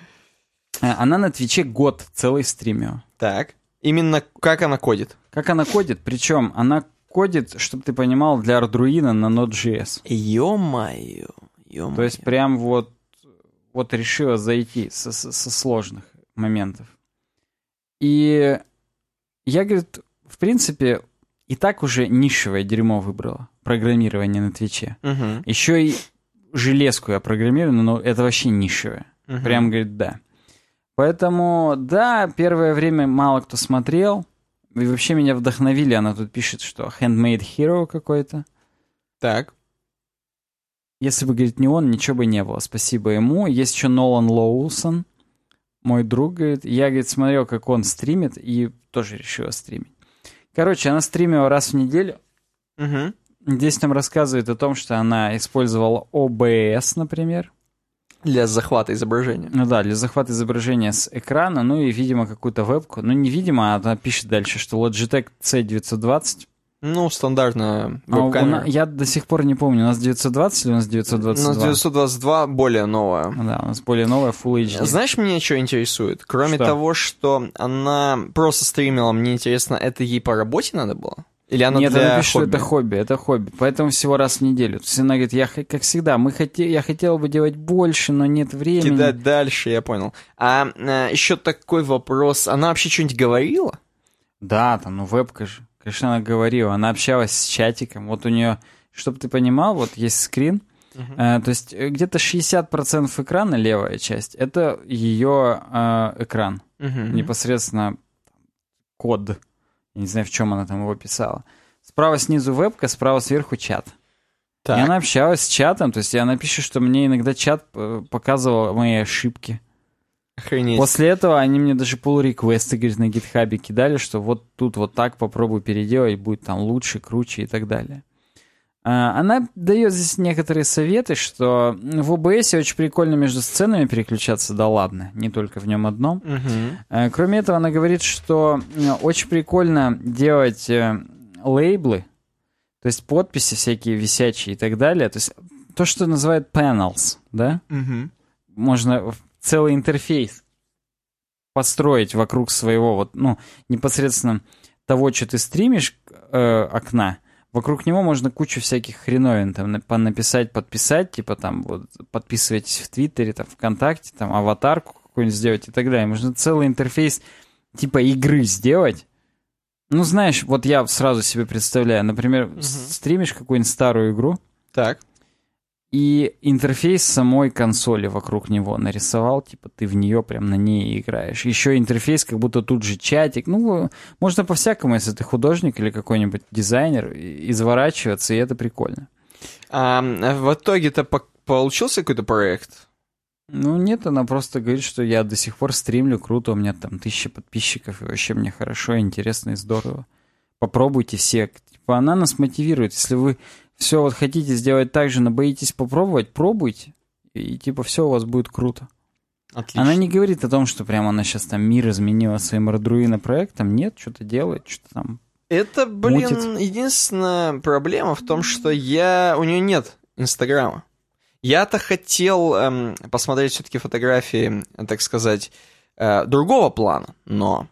А, Она на Твиче год целый стримила. Так. Именно как она кодит? Как она кодит? Причем она кодит, чтобы ты понимал, для Arduino на Node.js. Ё-моё. ё-моё. То есть прям вот, вот решила зайти со, со- со сложных моментов. И я, говорит, в принципе, и так уже нишевое дерьмо выбрала. Программирование на Твиче. Мгм, Еще и железку я программирую, но это вообще нишевое. мгм. Прям, говорит, да. Поэтому, да, первое время мало кто смотрел. И вообще меня вдохновили. Она тут пишет, что Handmade Hero какой-то. Так. Если бы, говорит, не он, ничего бы не было. Спасибо ему. Есть еще Нолан Лоусон, мой друг, говорит. Я, говорит, смотрел, как он стримит, и тоже решила стримить. Короче, она стримила раз в неделю. Мгм. Здесь нам рассказывает о том, что она использовала OBS, например. Для захвата изображения. Ну да, для захвата изображения с экрана, ну и, видимо, какую-то вебку. Ну, не видимо, а она пишет дальше, что Logitech C920. Ну, стандартная А у веб-камера. я до сих пор не помню, у нас 920 или у нас У 922? нас 922 более новая. Да, у нас более новая Full HD. Знаешь, меня что интересует? Кроме Что? того, что она просто стримила, мне интересно, это ей по работе надо было? Или она Нет, для она пишет, что хобби? это хобби, это хобби. Поэтому всего раз в неделю. Она говорит, я, как всегда, мы хоте, я хотела бы делать больше, но нет времени. Кидать дальше, я понял. А, еще такой вопрос. Она вообще что-нибудь говорила? Да, там, ну вебка же. Конечно, она говорила. Она общалась с чатиком. Вот у нее, чтобы ты понимал, вот есть скрин. Uh-huh. то есть где-то 60% экрана, левая часть, это ее экран. Uh-huh. Непосредственно код. Я не знаю, в чем она там его писала. Справа снизу вебка, справа сверху чат. Так. И она общалась с чатом, то есть она пишет, что мне иногда чат э, показывал мои ошибки. Охренеть. После этого они мне даже pull реквесты говорит, на гитхабе кидали, что вот тут вот так попробуй переделать, будет там лучше, круче и так далее. А, она дает здесь некоторые советы, что в OBS очень прикольно между сценами переключаться, да ладно, не только в нем одном. Угу. Кроме этого, она говорит, что э, очень прикольно делать э, лейблы, то есть подписи всякие висячие и так далее. То есть то, что называют panels, да? Угу. Можно целый интерфейс построить вокруг своего вот, ну, непосредственно того, что ты стримишь, э, окна. Вокруг него можно кучу всяких хреновин там написать, подписать, типа там вот подписывайтесь в Твиттере, там ВКонтакте, там аватарку какую-нибудь сделать и так далее. Можно целый интерфейс типа игры сделать, ну, знаешь, вот я сразу себе представляю, например, угу. стримишь какую-нибудь старую игру. Так. И интерфейс самой консоли вокруг него нарисовал, типа ты в нее прям на ней играешь. Еще интерфейс, как будто тут же чатик. Ну, можно по-всякому, если ты художник или какой-нибудь дизайнер, изворачиваться, и это прикольно. А, в итоге-то получился какой-то проект? Ну нет, она просто говорит, что я до сих пор стримлю, круто, у меня там тысяча подписчиков, и вообще мне хорошо, интересно и здорово. Попробуйте все. Типа она нас мотивирует. Если вы все вот хотите сделать так же, но боитесь попробовать, пробуйте. И типа все у вас будет круто. Отлично. Она не говорит о том, что прямо она сейчас там мир изменила своим Ардуино проектом. Нет, что-то делает, что-то там Это, блин, мутит. единственная проблема в том, что я... у нее нет Инстаграма. Я-то хотел эм, посмотреть все-таки фотографии, так сказать, э, другого плана, но...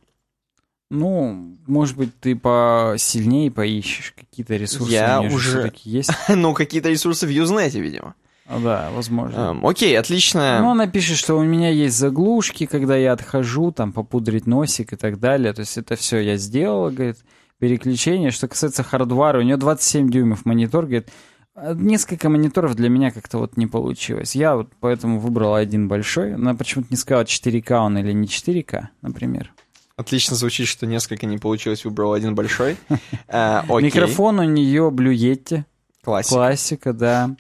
Ну, может быть, ты посильнее поищешь какие-то ресурсы. Я уже... есть. ну, какие-то ресурсы в Юзнете, видимо. А, да, возможно. Эм, окей, отлично. Ну, она пишет, что у меня есть заглушки, когда я отхожу, там, попудрить носик и так далее. То есть это все я сделала, говорит, переключение. Что касается хардвара, у нее 27 дюймов монитор, говорит, Несколько мониторов для меня как-то вот не получилось. Я вот поэтому выбрал один большой. Она почему-то не сказала, 4К он или не 4К, например. Отлично звучит, что несколько не получилось, выбрал один большой. А, Микрофон у нее Yeti. Классика. Классика, да.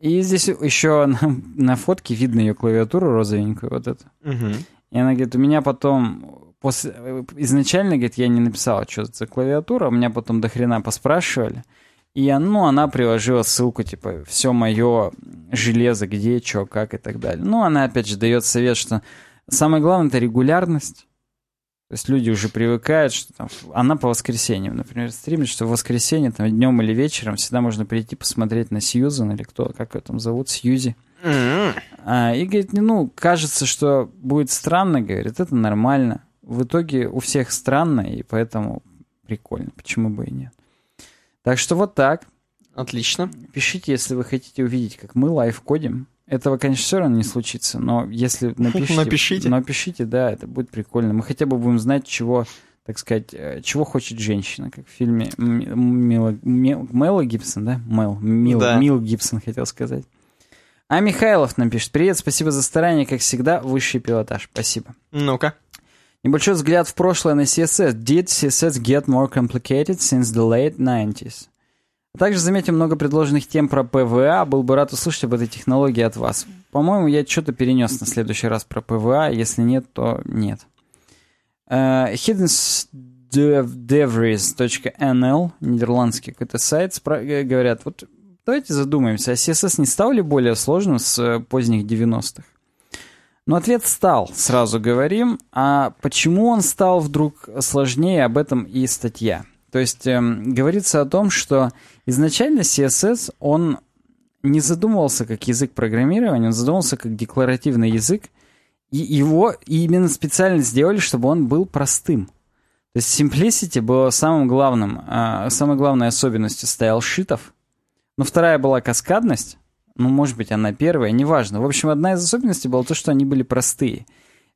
И здесь еще на, на фотке видно ее клавиатуру розовенькую, вот эту. И она говорит, у меня потом после изначально, говорит, я не написала, что это за клавиатура, у меня потом до хрена поспрашивали. И ну, она приложила ссылку, типа, все мое железо, где, что, как и так далее. Ну, она, опять же, дает совет, что самое главное — это регулярность. То есть люди уже привыкают, что там, она по воскресеньям, например, стримит, что в воскресенье, там, днем или вечером всегда можно прийти посмотреть на Сьюзан или кто, как ее там зовут, Сьюзи. Mm-hmm. А, и говорит, ну, кажется, что будет странно, говорит, это нормально. В итоге у всех странно, и поэтому прикольно, почему бы и нет. Так что вот так. Отлично. Пишите, если вы хотите увидеть, как мы live кодим. Этого, конечно, все равно не случится, но если напишите... Напишите. Напишите, да, это будет прикольно. Мы хотя бы будем знать, чего, так сказать, э, чего хочет женщина, как в фильме Мила, Мела Гибсон, да? Мел, Мил, да. Мил Гибсон хотел сказать. А Михайлов нам пишет. Привет, спасибо за старание, как всегда, высший пилотаж. Спасибо. Ну-ка. Небольшой взгляд в прошлое на CSS. Did CSS get more complicated since the late 90s? Также заметим много предложенных тем про PVA. Был бы рад услышать об этой технологии от вас. По-моему, я что-то перенес на следующий раз про PVA. Если нет, то нет. Uh, hiddensdevries.nl Нидерландский какой-то сайт э, говорят, вот давайте задумаемся, а CSS не стал ли более сложным с э, поздних 90-х? Но ответ стал, сразу говорим. А почему он стал вдруг сложнее, об этом и статья. То есть эм, говорится о том, что изначально CSS, он не задумывался как язык программирования, он задумывался как декларативный язык, и его именно специально сделали, чтобы он был простым. То есть simplicity было самым главным, э, самой главной особенностью стайл-шитов. Но вторая была каскадность, ну, может быть, она первая, неважно. В общем, одна из особенностей была то, что они были простые.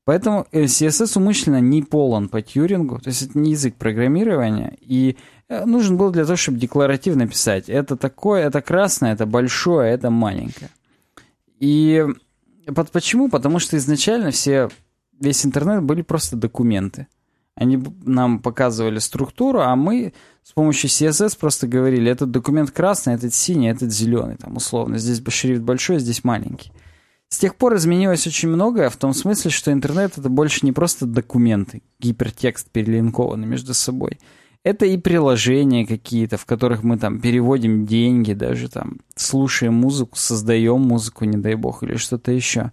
Поэтому э, CSS умышленно не полон по тюрингу, то есть это не язык программирования, и э, нужен был для того, чтобы декларативно писать. Это такое, это красное, это большое, это маленькое. И под, почему? Потому что изначально все, весь интернет были просто документы. Они нам показывали структуру, а мы с помощью CSS просто говорили, этот документ красный, этот синий, этот зеленый, там условно. Здесь шрифт большой, здесь маленький. С тех пор изменилось очень многое, в том смысле, что интернет это больше не просто документы, гипертекст перелинкованный между собой. Это и приложения какие-то, в которых мы там переводим деньги, даже там слушаем музыку, создаем музыку, не дай бог, или что-то еще.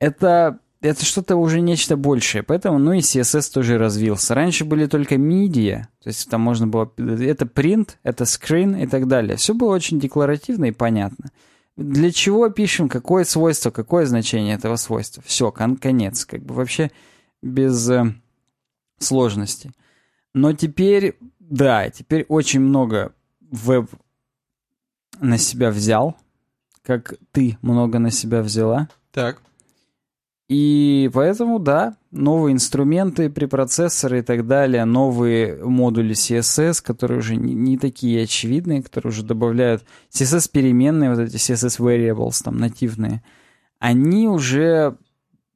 Это, это что-то уже нечто большее, поэтому, ну и CSS тоже развился. Раньше были только медиа, то есть там можно было... Это print, это screen и так далее. Все было очень декларативно и понятно. Для чего пишем, какое свойство, какое значение этого свойства. Все, кон конец. Как бы вообще без э, сложностей. Но теперь, да, теперь очень много веб на себя взял, как ты много на себя взяла. Так. И поэтому, да, новые инструменты, препроцессоры и так далее, новые модули CSS, которые уже не, не такие очевидные, которые уже добавляют CSS переменные, вот эти CSS variables там нативные, они уже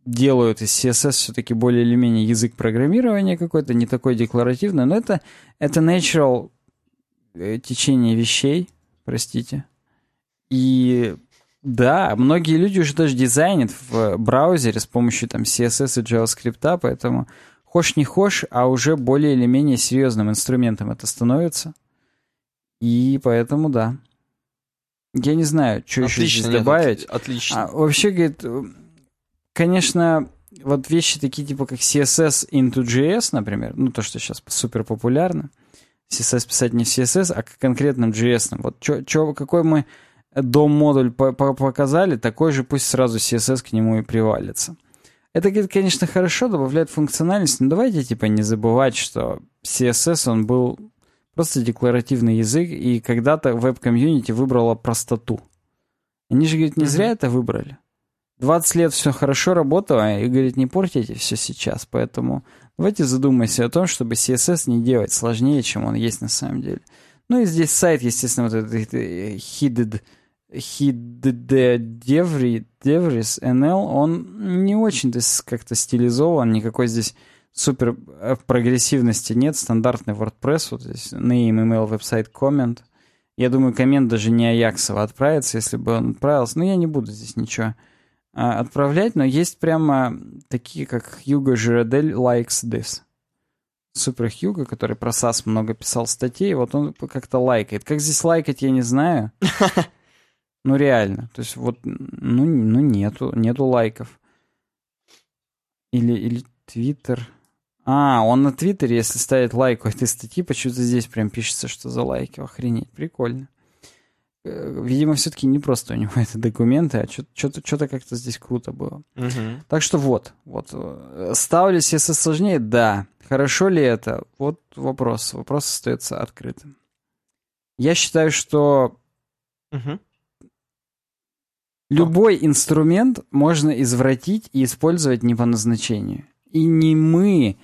делают из CSS все-таки более или менее язык программирования какой-то, не такой декларативный, но это, это natural э, течение вещей, простите. И да, многие люди уже даже дизайнят в браузере с помощью там CSS и JavaScript, поэтому хошь не хошь, а уже более или менее серьезным инструментом это становится. И поэтому да. Я не знаю, что еще здесь добавить. Нет, отлично. А, вообще, говорит, конечно, вот вещи такие типа как CSS into JS, например, ну то, что сейчас супер популярно. CSS писать не в CSS, а конкретным JS. Вот чё, чё, какой мы дом-модуль показали, такой же пусть сразу CSS к нему и привалится. Это, конечно, хорошо, добавляет функциональность, но давайте, типа, не забывать, что CSS, он был просто декларативный язык, и когда-то веб-комьюнити выбрала простоту. Они же, говорит, не зря это выбрали. 20 лет все хорошо работало, и, говорит, не портите все сейчас, поэтому давайте задумайся о том, чтобы CSS не делать сложнее, чем он есть на самом деле. Ну и здесь сайт, естественно, вот этот hidden Хиддеври, Деврис NL, он не очень-то как-то стилизован, никакой здесь супер э, прогрессивности нет, стандартный WordPress, вот здесь name, email, website, comment. Я думаю, коммент даже не Аяксова отправится, если бы он отправился. Но я не буду здесь ничего а, отправлять, но есть прямо такие, как Hugo Girardelli likes this. Супер Хьюго, который про САС много писал статей, вот он как-то лайкает. Как здесь лайкать, я не знаю. Ну, реально. То есть вот, ну, ну нету, нету лайков. Или, или Твиттер. А, он на Твиттере, если ставит лайк у этой статьи, почему-то здесь прям пишется, что за лайки. Охренеть, прикольно. Э, видимо, все-таки не просто у него это документы, а что-то как-то здесь круто было. Угу. Так что вот, вот. Э, стал ли CSS сложнее? Да. Хорошо ли это? Вот вопрос. Вопрос остается открытым. Я считаю, что угу. Любой инструмент можно извратить и использовать не по назначению. И не мы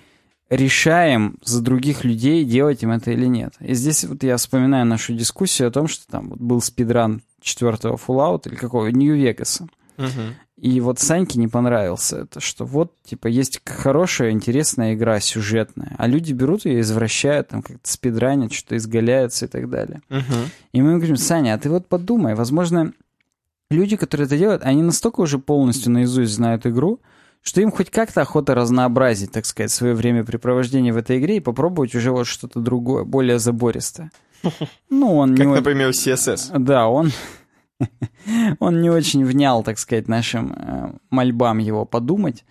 решаем за других людей, делать им это или нет. И здесь вот я вспоминаю нашу дискуссию о том, что там вот был спидран четвертого Fallout или какого, Нью-Вегаса. Угу. И вот Саньке не понравился это, что вот, типа, есть хорошая, интересная игра, сюжетная, а люди берут ее, извращают, там, как-то спидранят, что-то изгаляются и так далее. Угу. И мы говорим, Саня, а ты вот подумай, возможно, люди, которые это делают, они настолько уже полностью наизусть знают игру, что им хоть как-то охота разнообразить, так сказать, свое времяпрепровождение в этой игре и попробовать уже вот что-то другое, более забористое. Ну, он как, не... например, CSS. Да, он... он не очень внял, так сказать, нашим э, мольбам его подумать.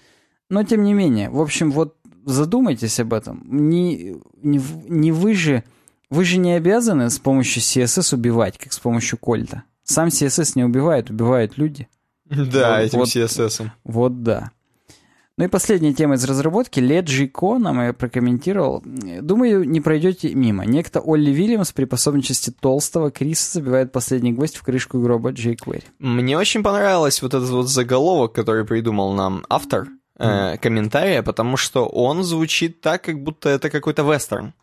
Но, тем не менее, в общем, вот задумайтесь об этом. Не, не, не вы же... Вы же не обязаны с помощью CSS убивать, как с помощью кольта. Сам CSS не убивает, убивают люди. Да, вот, этим вот, CSS. Вот да. Ну и последняя тема из разработки. Леджико нам я прокомментировал. Думаю, не пройдете мимо. Некто Олли Вильямс при пособничестве толстого Криса забивает последний гвоздь в крышку гроба jQuery. Мне очень понравилось вот этот вот заголовок, который придумал нам автор. э, комментария, потому что он звучит так, как будто это какой-то вестерн.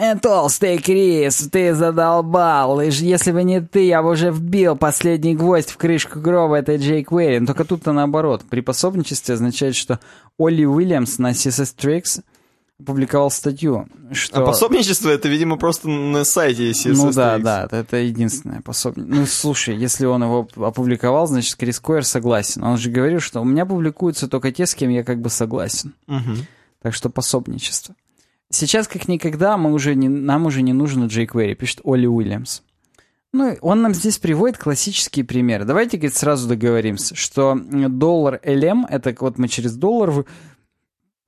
Э, толстый Крис, ты задолбал. И если бы не ты, я бы уже вбил последний гвоздь в крышку гроба этой Джейк Уэйрин. Только тут-то наоборот. При пособничестве означает, что Олли Уильямс на CSS Tricks опубликовал статью, что... А пособничество это, видимо, просто на сайте CSS Ну да, да, это единственное пособничество. Ну слушай, если он его опубликовал, значит Крис Койер согласен. Он же говорил, что у меня публикуются только те, с кем я как бы согласен. Угу. Так что пособничество. Сейчас, как никогда, мы уже не, нам уже не нужен jQuery, пишет Олли Уильямс. Ну, он нам здесь приводит классические примеры. Давайте, говорит, сразу договоримся, что доллар LM, это вот мы через доллар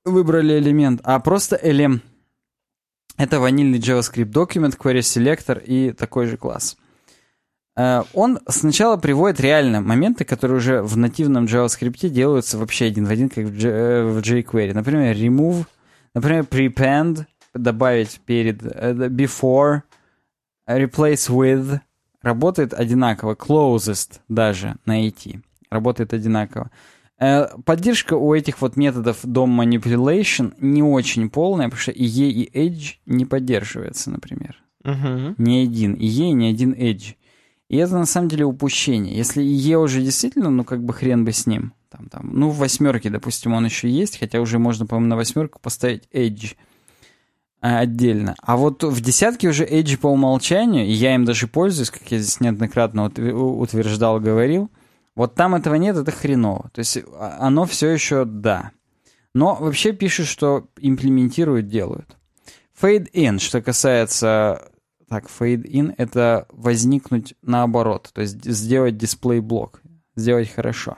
выбрали элемент, а просто LM. Это ванильный JavaScript Document, Query Selector и такой же класс. Э, он сначала приводит реально моменты, которые уже в нативном JavaScript делаются вообще один в один, как в э, jQuery. Например, remove Например, prepend, добавить перед, э, before, replace with, работает одинаково. Closest даже найти, работает одинаково. Э, поддержка у этих вот методов DOM manipulation не очень полная, потому что IE и Edge не поддерживается, например. Uh-huh. Ни один IE, ни один Edge. И это на самом деле упущение. Если IE уже действительно, ну как бы хрен бы с ним. Там, там, ну, в восьмерке, допустим, он еще есть, хотя уже можно, по-моему, на восьмерку поставить Edge а, отдельно. А вот в десятке уже Edge по умолчанию, и я им даже пользуюсь, как я здесь неоднократно утверждал, говорил. Вот там этого нет, это хреново. То есть а, оно все еще да. Но вообще пишут, что имплементируют, делают. Fade in, что касается... Так, fade in — это возникнуть наоборот, то есть сделать дисплей блок, сделать хорошо.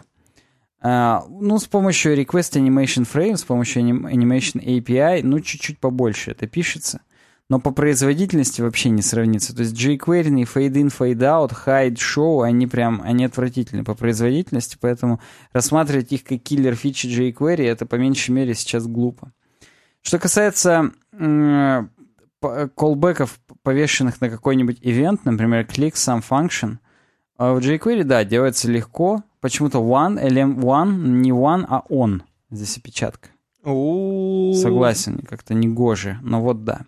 Uh, ну, с помощью Request Animation Frame, с помощью Animation API, ну, чуть-чуть побольше это пишется. Но по производительности вообще не сравнится. То есть jQuery, Fade In, Fade Out, Hide, Show, они прям, они отвратительны по производительности, поэтому рассматривать их как киллер фичи jQuery, это по меньшей мере сейчас глупо. Что касается колбеков, повешенных на какой-нибудь ивент, например, click some function, в jQuery, да, делается легко, Почему-то one, LM one, не one, а on. Здесь опечатка. Согласен, как-то не гоже, но вот да.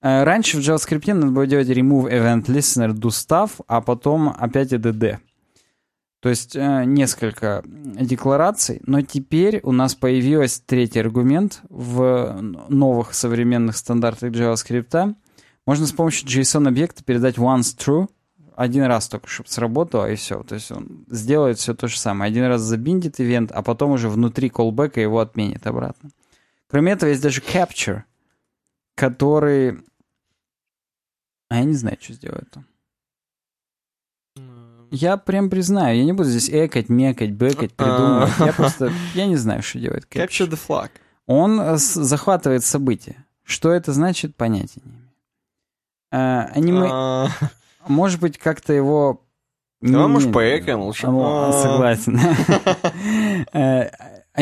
Э, раньше в JavaScript надо было делать remove event listener do stuff, а потом опять EDD. То есть э, несколько деклараций, но теперь у нас появился третий аргумент в новых современных стандартах JavaScript. Можно с помощью JSON-объекта передать once true, один раз только, чтобы сработало, и все. То есть он сделает все то же самое. Один раз забиндит ивент, а потом уже внутри колбека его отменит обратно. Кроме этого, есть даже capture, который... А я не знаю, что сделает он. Я прям признаю, я не буду здесь экать, мекать, бэкать, придумывать. Я просто, я не знаю, что делает capture. Capture the flag. Он э, захватывает события. Что это значит, понятия не имею. А, аниме... Может быть, как-то его... Ну, может, поэкаем лучше. А, согласен. Э,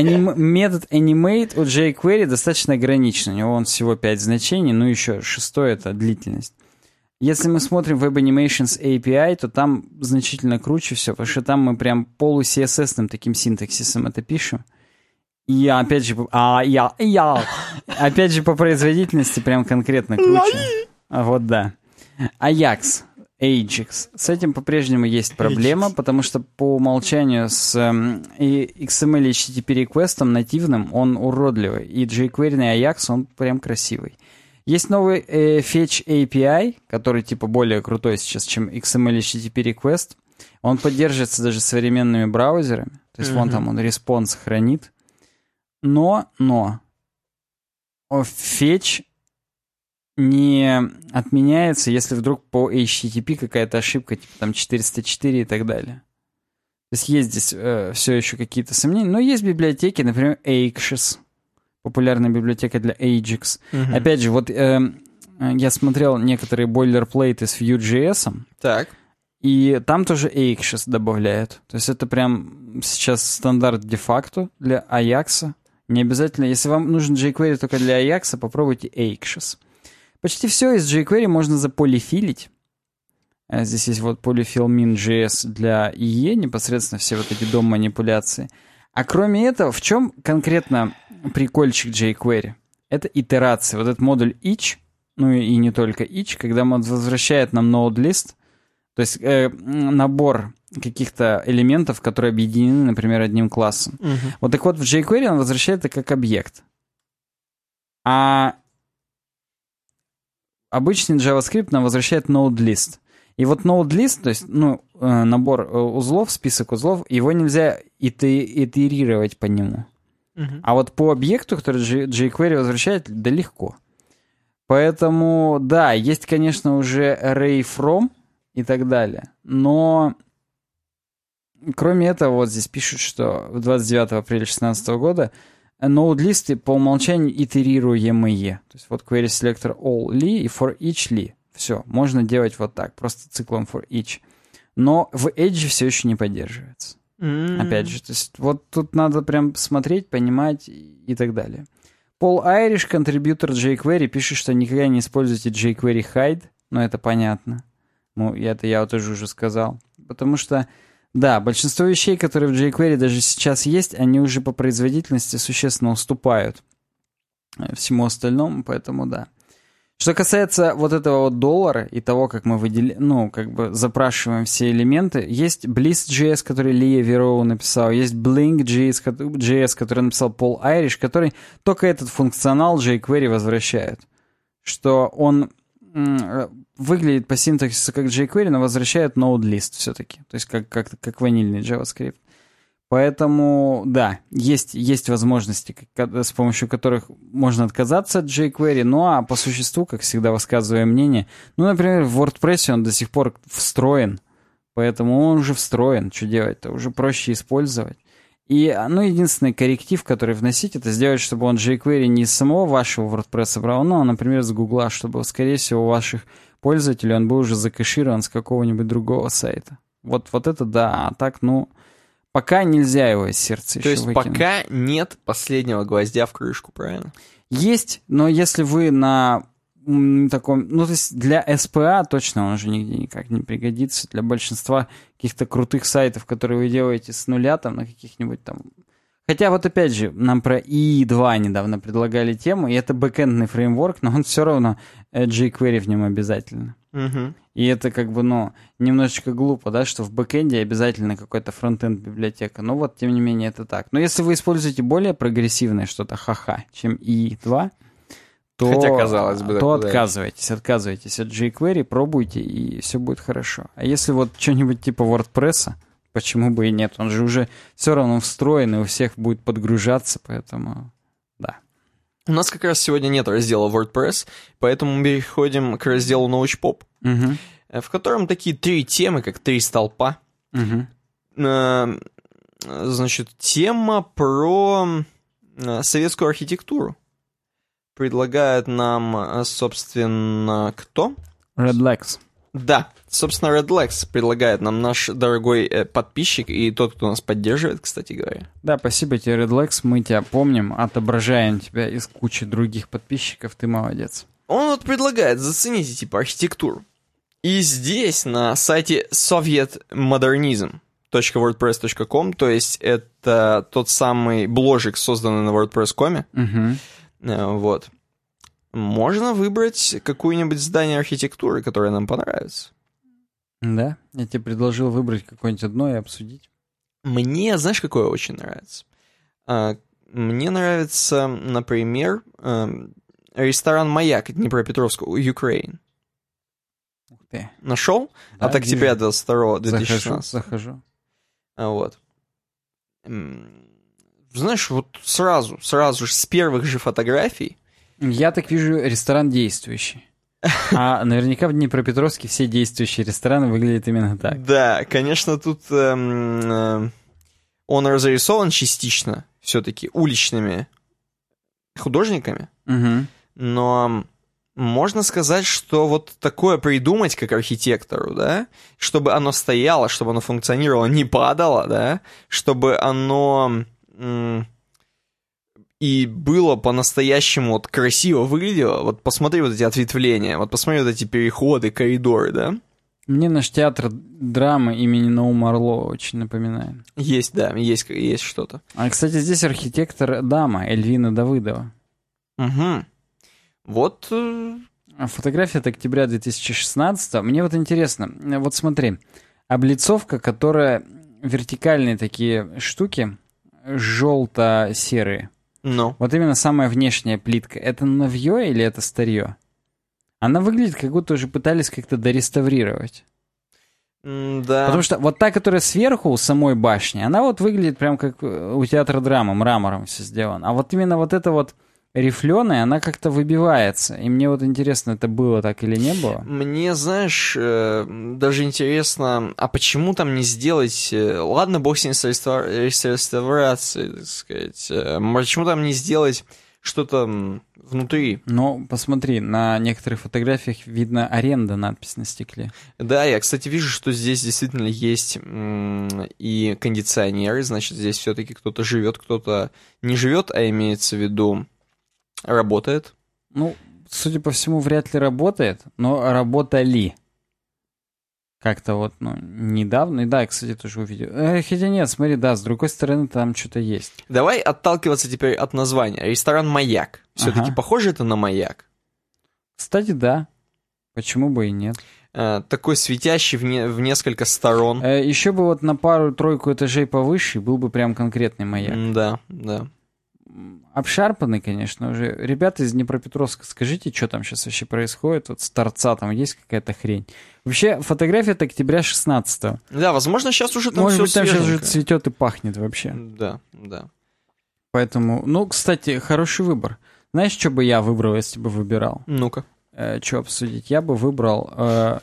метод animate у jQuery достаточно ограничен. У него он всего 5 значений, ну еще шестое — это длительность. Если мы смотрим Web Animations API, то там значительно круче все, потому что там мы прям полу-CSS-ным таким синтаксисом это пишем. И опять же, а, я, я, опять же по производительности прям конкретно круче. А вот да. Ajax. Ajax. С этим по-прежнему есть проблема, Ajax. потому что по умолчанию с э, и XML и HTTP реквестом нативным он уродливый, и jQuery Ajax он прям красивый. Есть новый э, Fetch API, который типа более крутой сейчас, чем XML HTTP request. Он поддерживается даже современными браузерами. То есть mm-hmm. вон там он response хранит. Но, но, Fetch не отменяется, если вдруг по HTTP какая-то ошибка, типа там 404 и так далее. То есть есть здесь э, все еще какие-то сомнения, но есть библиотеки, например, Axios, популярная библиотека для Ajax. Угу. Опять же, вот э, я смотрел некоторые бойлерплейты с Vue.js. Так. И там тоже Axis добавляют. То есть это прям сейчас стандарт де-факто для Ajax. Не обязательно, если вам нужен jQuery только для Ajax, попробуйте Axis. Почти все из jQuery можно заполифилить. Э, здесь есть вот polyfill min.js для IE, непосредственно все вот эти дом-манипуляции. А кроме этого, в чем конкретно прикольчик jQuery? Это итерация. Вот этот модуль each, ну и не только each, когда он возвращает нам node list, то есть э, набор каких-то элементов, которые объединены, например, одним классом. Мгм. Вот так вот в jQuery он возвращает это как объект. А обычный JavaScript нам возвращает node list. И вот node list, то есть ну, э, набор э, узлов, список узлов, его нельзя ите- итерировать по нему. А вот по объекту, который jQuery возвращает, да легко. Поэтому, да, есть, конечно, уже array from и так далее. Но, кроме этого, вот здесь пишут, что 29 апреля 2016 года node-листы по умолчанию итерируемые. То есть вот query selector all li и for each li. Все, можно делать вот так, просто циклом for each. Но в Edge все еще не поддерживается. М. Опять же, то есть вот тут надо прям смотреть, понимать и, так далее. Пол Айриш, контрибьютор jQuery, пишет, что никогда не используйте jQuery hide, но это понятно. Ну, это я тоже уже сказал. Потому что, да, большинство вещей, которые в jQuery даже сейчас есть, они уже по производительности существенно уступают э, всему остальному, поэтому да. Что касается вот этого вот доллара и того, как мы выделяем, ну, как бы запрашиваем все элементы, есть Bliss.js, который Лия Вероу написал, есть Blink.js, ко- JS, который написал Пол Айриш, который только этот функционал jQuery возвращает. Что он э, выглядит по синтаксису как jQuery, но возвращает node list все-таки. То есть как, как, как ванильный JavaScript. Поэтому, да, есть, есть возможности, с помощью которых можно отказаться от jQuery, ну а по существу, как всегда, высказываем мнение. Ну, например, в WordPress он до сих пор встроен, поэтому он уже встроен. Что делать-то? Уже проще использовать. И, а, ну, единственный корректив, который вносить, это сделать, чтобы он jQuery не из самого вашего WordPress брал, ну, а, например, с Гугла, чтобы, скорее всего, у ваших пользователей он был уже закэширован с какого-нибудь другого сайта. Вот, вот это да, а так, ну, пока нельзя его из сердца То еще есть выкинуть. пока нет последнего гвоздя в крышку, правильно? Есть, но если вы на таком... Ну, то есть для SPA точно он уже нигде никак не пригодится. Для большинства каких-то крутых сайтов, которые вы делаете с нуля, там, на каких-нибудь там... Хотя вот опять же, нам про IE2 недавно предлагали тему, и это бэкэндный фреймворк, но он все равно э, jQuery в нем обязательно. И это как бы, ну, немножечко глупо, да, что в бэкэнде обязательно какой-то фронтенд библиотека. Но вот, тем не менее, это так. Но если вы используете более прогрессивное что-то, ха-ха, чем i2, то, Хотя, казалось бы, то отказывайтесь, отказывайтесь от jQuery, пробуйте, и все будет хорошо. А если вот что-нибудь типа WordPress, почему бы и нет? Он же уже все равно встроен, и у всех будет подгружаться, поэтому да. У нас как раз сегодня нет раздела WordPress, поэтому мы переходим к разделу Naучпоп, Мгм. э, в котором такие три темы, как три столпа. Э, Значит, тема про э, советскую архитектуру. Предлагает нам, собственно, кто? Redlex. Да, собственно, Redlex предлагает нам наш дорогой э, подписчик и тот, кто нас поддерживает, кстати говоря. Да, спасибо тебе, Redlex, мы тебя помним, отображаем тебя из кучи других подписчиков, ты молодец. Он вот предлагает, зацените, типа, архитектуру. И здесь, на сайте sovietmodernism.wordpress.com, то есть это тот самый бложик, созданный на WordPress.com, Мгм. э, вот, можно выбрать какое-нибудь здание архитектуры, которое нам понравится. Да, я тебе предложил выбрать какое-нибудь одно и обсудить. Мне, знаешь, какое очень нравится? А, Мне нравится, например, эм, ресторан «Маяк» Днепропетровского, Украин. Ух ты. Нашел? Да, От октября вижу. 22 Захожу, 2016. захожу. А, Вот. Знаешь, вот сразу, сразу же с первых же фотографий, Я так вижу ресторан действующий. А наверняка в Днепропетровске все действующие рестораны выглядят именно так. да, конечно, тут эм, э, он разрисован частично, все-таки уличными художниками, Мгм. но можно сказать, что вот такое придумать как архитектору, да, чтобы оно стояло, чтобы оно функционировало, не падало, да, чтобы оно м, и было по-настоящему вот красиво выглядело. Вот посмотри вот эти ответвления, вот посмотри вот эти переходы, коридоры, да. Мне наш театр драмы имени Наума Орлова очень напоминает. Есть, да, есть, есть что-то. А, кстати, здесь архитектор дама Эльвина Давыдова. Угу. Вот... Э, Фотография от октября 2016. Мне вот интересно, вот смотри, облицовка, которая вертикальные такие штуки, желто-серые. Ну. Вот именно самая внешняя плитка. Это новье или это старье? Она выглядит, как будто уже пытались как-то дореставрировать. да. Потому что вот та, которая сверху у самой башни, она вот выглядит прям как у театра драмы, мрамором все сделано. А вот именно вот это вот рифленая, она как-то выбивается. И мне вот интересно, это было так или не было? Мне, знаешь, э, даже интересно, а почему там не сделать... Э, ладно, бог с ним с реставрацией, так сказать. Э, почему там не сделать что-то внутри. Но посмотри, на некоторых фотографиях видно аренда надпись на стекле. Да, я, кстати, вижу, что здесь действительно есть и кондиционеры, значит, здесь все-таки кто-то живет, кто-то не живет, а имеется в виду работает. Ну, судя по всему, вряд ли работает, но работали. Как-то вот, ну, недавно. И да, я, кстати, тоже увидел. Э, хотя нет, смотри, да, с другой стороны там что-то есть. Давай отталкиваться теперь от названия. Ресторан «Маяк». Все-таки ага. похоже это на «Маяк»? Кстати, да. Почему бы и нет? Э, такой светящий в, не, в несколько сторон. Э, еще бы вот на пару-тройку этажей повыше был бы прям конкретный «Маяк». Да, да обшарпанный, конечно, уже. Ребята из Днепропетровска, скажите, что там сейчас вообще происходит? Вот с торца там есть какая-то хрень. Вообще, фотография от октября 16 -го. Да, возможно, сейчас уже там Может быть, там сейчас уже цветет и пахнет вообще. Да, да. Поэтому, ну, кстати, хороший выбор. Знаешь, что бы я выбрал, если бы выбирал? Ну-ка. Э, что обсудить? Я бы выбрал э,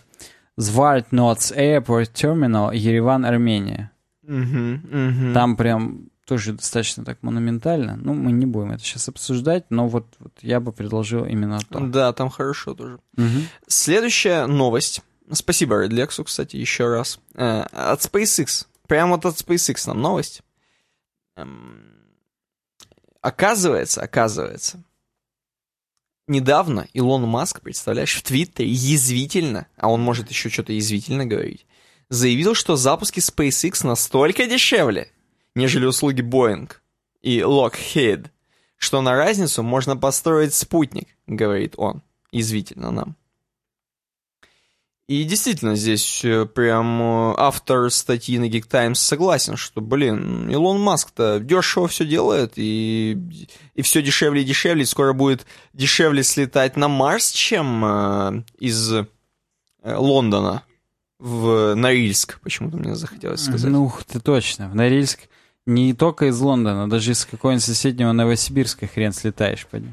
Zvartnots Airport Terminal, Ереван, Армения. Угу, угу. Там прям тоже достаточно так монументально. Ну, мы не будем это сейчас обсуждать, но вот, вот я бы предложил именно то. Да, там хорошо тоже. Угу. Следующая новость. Спасибо Редлексу, кстати, еще раз. Э, от SpaceX. Прямо вот от SpaceX нам новость. Эм, оказывается, оказывается, недавно Илон Маск, представляешь, в Твиттере язвительно, а он может еще что-то язвительно говорить, заявил, что запуски SpaceX настолько дешевле, нежели услуги Boeing и Lockheed, что на разницу можно построить спутник, говорит он, извительно нам. И действительно, здесь э, прям э, автор статьи на Geek Times согласен, что, блин, Илон Маск-то дешево все делает, и, и все дешевле и дешевле, и скоро будет дешевле слетать на Марс, чем э, из э, Лондона в Норильск, почему-то мне захотелось сказать. Ну, ты точно, в Норильск не только из Лондона, даже из какого-нибудь соседнего Новосибирска хрен слетаешь, поди.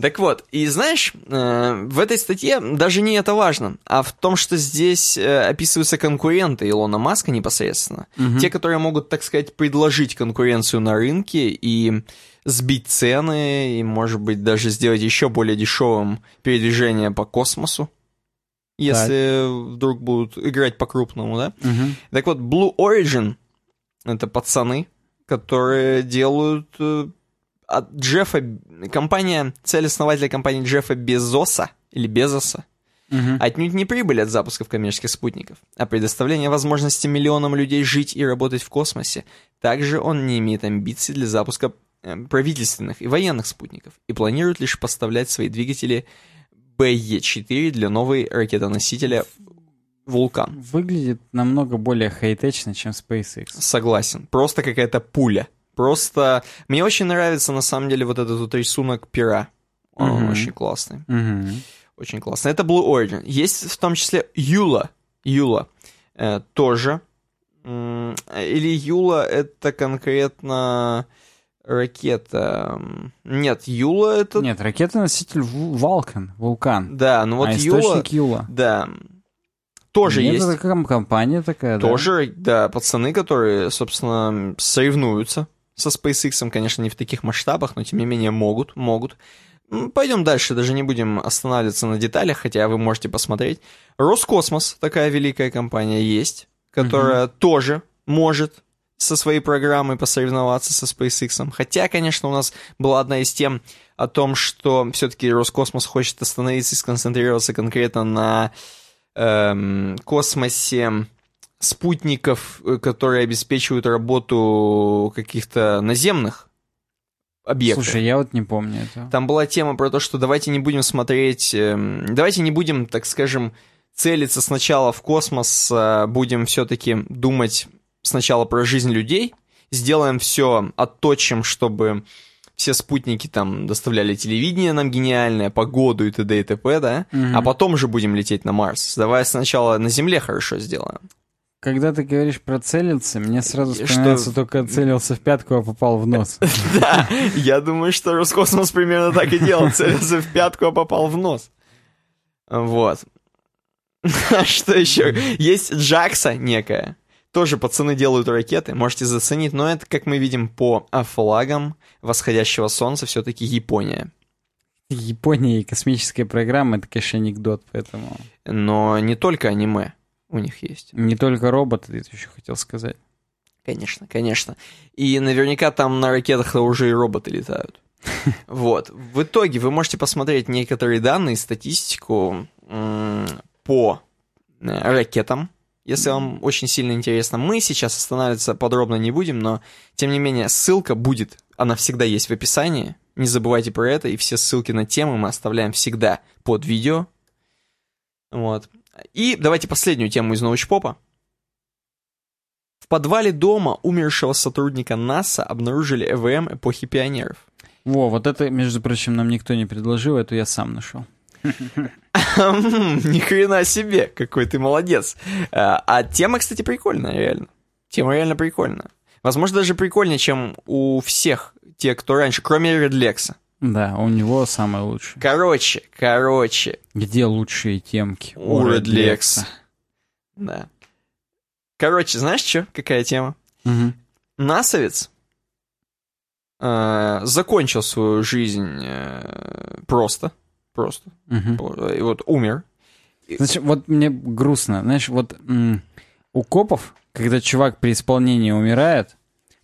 Так вот, и знаешь, э, в этой статье даже не это важно, а в том, что здесь э, описываются конкуренты Илона Маска непосредственно. Угу. Те, которые могут, так сказать, предложить конкуренцию на рынке и сбить цены, и, может быть, даже сделать еще более дешевым передвижение по космосу. Если так. вдруг будут играть по-крупному, да? Угу. Так вот, Blue Origin — это пацаны, которые делают э, от Джеффа, компания, цель основателя компании Джеффа Безоса, или Безоса, угу. отнюдь не прибыль от запусков коммерческих спутников, а предоставление возможности миллионам людей жить и работать в космосе. Также он не имеет амбиций для запуска э, правительственных и военных спутников и планирует лишь поставлять свои двигатели BE-4 для новой ракетоносителя вулкан. Выглядит намного более хай-течно, чем SpaceX. Согласен. Просто какая-то пуля. Просто мне очень нравится, на самом деле, вот этот вот рисунок пера. Он Мгм. очень классный. Угу. Очень классный. Это Blue Origin. Есть в том числе Юла. Юла. Э, тоже. Или Юла это конкретно ракета. Нет, Юла это... Нет, ракета-носитель Ву- Вулкан, вулкан. Да, ну вот а Юла... источник Юла. Да. Тоже Нет, есть. это ком- компания такая, да. Тоже, да, пацаны, которые, собственно, соревнуются со SpaceX, конечно, не в таких масштабах, но тем не менее могут, могут. Пойдем дальше, даже не будем останавливаться на деталях, хотя вы можете посмотреть. Роскосмос, такая великая компания, есть, которая тоже может со своей программой посоревноваться со SpaceX. Хотя, конечно, у нас была одна из тем о том, что все-таки Роскосмос хочет остановиться и сконцентрироваться конкретно на эм, космосе спутников, э, которые обеспечивают работу каких-то наземных объектов. Слушай, я вот не помню этого. Там была тема про то, что давайте не будем смотреть, эм, давайте не будем, так скажем, целиться сначала в космос, а будем все-таки думать сначала про жизнь людей, сделаем все, отточим, чтобы все спутники там доставляли телевидение нам гениальное, погоду и т.д. и т.п., да? Угу. А потом же будем лететь на Марс. Давай сначала на Земле хорошо сделаем. Когда ты говоришь про целиться, мне сразу вспоминается что... только целился в пятку, а попал в нос. Да, я думаю, что Роскосмос примерно так и делал. Целился в пятку, а попал в нос. Вот. А что еще? Есть Джакса некая. Тоже пацаны делают ракеты, можете заценить, но это, как мы видим по флагам восходящего солнца, все-таки Япония. Япония и космическая программа, это, конечно, анекдот, поэтому... Но не только аниме у них есть. Не только роботы, ты еще хотел сказать. Конечно, конечно. И наверняка там на ракетах уже и роботы летают. Вот. В итоге вы можете посмотреть некоторые данные, статистику по э, ракетам, если вам очень сильно интересно. Мы сейчас останавливаться подробно не будем, но, тем не менее, ссылка будет, она всегда есть в описании. Не забывайте про это, и все ссылки на темы мы оставляем всегда под видео. Вот. И давайте последнюю тему из научпопа. В подвале дома умершего сотрудника НАСА обнаружили ЭВМ эпохи пионеров. Во, вот это, между прочим, нам никто не предложил, эту я сам нашел. Ни хрена себе, какой ты молодец. А, а тема, кстати, прикольная, реально. Тема реально прикольная. Возможно, даже прикольнее, чем у всех тех, кто раньше, кроме Редлекса. Да, у него самое лучшее. Короче, короче. Где лучшие темки? У Редлекса. Да. Короче, знаешь что? Какая тема? Угу. Насовец э, закончил свою жизнь э, просто. Просто. Угу. И вот умер. Значит, вот мне грустно. Знаешь, вот у копов, когда чувак при исполнении умирает,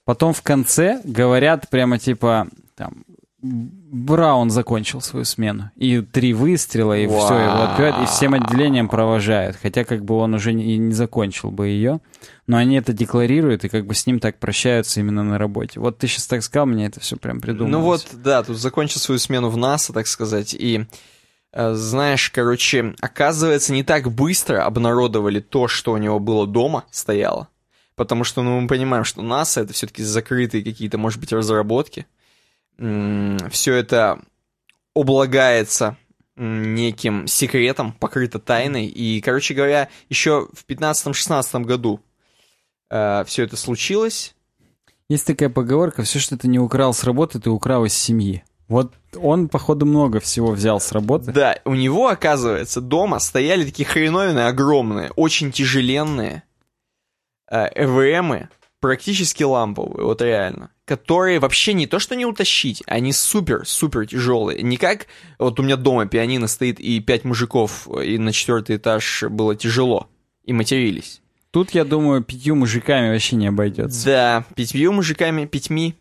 потом в конце говорят прямо типа там Браун закончил свою смену. И три выстрела, и Вау. все, его отпевают, и всем отделением провожают. Хотя как бы он уже не, не закончил бы ее. Но они это декларируют, и как бы с ним так прощаются именно на работе. Вот ты сейчас так сказал, мне это все прям придумалось. Ну вот, да, тут закончил свою смену в НАСА, так сказать, и э, знаешь, короче, оказывается, не так быстро обнародовали то, что у него было дома, стояло. Потому что, ну, мы понимаем, что НАСА — это все-таки закрытые какие-то, может быть, разработки все это облагается неким секретом, покрыто тайной. И, короче говоря, еще в 15-16 году э, все это случилось. Есть такая поговорка, все, что ты не украл с работы, ты украл из семьи. Вот он, походу, много всего взял с работы. Да, у него, оказывается, дома стояли такие хреновины огромные, очень тяжеленные э, ЭВМы, практически ламповые, вот реально которые вообще не то что не утащить, они супер-супер тяжелые. Не как вот у меня дома пианино стоит и пять мужиков, и на четвертый этаж было тяжело, и матерились. Тут, я думаю, пятью мужиками вообще не обойдется. Да, пятью мужиками, пятьми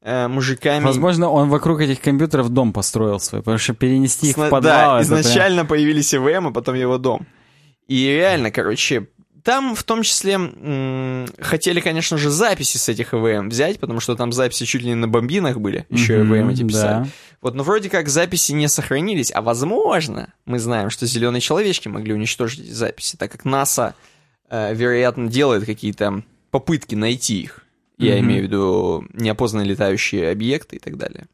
э, мужиками. Возможно, он вокруг этих компьютеров дом построил свой, потому что перенести их Сна- в подвал... Да, изначально прям... появились ИВМ, а потом его дом. И реально, короче, там в том числе м- хотели, конечно же, записи с этих ЭВМ взять, потому что там записи чуть ли не на бомбинах были, еще mm-hmm, ЭВМ эти писали. Да. Вот, но вроде как записи не сохранились, а возможно, мы знаем, что зеленые человечки могли уничтожить эти записи, так как НАСА, э, вероятно, делает какие-то попытки найти их. Я mm-hmm. имею в виду неопознанные летающие объекты и так далее.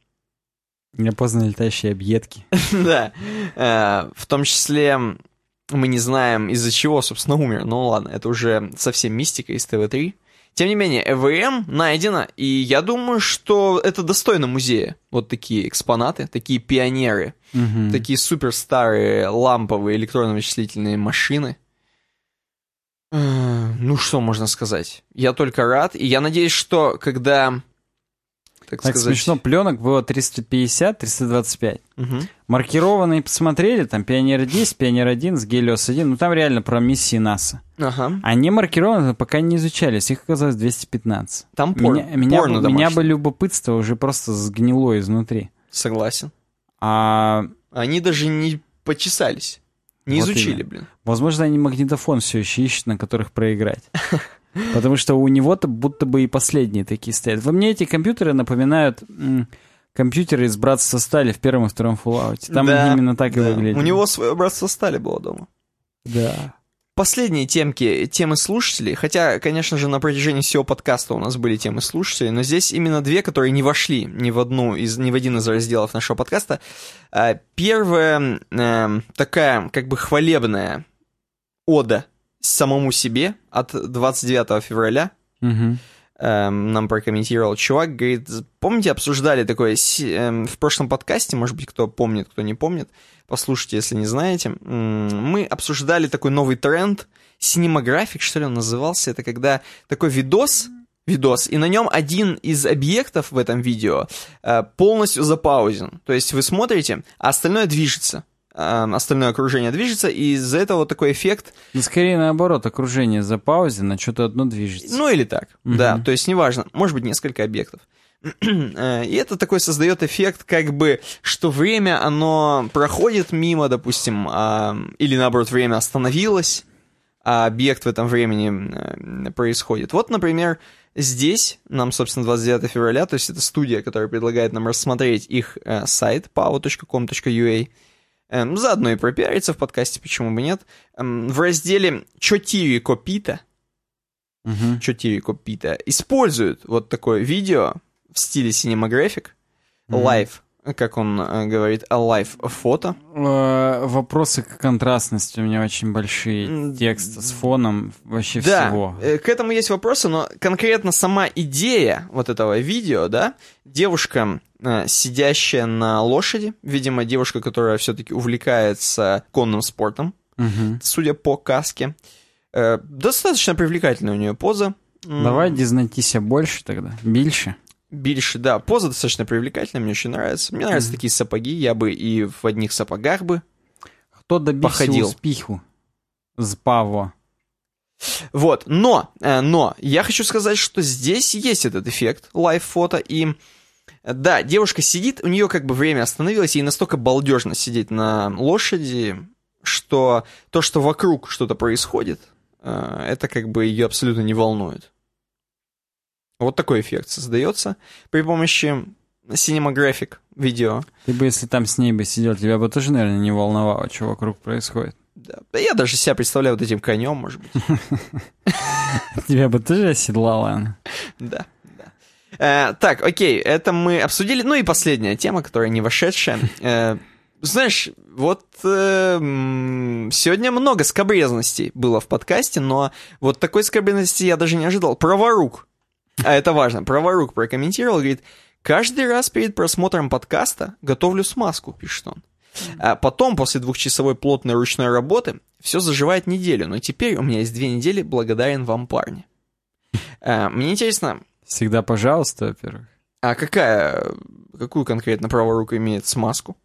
Неопознанные летающие объедки. Да. Э, в том числе мы не знаем, из-за чего, собственно, умер. Ну ладно, это уже совсем мистика из ТВ-3. Тем не менее, ЭВМ найдено, и я думаю, что это достойно музея. Вот такие экспонаты, такие пионеры, угу. такие супер старые ламповые электронно-вычислительные машины. Ну, что можно сказать? Я только рад, и я надеюсь, что когда так, так сказать. смешно, пленок было 350, 325. Угу. Маркированные посмотрели, там Пионер 10, Пионер 1, с Гелиос 1, ну там реально про миссии НАСА. Ага. Они маркированы, пока не изучались, их оказалось 215. Там пор... меня, меня, порно бы, меня бы любопытство уже просто сгнило изнутри. Согласен. А... Они даже не почесались. Не Вот изучили, именно. блин. Возможно, они магнитофон все еще ищут, на которых проиграть. Потому что у него-то будто бы и последние такие стоят. Во мне эти компьютеры напоминают компьютеры из Братства Стали в первом и втором Fallout. Там Да, именно так и Да. выглядит. У него свое братство стали было дома. Да. Последние темки, темы слушателей, хотя, конечно же, на протяжении всего подкаста у нас были темы слушателей, но здесь именно две, которые не вошли ни в одну из, ни в один из разделов нашего подкаста. А, Первая эм, такая, как бы хвалебная ода самому себе от 29 февраля. Мгм. эм, нам прокомментировал чувак, говорит, помните, обсуждали такое эм, в прошлом подкасте, может быть, кто помнит, кто не помнит, послушайте, если не знаете, мы обсуждали такой новый тренд, синемографик, что ли он назывался, это когда такой видос, видос, и на нем один из объектов в этом видео э, полностью запаузен, то есть вы смотрите, а остальное движется, остальное окружение движется, и из-за этого вот такой эффект Ну, скорее наоборот, окружение за паузе, на что-то одно движется. Ну или так, Мгм. да, то есть неважно, может быть несколько объектов. Э, И это такой создает эффект, как бы, что время, оно проходит мимо, допустим, а, или наоборот, время остановилось, а объект в этом времени э, происходит. Вот, например, здесь нам, собственно, 29 февраля, то есть это студия, которая предлагает нам рассмотреть их э, сайт pao.com.ua, заодно и пропиариться в подкасте, почему бы нет. Эм, в разделе «Чотири копита» Мгм. 4 копита, используют вот такое видео в стиле cinematographic, Мгм. Как он э, говорит, а live фото. Э, Вопросы к контрастности у меня очень большие. Текст с фоном вообще Да, всего. э, к этому есть вопросы, но конкретно сама идея вот этого видео, да, девушка, сидящая на лошади, видимо, девушка, которая все-таки увлекается конным спортом, Мгм. судя по каске, достаточно привлекательная у нее поза. Давай дизнайтися больше тогда. Більше. Більше, да, поза достаточно привлекательная, мне очень нравится. Мне нравятся такие сапоги, я бы и в одних сапогах бы. Хто добився Походил. успіху з Паво? Вот, но, э, но, я хочу сказать, что здесь есть этот эффект лайв-фото, и да, девушка сидит, у нее как бы время остановилось, ей настолько балдежно сидеть на лошади, что то, что вокруг что-то происходит, э, это как бы ее абсолютно не волнует. Вот такой эффект создается при помощи cinematographic видео. Ты бы, если там с ней бы сидел, тебя бы тоже, наверное, не волновало, что вокруг происходит. Да. Да я даже себя представляю вот этим конем, может быть. Тебя бы тоже оседлала она. Да, да. Э, так, окей, это мы обсудили. Ну и последняя тема, которая не вошедшая. Э, знаешь, вот э, сегодня много скобрезностей было в подкасте, но вот такой скобрезности я даже не ожидал. Праворук. А это важно. Праворук прокомментировал, говорит, каждый раз перед просмотром подкаста готовлю смазку, пишет он. А потом, после двухчасовой плотной ручной работы, все заживает неделю, но теперь у меня есть две недели, благодарен вам, парни. Э, Мне интересно, Всегда пожалуйста, во-первых. а какая, какую конкретно праворука имеет смазку?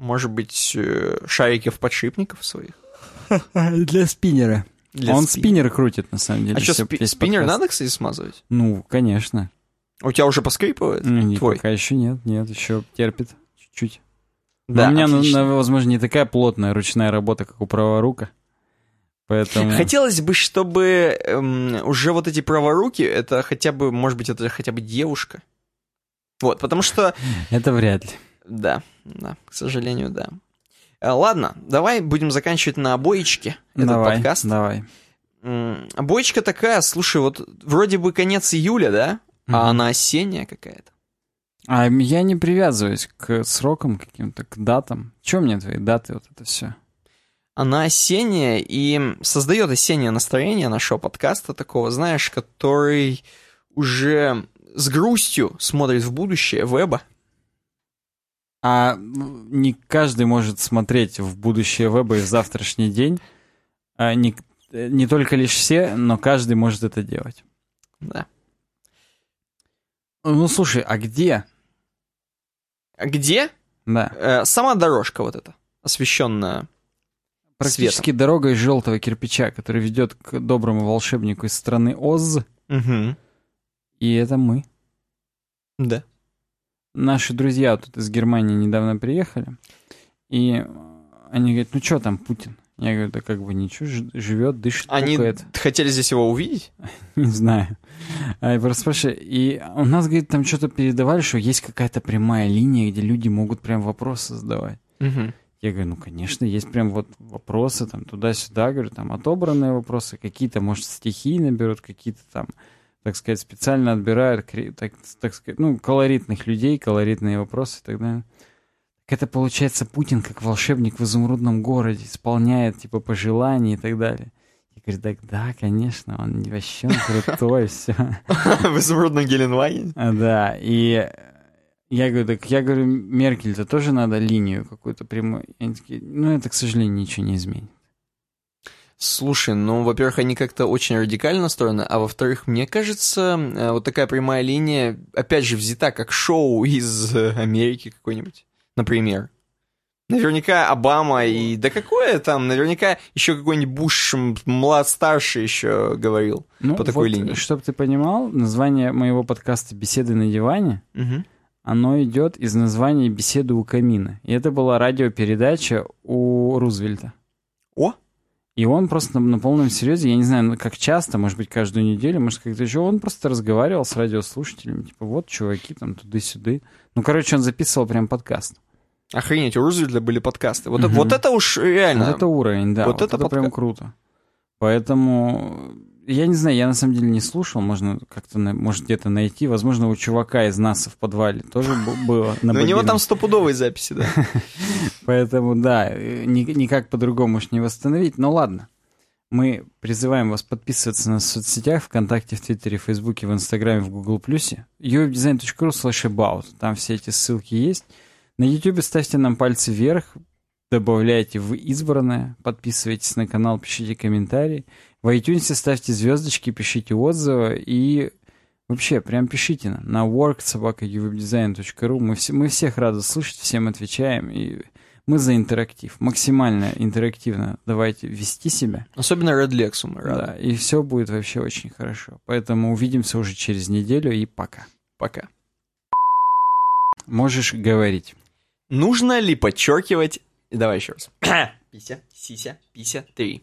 Может быть, э, шариков подшипников своих? Для спиннера. Для Он спин- спиннер крутит, на самом деле. А что, спи- спиннер подкаст. надо, кстати, смазывать? Ну, конечно. У тебя уже поскрипывает? Ну, не, Твой. Пока еще нет, нет, еще терпит чуть-чуть. Да, Но у меня, ну, отлично. на- возможно, не такая плотная ручная работа, как у праворука. Поэтому... Хотелось бы, чтобы эм, уже вот эти праворуки, это хотя бы, может быть, это хотя бы девушка. Вот, потому что, Это вряд ли. да, да, к сожалению, да. Э, Ладно, давай будем заканчивать на обоечке этот давай, подкаст. давай. Обоечка такая, слушай, вот вроде бы конец июля, да? А Мгм. она осенняя какая-то. А я не привязываюсь к срокам каким-то, к датам. Чем мне твои даты, вот это все? Она осенняя и создает осеннее настроение нашего подкаста, такого, знаешь, который уже с грустью смотрит в будущее веба. А м, не каждый может смотреть в будущее веба и в завтрашний день. А не, э, не только лишь все, но каждый может это делать. Да. Ну, слушай, а где? А Где? Да. Э, сама дорожка вот эта, освещенная. Практически дорога из желтого кирпича, который ведет к доброму волшебнику из страны Оз. Угу. И это мы. Да. Наши друзья тут из Германии недавно приехали. И они говорят, ну что там Путин? Я говорю, да как бы ничего, живет, дышит, Они пукает. хотели здесь его увидеть? Не знаю. А я просто спрашиваю, и у нас, говорит, там что-то передавали, что есть какая-то прямая линия, где люди могут прям вопросы задавать. Угу. Я говорю, ну, конечно, есть прям вот вопросы там туда-сюда, говорю, там отобранные вопросы, какие-то, может, стихи наберут, какие-то там, так сказать, специально отбирают, так, так сказать, ну, колоритных людей, колоритные вопросы и так далее. Так это, получается, Путин как волшебник в изумрудном городе исполняет, типа, пожелания и так далее. Я говорю, так да, конечно, он вообще крутой, все. В изумрудном Геленваге? Да, и я говорю, так я говорю, Меркель-то тоже надо линию какую-то прямую. Они такие, ну, это, к сожалению, ничего не изменит. Слушай, ну, во-первых, они как-то очень радикально настроены, а во-вторых, мне кажется, э, вот такая прямая линия, опять же, взята как шоу из э, Америки какой-нибудь, например. Наверняка Обама и... Да какое там? Наверняка еще какой-нибудь Буш млад-старший еще говорил ну, по такой вот, линии. Чтобы ты понимал, название моего подкаста «Беседы на диване» угу оно идет из названия «Беседы у камина». И это была радиопередача у Рузвельта. О! И он просто на, на полном серьезе, я не знаю, ну, как часто, может быть, каждую неделю, может, как-то еще, он просто разговаривал с радиослушателями, типа, вот, чуваки, там, туды-сюды. Ну, короче, он записывал прям подкаст. Охренеть, у Рузвельта были подкасты. Вот, угу. вот это уж реально... Вот это уровень, да. Вот, вот это, это подка... прям круто. Поэтому я не знаю, я на самом деле не слушал, можно как-то, может, где-то найти. Возможно, у чувака из НАСА в подвале тоже было. Но у него там стопудовые записи, да. Поэтому, да, никак по-другому уж не восстановить. Но ладно. Мы призываем вас подписываться на соцсетях ВКонтакте, в Твиттере, в Фейсбуке, в Инстаграме, в Гугл Плюсе. uwebdesign.ru slash about. Там все эти ссылки есть. На Ютубе ставьте нам пальцы вверх, добавляйте в избранное, подписывайтесь на канал, пишите комментарии. В iTunes ставьте звездочки, пишите отзывы и вообще прям пишите нам на worksobaka.uwebdesign.ru. Мы, все, мы всех рады слышать, всем отвечаем и мы за интерактив. Максимально интерактивно давайте вести себя. Особенно Red Lexum. Да, и все будет вообще очень хорошо. Поэтому увидимся уже через неделю и пока. Пока. Можешь говорить. Нужно ли подчеркивать... Давай еще раз. Пися, сися, пися, три.